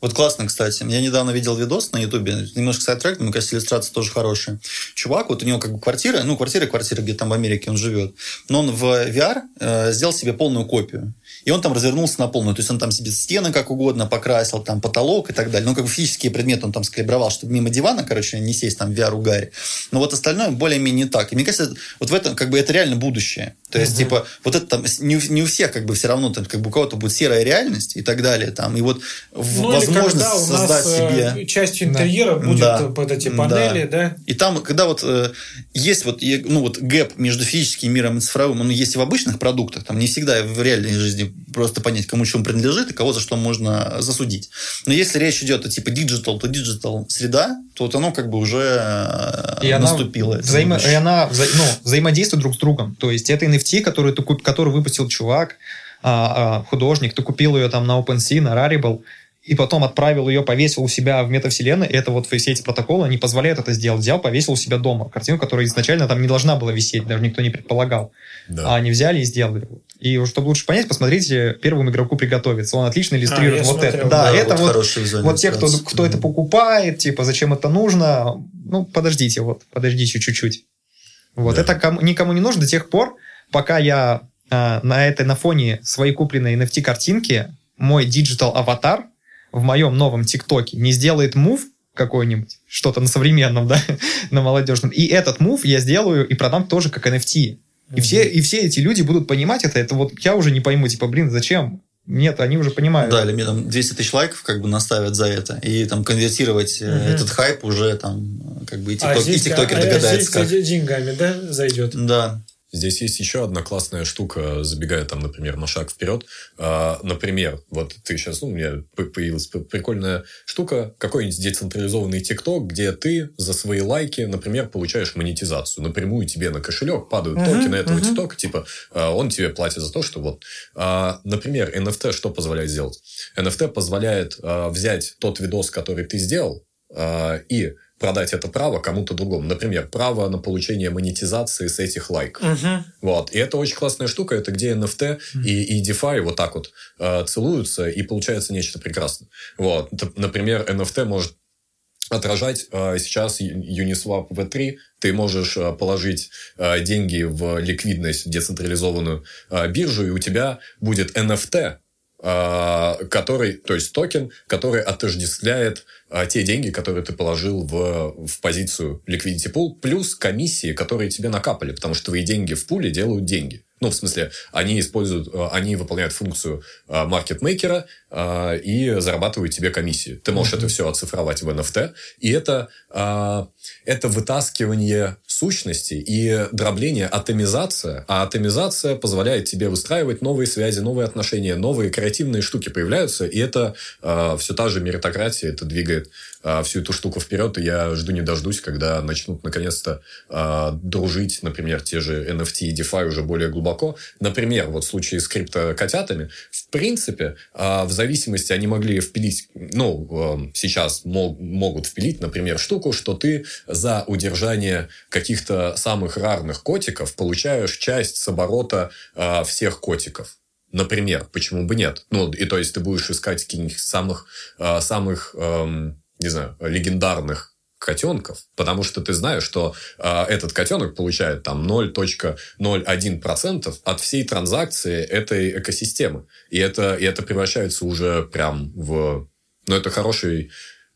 Вот классно, кстати. Я недавно видел видос на Ютубе, немножко sidetrack, мне кажется, иллюстрация тоже хорошая. Чувак, вот у него как бы квартира, ну, квартира, квартира, где там в Америке он живет, но он в VR э, сделал себе полную копию. И он там развернулся на полную. То есть он там себе стены как угодно покрасил, там потолок и так далее. Ну, как бы физические предметы он там скалибровал, чтобы мимо дивана, короче, не сесть там в VR-угаре. Но вот остальное более-менее так. И мне кажется, вот в этом, как бы, это реально будущее. То есть, типа, вот это там, не, у- не у всех, как бы, все равно, там, как бы, у кого-то будет серая реальность и так далее. Там, и вот Ну, возможность когда у создать нас, э, себе... частью интерьера будет Да. под эти Да. панели, да? И там, когда вот э, есть вот, ну, вот gap между физическим миром и цифровым, он есть и в обычных продуктах, там не всегда в реальной жизни просто понять, кому он принадлежит и кого за что можно засудить. Но если речь идет о типа digital, то digital среда, то вот оно как бы уже э, И она, наступило. это взаимо- и она вза- ну, взаимодействует друг с другом. То есть это NFT, который, ты куп- который выпустил чувак, а, а, художник, ты купил ее там на OpenSea, на Rarible, и потом отправил ее, повесил у себя в метавселенной. И это вот все эти протоколы не позволяют это сделать. Взял, повесил у себя дома. Картину, которая изначально там не должна была висеть, даже никто не предполагал. Да. А они взяли и сделали. И чтобы лучше понять, посмотрите первому игроку приготовиться. Он отлично иллюстрирует А, вот смотрел. это. Да, Да, это вот вот, вот те, кто, кто это покупает, типа, зачем это нужно, ну, подождите, вот, подождите чуть-чуть. Вот, Да. это кому- никому не нужно до тех пор, пока я а, на этой, на фоне своей купленной NFT-картинки мой digital аватар в моем новом ТикТоке не сделает move какой-нибудь, что-то на современном, да, [LAUGHS] на молодежном. И этот move я сделаю и продам тоже как NFT. И все, и все эти люди будут понимать это. Это вот я уже не пойму, типа, блин, зачем? Нет, они уже понимают. Да, или мне там 200 тысяч лайков как бы наставят за это. И там конвертировать Мгм. этот хайп уже там э, как бы и, А тикток, здесь- и тиктокер а- а догадается здесь как. деньгами, да, зайдет? Да. Здесь есть еще одна классная штука, забегая там, например, на шаг вперед. А, например, вот ты сейчас, ну, у меня появилась прикольная штука, какой-нибудь децентрализованный ТикТок, где ты за свои лайки, например, получаешь монетизацию. Напрямую тебе на кошелек падают Мгм, токены этого. ТикТока, типа, а, он тебе платит за то, что вот. А, например, NFT что позволяет сделать? NFT позволяет а, взять тот видос, который ты сделал, а, и продать это право кому-то другому. Например, право на получение монетизации с этих лайков. Мгм. Вот. И это очень классная штука. Это где NFT и, и DeFi вот так вот э, целуются, и получается нечто прекрасное. Вот. Например, NFT может отражать э, сейчас Uniswap V3. Ты можешь э, положить э, деньги в ликвидность, децентрализованную э, биржу, и у тебя будет NFT, который, то есть токен, который отождествляет э, те деньги, которые ты положил в, в позицию Liquidity Pool, плюс комиссии, которые тебе накапали, потому что твои деньги в пуле делают деньги. Ну, в смысле, они используют, э, они выполняют функцию маркетмейкера и зарабатывают тебе комиссии. Ты можешь mm-hmm. это все оцифровать в NFT, и это, это вытаскивание сущности и дробление, атомизация. А атомизация позволяет тебе выстраивать новые связи, новые отношения, новые креативные штуки появляются, и это все та же меритократия, это двигает всю эту штуку вперед, и я жду не дождусь, когда начнут наконец-то дружить, например, те же NFT и DeFi уже более глубоко. Например, вот в случае с криптокотятами, в принципе, а, в зависимости они могли впилить, ну, а, сейчас могут впилить, например, штуку, что ты за удержание каких-то самых рарных котиков получаешь часть с оборота а, всех котиков. Например, почему бы нет? Ну, и то есть ты будешь искать каких-нибудь самых, самых, эм, не знаю, легендарных котенков, потому что ты знаешь, что э, этот котенок получает там 0.01% от всей транзакции этой экосистемы. И это, и это превращается уже прям в... Ну, это хороший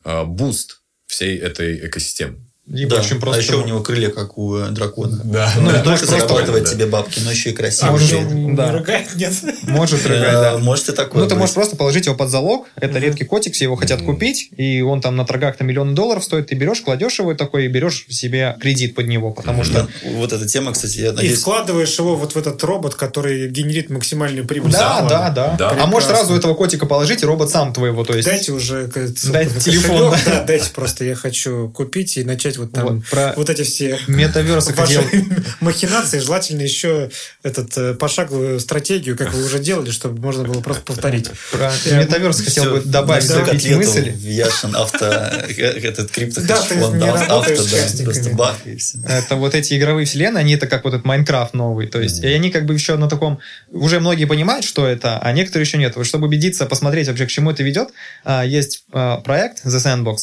э, boost всей этой экосистемы. Либо да. очень просто... А еще у него крылья, как у э, дракона. Да. Ну, да. не только зарабатывать да. тебе бабки, но еще и красиво. А может, да. рыгает, нет? Может рыгать, да. Можете такое Ну, ты можешь просто положить его под залог. Это редкий котик, все его хотят купить, и он там на торгах на миллион долларов стоит. Ты берешь, кладешь его такой и берешь себе кредит под него, потому что... Вот эта тема, кстати, я надеюсь... И складываешь его вот в этот робот, который генерит максимальную прибыль. Да, да, да. А можешь сразу этого котика положить, и робот сам твоего, то есть... Дайте уже... Дайте телефон. Да, дайте просто, я хочу купить и начать вот там вот эти все метаверсы ваши [LAUGHS] махинации, желательно еще этот э, пошаговую стратегию, как вы уже делали, чтобы можно было просто повторить. Про метаверс хотел бы добавить мысль. В Яшин авто, э, этот крипто Да, ты не работаешь просто бах и все. Это вот эти игровые вселенные, они это как вот этот Майнкрафт новый, то есть, и они как бы еще на таком, уже многие понимают, что это, а некоторые еще нет. Вот чтобы убедиться, посмотреть вообще, к чему это ведет, а, есть а, проект The Sandbox,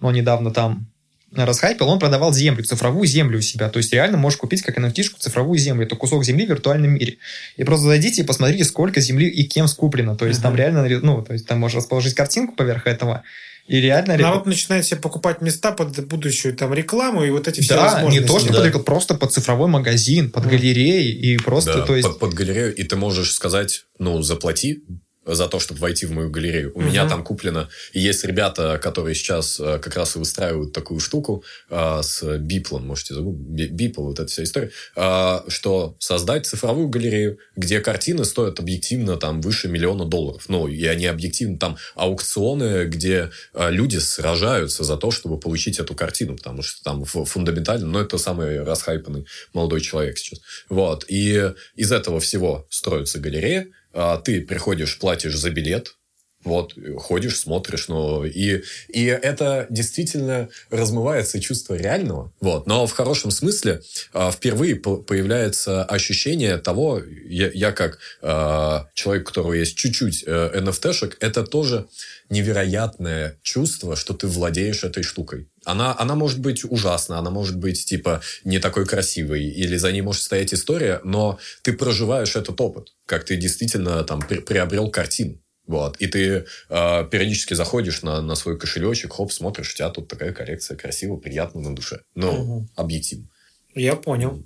но недавно там расхайпил, он продавал землю, цифровую землю у себя. То есть реально можешь купить как nft цифровую землю. Это кусок земли в виртуальном мире. И просто зайдите и посмотрите, сколько земли и кем скуплено. То есть uh-huh. там реально, ну, то есть там можешь расположить картинку поверх этого. И реально... Народ начинает себе покупать места под будущую там рекламу и вот эти все да, возможности. не то, что да. под рекламу, просто под цифровой магазин, под mm. галереей и просто, да, то есть... Под, под галерею, и ты можешь сказать, ну, заплати за то, чтобы войти в мою галерею. У uh-huh. меня там куплено... И есть ребята, которые сейчас э, как раз и выстраивают такую штуку э, с Биплом, можете забыть, Бипл, вот эта вся история, э, что создать цифровую галерею, где картины стоят объективно там выше миллиона долларов. Ну, и они объективно там аукционы, где люди сражаются за то, чтобы получить эту картину, потому что там фундаментально, но это самый расхайпанный молодой человек сейчас. Вот. И из этого всего строится галерея, а, ты приходишь, платишь за билет, вот, ходишь, смотришь, ну, и, и это действительно размывается чувство реального, вот, но в хорошем смысле э, впервые по появляется ощущение того, я, я как э, человек, у которого есть чуть-чуть э, NFT-шек, это тоже невероятное чувство, что ты владеешь этой штукой. Она, она может быть ужасна, она может быть, типа, не такой красивой, или за ней может стоять история, но ты проживаешь этот опыт, как ты действительно там при, приобрел картину. Вот. И ты э, периодически заходишь на, на свой кошелечек, хоп, смотришь, у тебя тут такая коллекция, красиво, приятно на душе. Ну, угу. объективно. Я понял.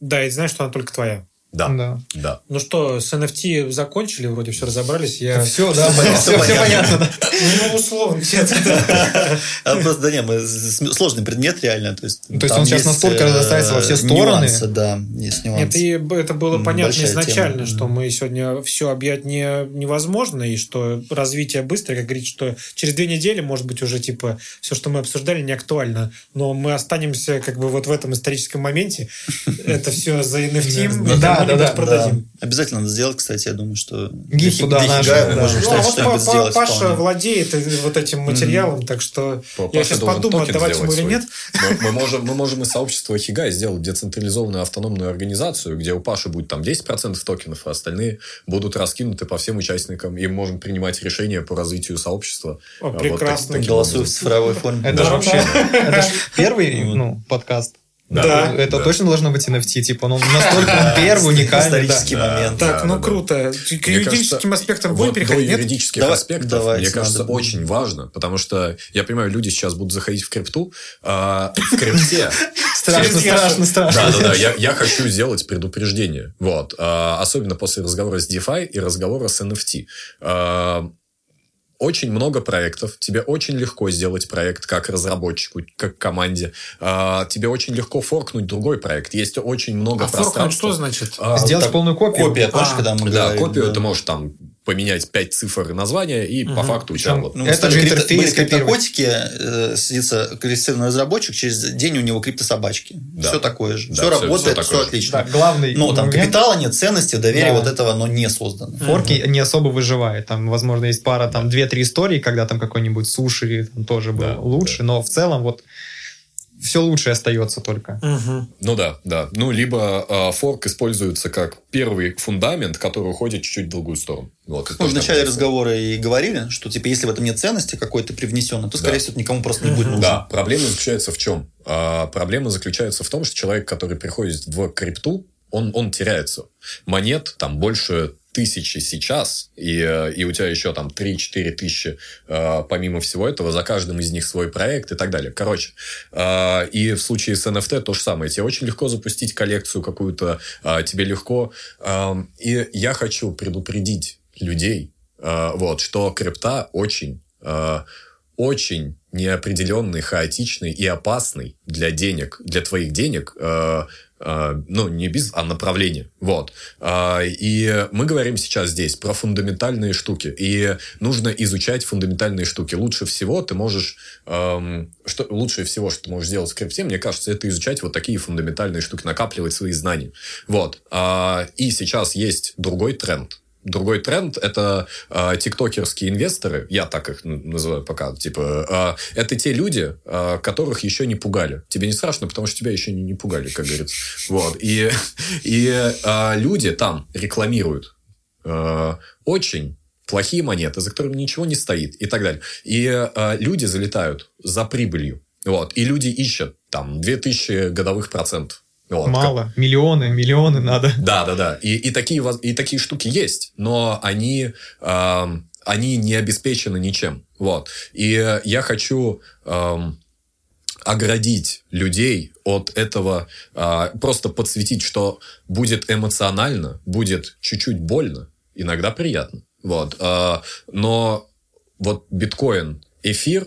Да, и знаешь, что она только твоя. Да. да. да. Ну что, с NFT закончили, вроде все разобрались. Я... Все, да, все, понятно. Ну, условно, нет. А просто, да, нет, мы сложный предмет реально. То есть, то есть он сейчас настолько разостается во все стороны. да, есть нюансы. Нет, и это было понятно изначально, что мы сегодня все объять не, невозможно, и что развитие быстрое, как говорит, что через две недели, может быть, уже типа все, что мы обсуждали, не актуально. Но мы останемся как бы вот в этом историческом моменте. Это все за NFT. Да, да, да, продадим. Да. Обязательно надо сделать, кстати, я думаю, что гиф туда наш, да. можем ну, а вот что сделать Паша вполне. владеет вот этим материалом, mm-hmm. так что Паша я сейчас подумаю, отдавать ему или нет. Мы, можем, мы можем из сообщества Хигай сделать децентрализованную автономную организацию, где у Паши будет там 10% токенов, а остальные будут раскинуты по всем участникам, и мы можем принимать решения по развитию сообщества. О, а прекрасно. Вот, так, Голосую в цифровой форме. Это да. вообще первый ну, подкаст Да. Это Да. точно должно быть NFT, типа, ну, настолько он первый, уникальный. да. Исторический момент. Так, Да, ну да, да. круто. К Мне юридическим кажется, аспектам будем вот переходить? До Нет? юридических аспектов, давайте, мне кажется, надо. очень важно, потому что я понимаю, люди сейчас будут заходить в крипту, а в крипте... [LAUGHS] Страшно, страшно, страшно. Да, да, да. Я, я хочу сделать предупреждение. Вот. А, особенно после разговора с DeFi и разговора с NFT. Очень много проектов. Тебе очень легко сделать проект как разработчику, как команде. А, тебе очень легко форкнуть другой проект. Есть очень много А форкнуть пространства. что значит? А, Сделать так, полную копию. Копия, помнишь, А, когда мы да, говорили, копию да. ты можешь там поменять 5 цифр и название, и по факту у тебя Причем вот... Ну, Это же крипто- интерфейс криптокотики, э, садится квалифицированный разработчик, через день у него криптособачки. Да. Все такое же. Да, все всё- работает, все, же. отлично. Да, главный Ну, там момент. капитала нет, ценности, доверия, Да. вот этого оно не создано. Форки не особо выживает. Там, возможно, есть пара, там, две-три истории, когда там какой-нибудь суши там тоже был Да, лучше, но в целом вот все лучшее остается только. Мгм. Ну да, да. Ну, либо э, форк используется как первый фундамент, который уходит чуть-чуть в другую сторону. Вот, Мы в начале разговора и говорили, что типа если в этом нет ценности какой-то привнесенной, то, скорее Да. всего, это никому просто не будет нужно. Да, проблема заключается в чем? А, проблема заключается в том, что человек, который приходит в крипту, он, он теряется. Монет там больше тысячи сейчас, и, э, и у тебя еще там 3-4 тысячи э, помимо всего этого, за каждым из них свой проект и так далее. Короче, э, и в случае с NFT то же самое. Тебе очень легко запустить коллекцию какую-то, тебе легко. и я хочу предупредить людей, вот, что крипта очень очень неопределенный, хаотичный и опасный для денег, для твоих денег, ну, не бизнес, а направление. Вот. А, и мы говорим сейчас здесь про фундаментальные штуки. И нужно изучать фундаментальные штуки. Лучше всего ты можешь... эм, что, лучшее всего, что ты можешь сделать в крипте, мне кажется, это изучать вот такие фундаментальные штуки, накапливать свои знания. Вот. А, и сейчас есть другой тренд. Другой тренд – это э, тиктокерские инвесторы, я так их называю пока, типа, э, это те люди, э, которых еще не пугали. Тебе не страшно, потому что тебя еще не, не пугали, как говорится. Вот. И, и э, люди там рекламируют э, очень плохие монеты, за которыми ничего не стоит и так далее. И э, люди залетают за прибылью. Вот. И люди ищут там 2000 годовых процентов. Вот. Мало. Миллионы, миллионы надо. Да, да, да. И, и, такие, и такие штуки есть, но они, эм, они не обеспечены ничем. Вот. И э, я хочу эм, оградить людей от этого, э, просто подсветить, что будет эмоционально, будет чуть-чуть больно, иногда приятно. Вот. Э, но вот биткоин, эфир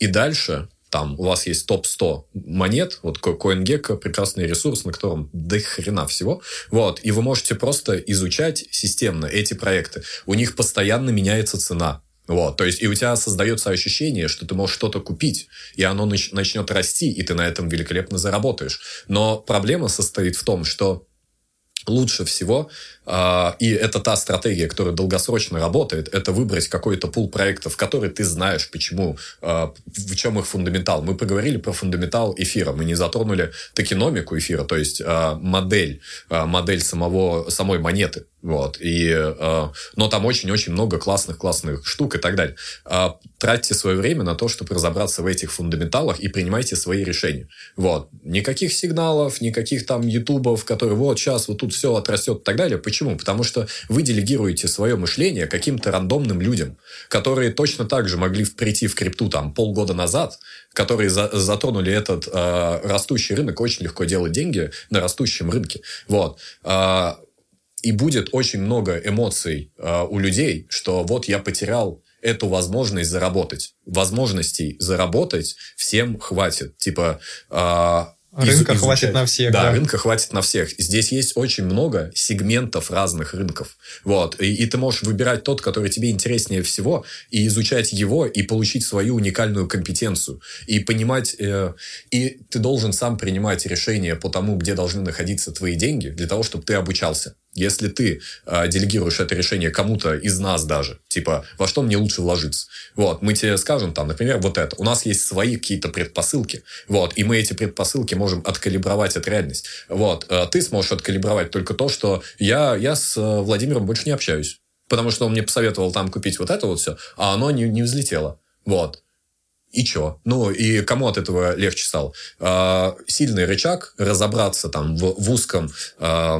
и дальше там у вас есть топ-100 монет, вот CoinGecko, прекрасный ресурс, на котором до хрена всего, вот, и вы можете просто изучать системно эти проекты. У них постоянно меняется цена, вот, то есть, и у тебя создается ощущение, что ты можешь что-то купить, и оно нач- начнет расти, и ты на этом великолепно заработаешь. Но проблема состоит в том, что лучше всего, и это та стратегия, которая долгосрочно работает, это выбрать какой-то пул проектов, который ты знаешь, почему, а, в чем их фундаментал. Мы поговорили про фундаментал эфира, мы не затронули токеномику эфира, то есть а, модель, а, модель самого, самой монеты. Вот. И, а, но там очень-очень много классных-классных штук и так далее. А, Тратьте свое время на то, чтобы разобраться в этих фундаменталах и принимайте свои решения. Вот. Никаких сигналов, никаких там ютубов, которые вот сейчас вот тут все отрастет и так далее. Почему? Потому что вы делегируете свое мышление каким-то рандомным людям, которые точно так же могли прийти в крипту там полгода назад, которые за- затронули этот э, растущий рынок, очень легко делать деньги на растущем рынке. Вот. А, и будет очень много эмоций э, у людей, что вот я потерял эту возможность заработать. Возможностей заработать всем хватит. Типа... э, Рынка из- хватит изучать. на всех, Да, да. рынка хватит на всех. Здесь есть очень много сегментов разных рынков. Вот. И, и ты можешь выбирать тот, который тебе интереснее всего, и изучать его, и получить свою уникальную компетенцию. И понимать... э, и ты должен сам принимать решения по тому, где должны находиться твои деньги, для того, чтобы ты обучался. Если ты э, делегируешь это решение кому-то из нас даже, типа, во что мне лучше вложиться, вот, мы тебе скажем там, например, вот это. У нас есть свои какие-то предпосылки, вот, и мы эти предпосылки можем откалибровать от реальности. Вот, э, ты сможешь откалибровать только то, что я, я с э, Владимиром больше не общаюсь, потому что он мне посоветовал там купить вот это вот все, а оно не, не взлетело. Вот. и чё? Ну, и кому от этого легче стало? Э, сильный рычаг разобраться там в, в узком... Э,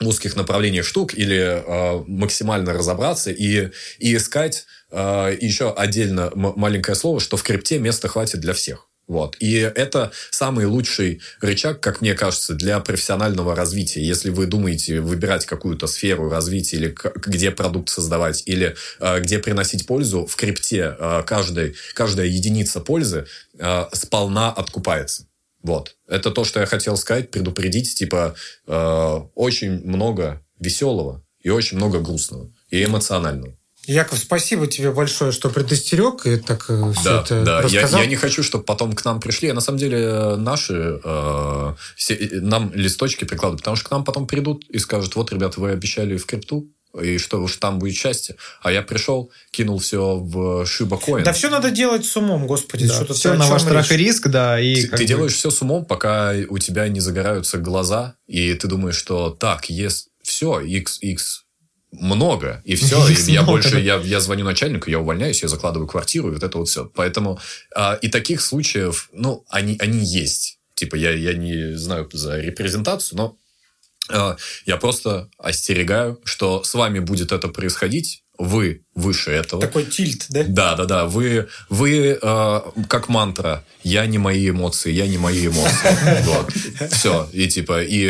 узких направлениях штук или э, максимально разобраться и, и искать э, еще отдельно маленькое слово, что в крипте места хватит для всех. Вот. И это самый лучший рычаг, как мне кажется, для профессионального развития. Если вы думаете выбирать какую-то сферу развития или где продукт создавать, или э, где приносить пользу, в крипте э, каждый, каждая единица пользы э, сполна откупается. Вот. Это то, что я хотел сказать, предупредить. Типа, э, очень много веселого и очень много грустного и эмоционального. Яков, спасибо тебе большое, что предостерег и так э, все да, это да. рассказал. Я, я не хочу, чтобы потом к нам пришли. А на самом деле наши э, все, нам листочки прикладывают, потому что к нам потом придут и скажут, вот, ребята, вы обещали в крипту, и что уж там будет счастье. А я пришел, кинул все в шибакоин. Да все надо делать с умом, господи. Да, что все на ваш страх и риск, да. И ты, ты бы... делаешь все с умом, пока у тебя не загораются глаза, и ты думаешь, что так, есть все, x, x много, и все. [LAUGHS] И я больше, я, я звоню начальнику, я увольняюсь, я закладываю квартиру, и вот это вот все. Поэтому а, и таких случаев, ну, они, они есть. Типа, я, я не знаю за репрезентацию, но я просто остерегаю, что с вами будет это происходить, вы выше этого. Такой тильт, да? Да, да, да. Вы, вы э, как мантра. Я не мои эмоции, я не мои эмоции. [LAUGHS] Вот. Все. И типа, и,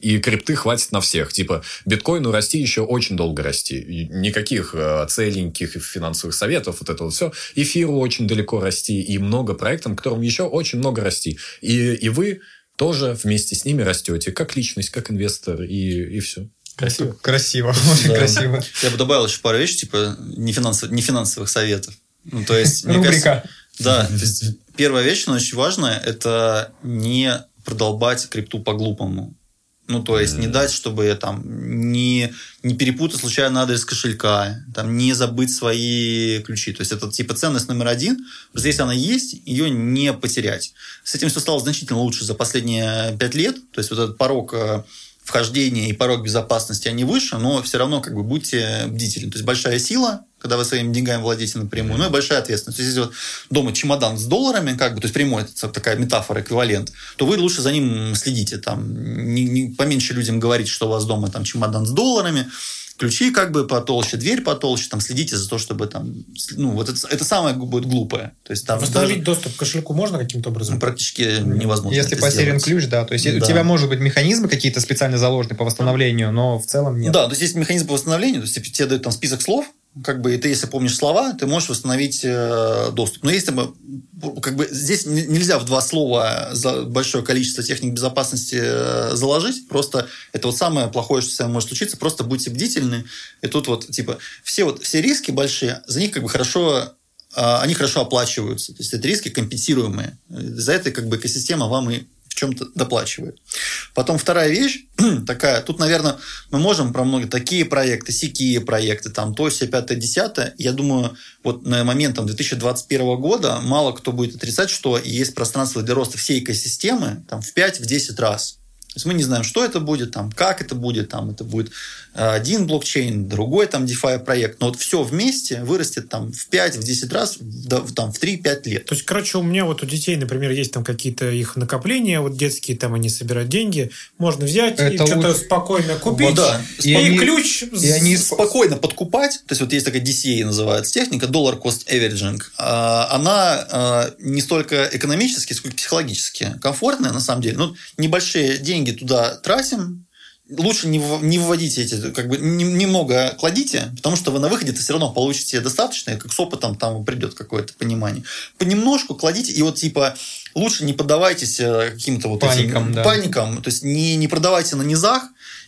и крипты хватит на всех. Типа, биткоину расти еще очень долго расти. Никаких э, целеньких финансовых советов, вот это вот все. Эфиру очень далеко расти. И много проектов, которым еще очень много расти. И, и вы тоже вместе с ними растете, как личность, как инвестор, и, и все. Красиво. Красиво, очень да. [LAUGHS] красиво. Я бы добавил еще пару вещей, типа не, финансов, не финансовых советов. Ну, то есть, Рубрика. Кажется, да. [LAUGHS] Первая вещь, но очень важная, это не продолбать крипту по-глупому. Ну, то есть, mm. не дать, чтобы я там не, не перепутать случайно адрес кошелька, там, не забыть свои ключи. То есть, это типа ценность номер один. Просто если она есть, ее не потерять. С этим все стало значительно лучше за последние пять лет. То есть, вот этот порог э, вхождение и порог безопасности, они выше, но все равно как бы будьте бдительны. То есть большая сила, когда вы своими деньгами владеете напрямую, ну и большая ответственность. То есть, если вот дома чемодан с долларами, как бы, то есть прямой, это такая метафора, эквивалент, то вы лучше за ним следите. Там, не, не, поменьше людям говорить, что у вас дома там чемодан с долларами, ключи как бы потолще, дверь потолще, там следите за то, чтобы там, ну, вот это, это самое будет глупое. То есть, там Восстановить даже... доступ к кошельку можно каким-то образом? Ну, практически невозможно Если потерян сделать. ключ, да. То есть, да. у тебя может быть механизмы какие-то специально заложены по восстановлению, но в целом нет. Да, то есть, есть механизм по восстановлению, то есть, тебе дают там список слов, как бы, и ты, если помнишь слова, ты можешь восстановить э, доступ. Но если бы, как бы, здесь нельзя в два слова за большое количество техник безопасности э, заложить, просто это вот самое плохое, что с вами может случиться, просто будьте бдительны, и тут вот, типа, все вот, все риски большие, за них как бы хорошо э, они хорошо оплачиваются. То есть, это риски компенсируемые. За это как бы экосистема вам и чем-то доплачивает. Потом вторая вещь [CLEARS THROAT] такая, тут, наверное, мы можем про многие такие проекты, сякие проекты, там, то, все, пятое, десятое. Я думаю, вот на момент там, 2021 года мало кто будет отрицать, что есть пространство для роста всей экосистемы там, в 5-10 раз. То есть мы не знаем, что это будет, там, как это будет, там, это будет один блокчейн, другой там DeFi проект, но вот все вместе вырастет там в 5, в 10 раз, в, там, в 3-5 лет. То есть, короче, у меня вот у детей, например, есть там какие-то их накопления, вот детские, там они собирают деньги, можно взять это и что-то лучше... спокойно купить, вот, да. и, и они... ключ... И они спокойно подкупать, то есть вот есть такая DCA называется техника, Dollar Cost Averaging, а, она а, не столько экономически, сколько психологически комфортная, на самом деле, ну, небольшие деньги туда тратим, лучше не, не выводите эти, как бы немного кладите, потому что вы на выходе -то все равно получите достаточно, как с опытом там придет какое-то понимание. Понемножку кладите, и вот типа лучше не поддавайтесь э, каким-то вот паникам, этим да. паникам, то есть не, не продавайте на низах,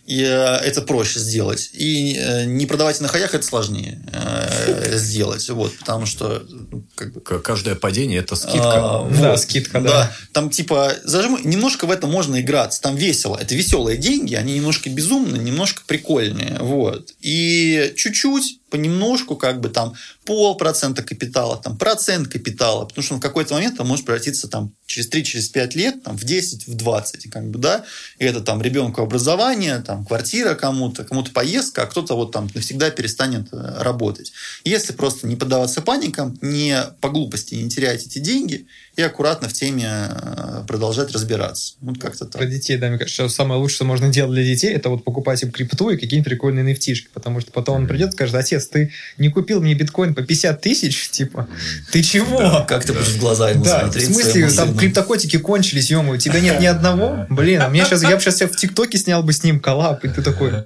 и э, это проще сделать. И э, не продавайте на хаях, это сложнее э, сделать. Вот, потому что... Ну, как бы... Каждое падение – это скидка. А, да, вот, скидка, да. да. Там типа зажиму, немножко в это можно играться. Там весело. Это веселые деньги, они немножко безумные, немножко прикольные. Вот. И чуть-чуть понемножку, как бы там полпроцента капитала, там процент капитала, потому что в какой-то момент он может превратиться там через 3-5 через лет там, в 10, в 20, как бы, да, и это там ребенку образование, там квартира кому-то, кому-то поездка, а кто-то вот там навсегда перестанет э, работать. Если просто не поддаваться паникам, не по глупости не терять эти деньги и аккуратно в теме э, продолжать разбираться. Вот как-то так. Про детей, да, мне кажется, что самое лучшее, что можно делать для детей, это вот покупать им крипту и какие-нибудь прикольные нефтишки, потому что потом он придет и скажет, отец, ты не купил мне биткоин по 50 тысяч, [LAUGHS] типа, ты чего? Как ты будешь в глаза ему Да, в смотреть? смысле, своему там криптокотики кончились, ё у тебя нет ни одного? Блин, а мне сейчас, я бы сейчас в ТикТоке снял бы с ним коллаб, и ты такой,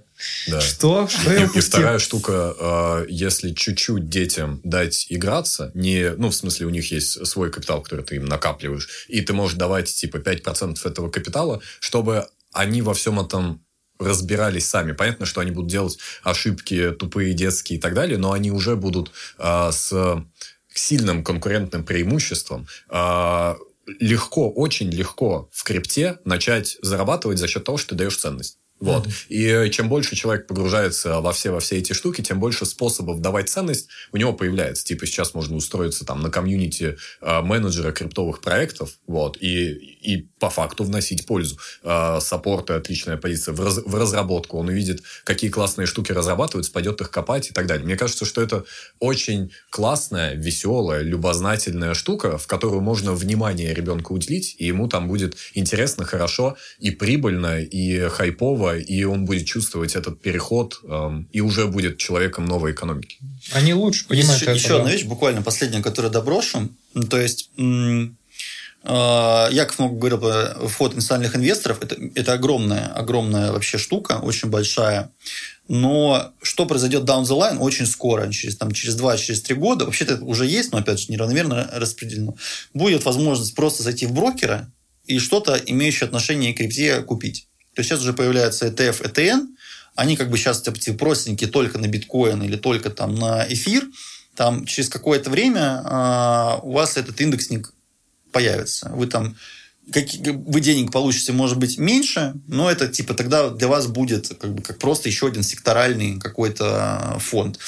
Да. что? Что И, я и упустил? вторая штука, э, если чуть-чуть детям дать играться, не, ну, в смысле, у них есть свой капитал, который ты им накапливаешь, и ты можешь давать, типа, 5% этого капитала, чтобы они во всем этом разбирались сами. Понятно, что они будут делать ошибки тупые, детские и так далее, но они уже будут э, с сильным конкурентным преимуществом э, легко, очень легко в крипте начать зарабатывать за счет того, что ты даешь ценность. Вот. И э, чем больше человек погружается во все, во все эти штуки, тем больше способов давать ценность у него появляется. Типа сейчас можно устроиться там на комьюнити э, менеджера криптовых проектов, вот, и, и по факту вносить пользу. Э, Саппорт – отличная позиция. В, раз- в разработку он увидит, какие классные штуки разрабатываются, пойдет их копать и так далее. Мне кажется, что это очень классная, веселая, любознательная штука, в которую можно внимание ребенка уделить, и ему там будет интересно, хорошо, и прибыльно, и хайпово, и он будет чувствовать этот переход, эм, и уже будет человеком новой экономики. Они лучше Есть понимают еще, это, еще да. одна вещь, буквально последняя, которую доброшу. То есть, м, Яков много говорил про вход иностранных инвесторов. Это, это огромная, огромная вообще штука, очень большая. Но что произойдет down the line очень скоро, через, там, через 2-3 через года, вообще-то это уже есть, но опять же неравномерно распределено, будет возможность просто зайти в брокера и что-то, имеющее отношение к крипте, купить. То есть сейчас уже появляется ETF, ETN, они как бы сейчас типа, простенькие только на биткоин или только там на эфир, там через какое-то время а, у вас этот индексник появится. Вы там каки- вы денег получите, может быть, меньше, но это типа тогда для вас будет как бы как просто еще один секторальный какой-то фонд.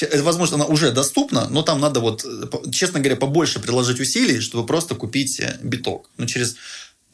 Это, Возможно, она уже доступна, но там надо вот, честно говоря, побольше приложить усилий, чтобы просто купить э, биток. Но через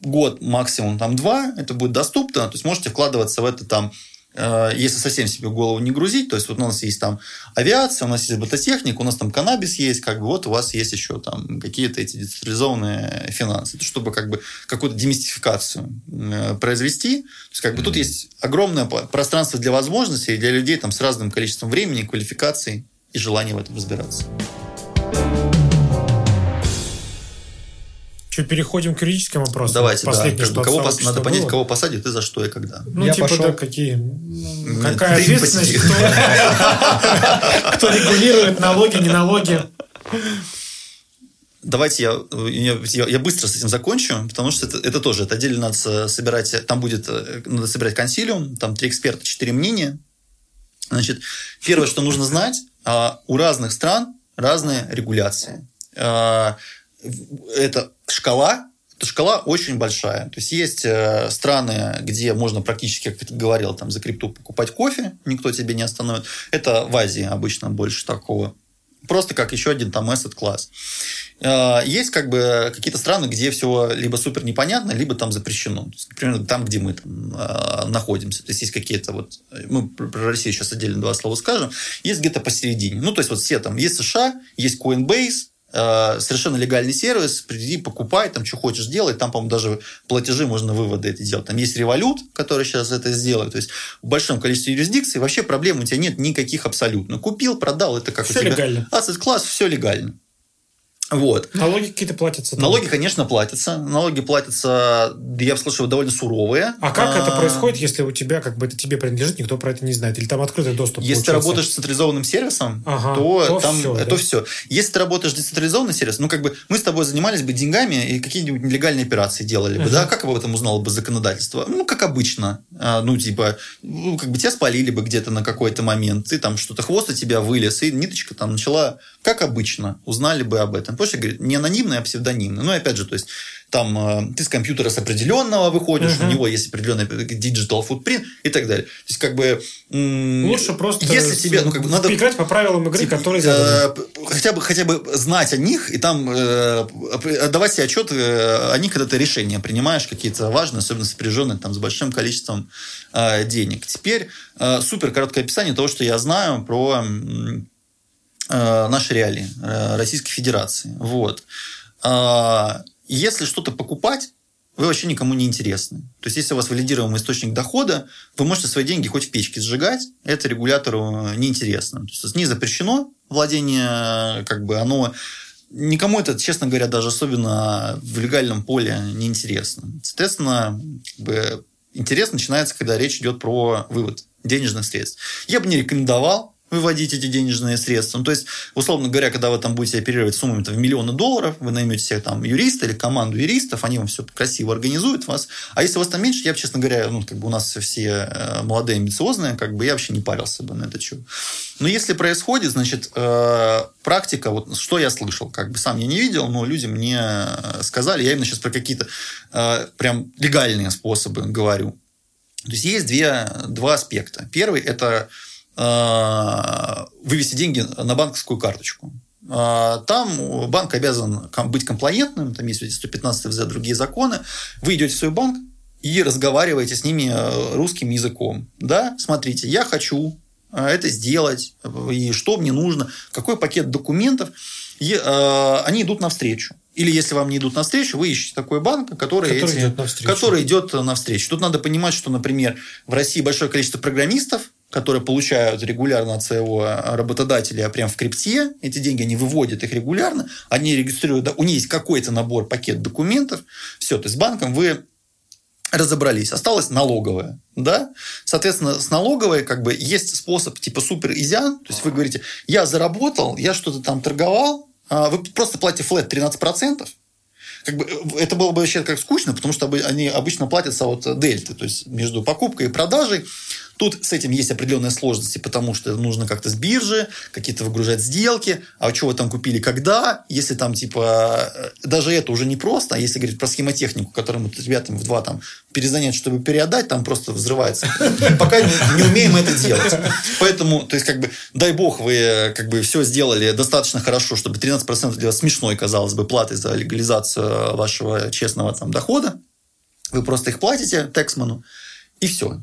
год, максимум там два, это будет доступно. То есть можете вкладываться в это там если совсем себе голову не грузить, то есть вот у нас есть там авиация, у нас есть робототехника, у нас там каннабис есть, как бы вот у вас есть еще там какие-то эти децентрализованные финансы, чтобы как бы какую-то демистификацию э, произвести. То есть как бы тут есть огромное пространство для возможностей для людей там с разным количеством времени, квалификаций и желания в этом разбираться. Что, переходим к юридическим вопросам? Давайте, да. Последнее, Как бы кого пос- надо понять, было. кого посадят и за что и когда. Ну, Я типа, пошел. да, какие... Нет, Какая ответственность, кто, [LAUGHS] кто регулирует налоги, не налоги. Давайте я, я, я- быстро с этим закончу, потому что это, это тоже, это отдельно надо со- собирать, там будет, э, надо собирать консилиум, там три эксперта, четыре мнения. Значит, первое, что нужно знать, а, у разных стран разные регуляции. А, Это шкала, эта шкала очень большая. То есть есть э, страны, где можно практически, как ты говорил, там за крипту покупать кофе, никто тебе не остановит. Это в Азии обычно больше такого. Просто как еще один там asset класс. Э, Есть как бы какие-то страны, где все либо супер непонятно, либо там запрещено. Есть, например, там, где мы там, э, находимся. То есть есть какие-то вот... Мы про Россию сейчас отдельно два слова скажем. Есть где-то посередине. Ну, то есть вот все там... Есть США, есть Coinbase, э, совершенно легальный сервис, приди, покупай, там, что хочешь делать, там, по-моему, даже платежи можно выводы эти делать. Там есть Revolut, который сейчас это сделает, то есть в большом количестве юрисдикций вообще проблем у тебя нет никаких абсолютно. Купил, продал, это как Всё у тебя... легально. Asset класс, все легально. Вот. Налоги какие-то платятся. там. Налоги, конечно, платятся. Налоги платятся, я слышал, довольно суровые. А как это происходит, если у тебя как бы это тебе принадлежит, никто про это не знает? Или там открытый доступ Если ты получается? работаешь с централизованным сервисом, Ага, то, то там всё, это да? все. Если ты работаешь с децентрализованным сервисом, ну, как бы мы с тобой занимались бы деньгами и какие-нибудь нелегальные операции делали бы, Ага. да? Как об этом узнало бы законодательство? Ну, как обычно. А, ну, типа, ну, как бы тебя спалили бы где-то на какой-то момент, ты там что-то, хвост у тебя вылез, и ниточка там начала, как обычно, узнали бы об этом. Потому что, говорит, не анонимный, а псевдонимный. Ну, и опять же, то есть, там э, ты с компьютера с определенного выходишь, Мгм. у него есть определенный digital footprint и так далее. То есть, как бы... Лучше просто Если тебе, ну, как бы, надо играть по правилам игры, Типа, которые э, хотя бы хотя бы знать о них и там э, отдавать себе отчет э, о них, когда ты решения принимаешь какие-то важные, особенно сопряженные там с большим количеством э, денег. Теперь э, супер короткое описание того, что я знаю про э, наши реалии э, Российской Федерации. Вот. Э, если что-то покупать, вы вообще никому не интересны. То есть, если у вас валидируемый источник дохода, вы можете свои деньги хоть в печке сжигать, это регулятору неинтересно. То есть, не запрещено владение, как бы оно никому это, честно говоря, даже особенно в легальном поле не интересно. Соответственно, как бы, интерес начинается, когда речь идет про вывод денежных средств. Я бы не рекомендовал выводить эти денежные средства. Ну, то есть, условно говоря, когда вы там будете оперировать суммами в миллионы долларов, вы наймете себе там юриста или команду юристов, они вам все красиво организуют вас. А если у вас там меньше, я, честно говоря, ну, как бы у нас все э, молодые, амбициозные, как бы я вообще не парился бы на это что. Но если происходит, значит, э, практика, вот что я слышал, как бы сам я не видел, но люди мне э, сказали, я именно сейчас про какие-то прям легальные способы говорю. То есть есть две, два аспекта. Первый – это вывести деньги на банковскую карточку. Э, там банк обязан быть комплаентным, там есть 115 ВЗ, другие законы. Вы идете в свой банк и разговариваете с ними э, русским языком. Да, смотрите, я хочу это сделать, и что мне нужно, какой пакет документов, и э, они идут навстречу. Или если вам не идут навстречу, вы ищете такой банк, который, который, эти, идет навстречу. который идет навстречу. Тут надо понимать, что, например, в России большое количество программистов, которые получают регулярно от своего работодателя прям в крипте, эти деньги они выводят их регулярно, они регистрируют, да, у них есть какой-то набор, пакет документов, все, то есть с банком вы разобрались. Осталось налоговая. Да? Соответственно, с налоговой как бы есть способ типа супер изян. То есть вы говорите, я заработал, я что-то там торговал, вы просто платите флет 13%, как бы, э, это было бы вообще как скучно, потому что они обычно платятся от дельты, то есть между покупкой и продажей. Тут с этим есть определенные сложности, потому что нужно как-то с биржи какие-то выгружать сделки, а что вы там купили, когда, если там типа э, даже это уже не просто, а если говорить про схемотехнику, которую мы ребятам в два там перезанять, чтобы переотдать, там просто взрывается. Пока не умеем это делать. Поэтому, то есть, как бы, дай бог, вы э, как бы все сделали достаточно хорошо, чтобы 13% для вас смешной, казалось бы, платы за легализацию вашего честного там дохода. Вы просто их платите Тексману, и все.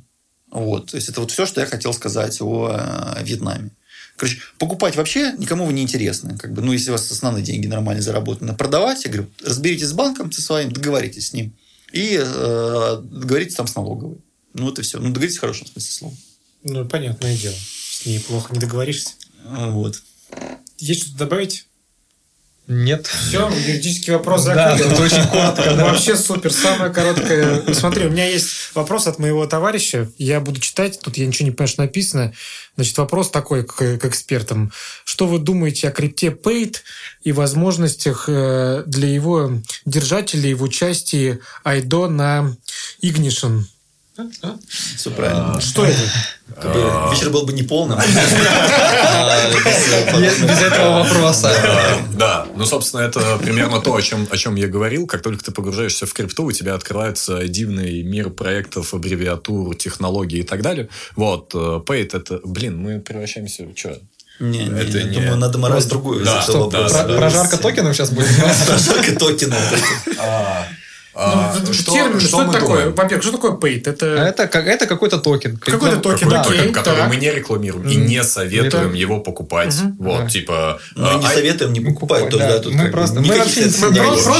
Вот. То есть, это вот все, что я хотел сказать о э, Вьетнаме. Короче, покупать вообще никому вы не интересно. Как бы, ну, если у вас основные деньги нормально заработаны, продавать, я говорю, разберитесь с банком со своим, договоритесь с ним. И э, договоритесь там с налоговой. Ну, и все. Ну, договоритесь в хорошем смысле слова. Ну, понятное дело. С ней плохо не договоришься. Вот. Есть что-то добавить? Нет. Все, юридический вопрос закрыт. Да, это очень коротко. Да. Вообще супер. Самое короткое. Смотри, у меня есть вопрос от моего товарища. Я буду читать. Тут я ничего не понимаю, что написано. Значит, вопрос такой к, к экспертам. Что вы думаете о крипте Paid и возможностях э, для его держателей в участии IDO на Ignition? Все правильно. Что это? Вечер был бы неполным. [LAUGHS] Без этого вопроса. Да, ну, собственно, это примерно то, о чем, о чем я говорил. Как только ты погружаешься в крипту, у тебя открывается дивный мир проектов, аббревиатур, технологий и так далее. Вот, Paid это... Блин, мы превращаемся в что? Не, это не, не... Думаю, надо морать другую. Да, что, да, про, прожарка токенов сейчас будет? Прожарка токенов. А, ну, что, термин, что, что это такое? Во-первых, что такое paid? Это, это, это какой-то токен. Какой-то токен, какой окей, токен, который мы не рекламируем и не советуем его покупать. Вот, типа... Мы не а, советуем не покупать. Мы просто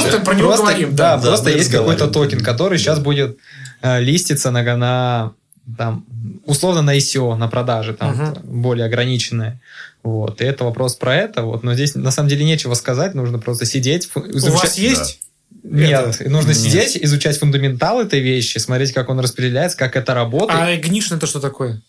просто про него говорим. Да, просто есть какой-то токен, который сейчас будет э, листиться на там, условно на ICO, на продаже, там, uh-huh. более ограниченные. Вот. И это вопрос про это. Вот. Но здесь на самом деле нечего сказать, нужно просто сидеть. Изучать. У вас есть? Нет, это... нужно Нет. сидеть, изучать fundamental этой вещи, смотреть, как он распределяется, как это работает. А Ignition это что такое?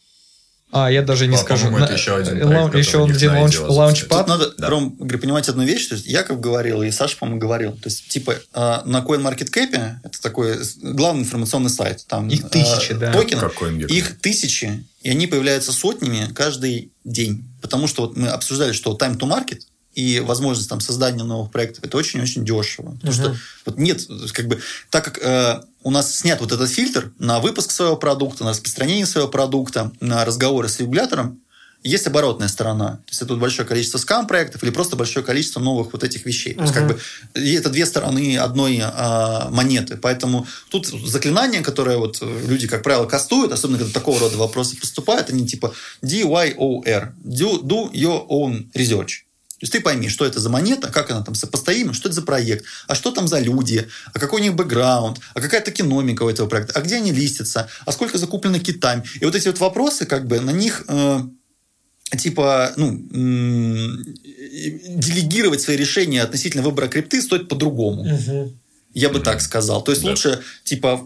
А, я даже не скажу. Это еще один проект, еще один лаунч, лаунчпад. Тут надо, да. Ром, понимать одну вещь. То есть Яков говорил, и Саша, по-моему, говорил. То есть, типа, а, на CoinMarketCap, это такой главный информационный сайт. Там, их тысячи, а, да. Токенов, их тысячи, и они появляются сотнями каждый день. Потому что вот мы обсуждали, что time to market – и возможность там создания новых проектов это очень-очень дешево. Потому угу. что вот нет, как бы, так как э, у нас снят вот этот фильтр на выпуск своего продукта, на распространение своего продукта, на разговоры с регулятором, есть оборотная сторона. То есть это большое количество скам-проектов или просто большое количество новых вот этих вещей. То есть как бы это две стороны одной а, монеты. Поэтому тут заклинание, которое вот люди, как правило, кастуют, особенно когда такого рода вопросы поступают, они типа DYOR. Do, do your own research. То есть ты пойми, что это за монета, как она там сопоставима, что это за проект, а что там за люди, а какой у них бэкграунд, а какая токеномика у этого проекта, а где они листятся, а сколько закуплено китами. И вот эти вот вопросы, как бы на них э, типа, ну, делегировать свои решения относительно выбора крипты стоит по-другому. Угу. Я бы угу. так сказал. То есть да. лучше, типа,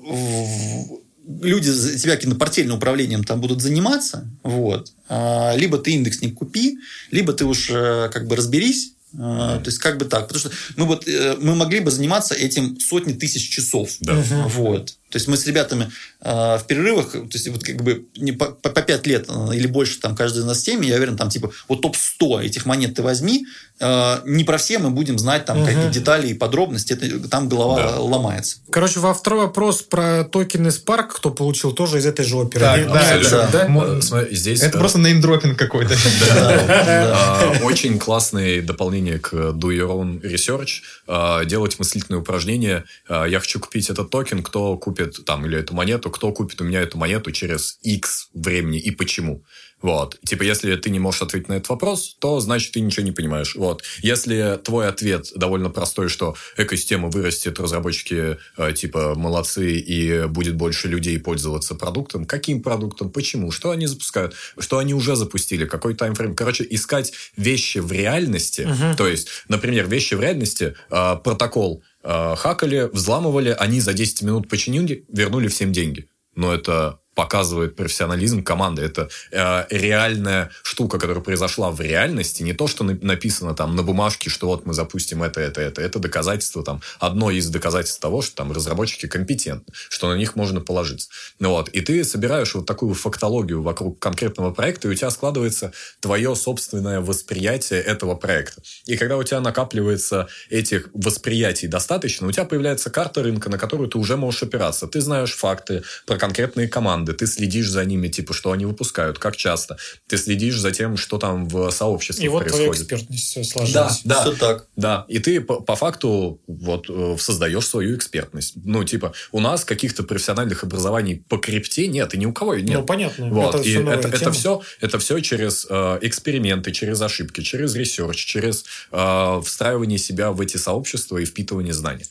люди за тебя кинопортельным управлением там будут заниматься, вот, а, либо ты индексник купи, либо ты уж э, как бы разберись, а, то есть как бы так, потому что мы вот э, мы могли бы заниматься этим сотни тысяч часов, да. вот. То есть мы с ребятами э, в перерывах, то есть вот как бы не по, по 5 лет э, или больше там каждый из нас теме, я уверен, там типа вот топ-100 этих монет ты возьми, э, не про все мы будем знать там угу. какие детали и подробности, это, там голова да. ломается. Короче, во второй вопрос про токены Spark, кто получил, тоже из этой же оперы. [LAUGHS] Да, да, да, да. да? Смотри, здесь, это просто неймдропинг какой-то. А, очень классное дополнение к Do Your Own Research. А, делать мыслительные упражнения. А, я хочу купить этот токен, кто купит купит там или эту монету, кто купит у меня эту монету через X времени и почему. Вот. Типа, если ты не можешь ответить на этот вопрос, то значит ты ничего не понимаешь. Вот. Если твой ответ довольно простой, что экосистема вырастет, разработчики э, типа молодцы и будет больше людей пользоваться продуктом, каким продуктом, почему, что они запускают, что они уже запустили, какой таймфрейм. Короче, искать вещи в реальности. Uh-huh. То есть, например, вещи в реальности, э, протокол хакали, взламывали, они за 10 минут починили, вернули всем деньги. Но это показывает профессионализм команды. Это э, реальная штука, которая произошла в реальности, не то, что на, написано там на бумажке, что вот мы запустим это, это, это. Это доказательство там, одно из доказательств того, что там разработчики компетентны, что на них можно положиться. Ну, вот. И ты собираешь вот такую фактологию вокруг конкретного проекта, и у тебя складывается твое собственное восприятие этого проекта. И когда у тебя накапливается этих восприятий достаточно, у тебя появляется карта рынка, на которую ты уже можешь опираться. Ты знаешь факты про конкретные команды, команды, ты следишь за ними, типа, что они выпускают, как часто. Ты следишь за тем, что там в сообществе и происходит. И вот твоя экспертность сложилась. Да, да, все так. Да, и ты по, по факту вот э, создаешь свою экспертность. Ну, типа, у нас каких-то профессиональных образований по крипте нет, и ни у кого нет. Ну, понятно. Вот. Это и это, это, все, это все через э, эксперименты, через ошибки, через research, через э, встраивание себя в эти сообщества и впитывание знаний.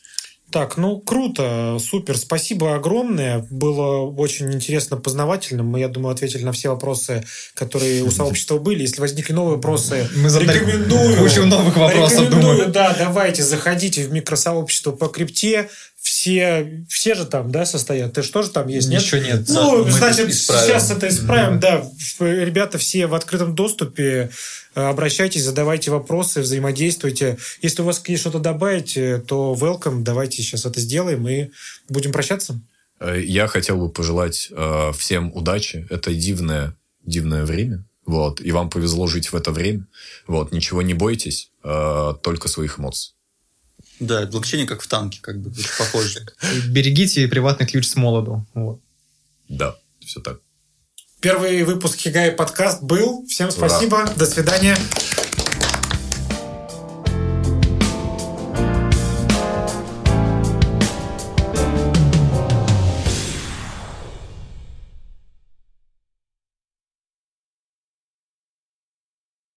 Так, ну круто, супер, спасибо огромное, было очень интересно, познавательно. Мы, я думаю, ответили на все вопросы, которые у сообщества были. Если возникли новые вопросы, мы рекомендую. Кучу новых вопросов, рекомендую, думаю. Да, давайте, заходите в микросообщество по крипте. Все, все же там, да, состоят. Ты что же там есть? Нет? Ничего нет. Ну, мы значит, сейчас это исправим, да. Ребята все в открытом доступе. Э, обращайтесь, задавайте вопросы, взаимодействуйте. Если у вас есть что-то добавить, э, то welcome, давайте сейчас это сделаем и будем прощаться. Э, я хотел бы пожелать всем удачи. Это дивное, дивное время. Вот. И вам повезло жить в это время. Вот. Ничего не бойтесь, только своих эмоций. Да, блокчейн как в танке, как бы похоже. Берегите приватный ключ с молоду. Вот. Да, все так. Первый выпуск Хигай подкаст был. Всем спасибо. Ура. До свидания.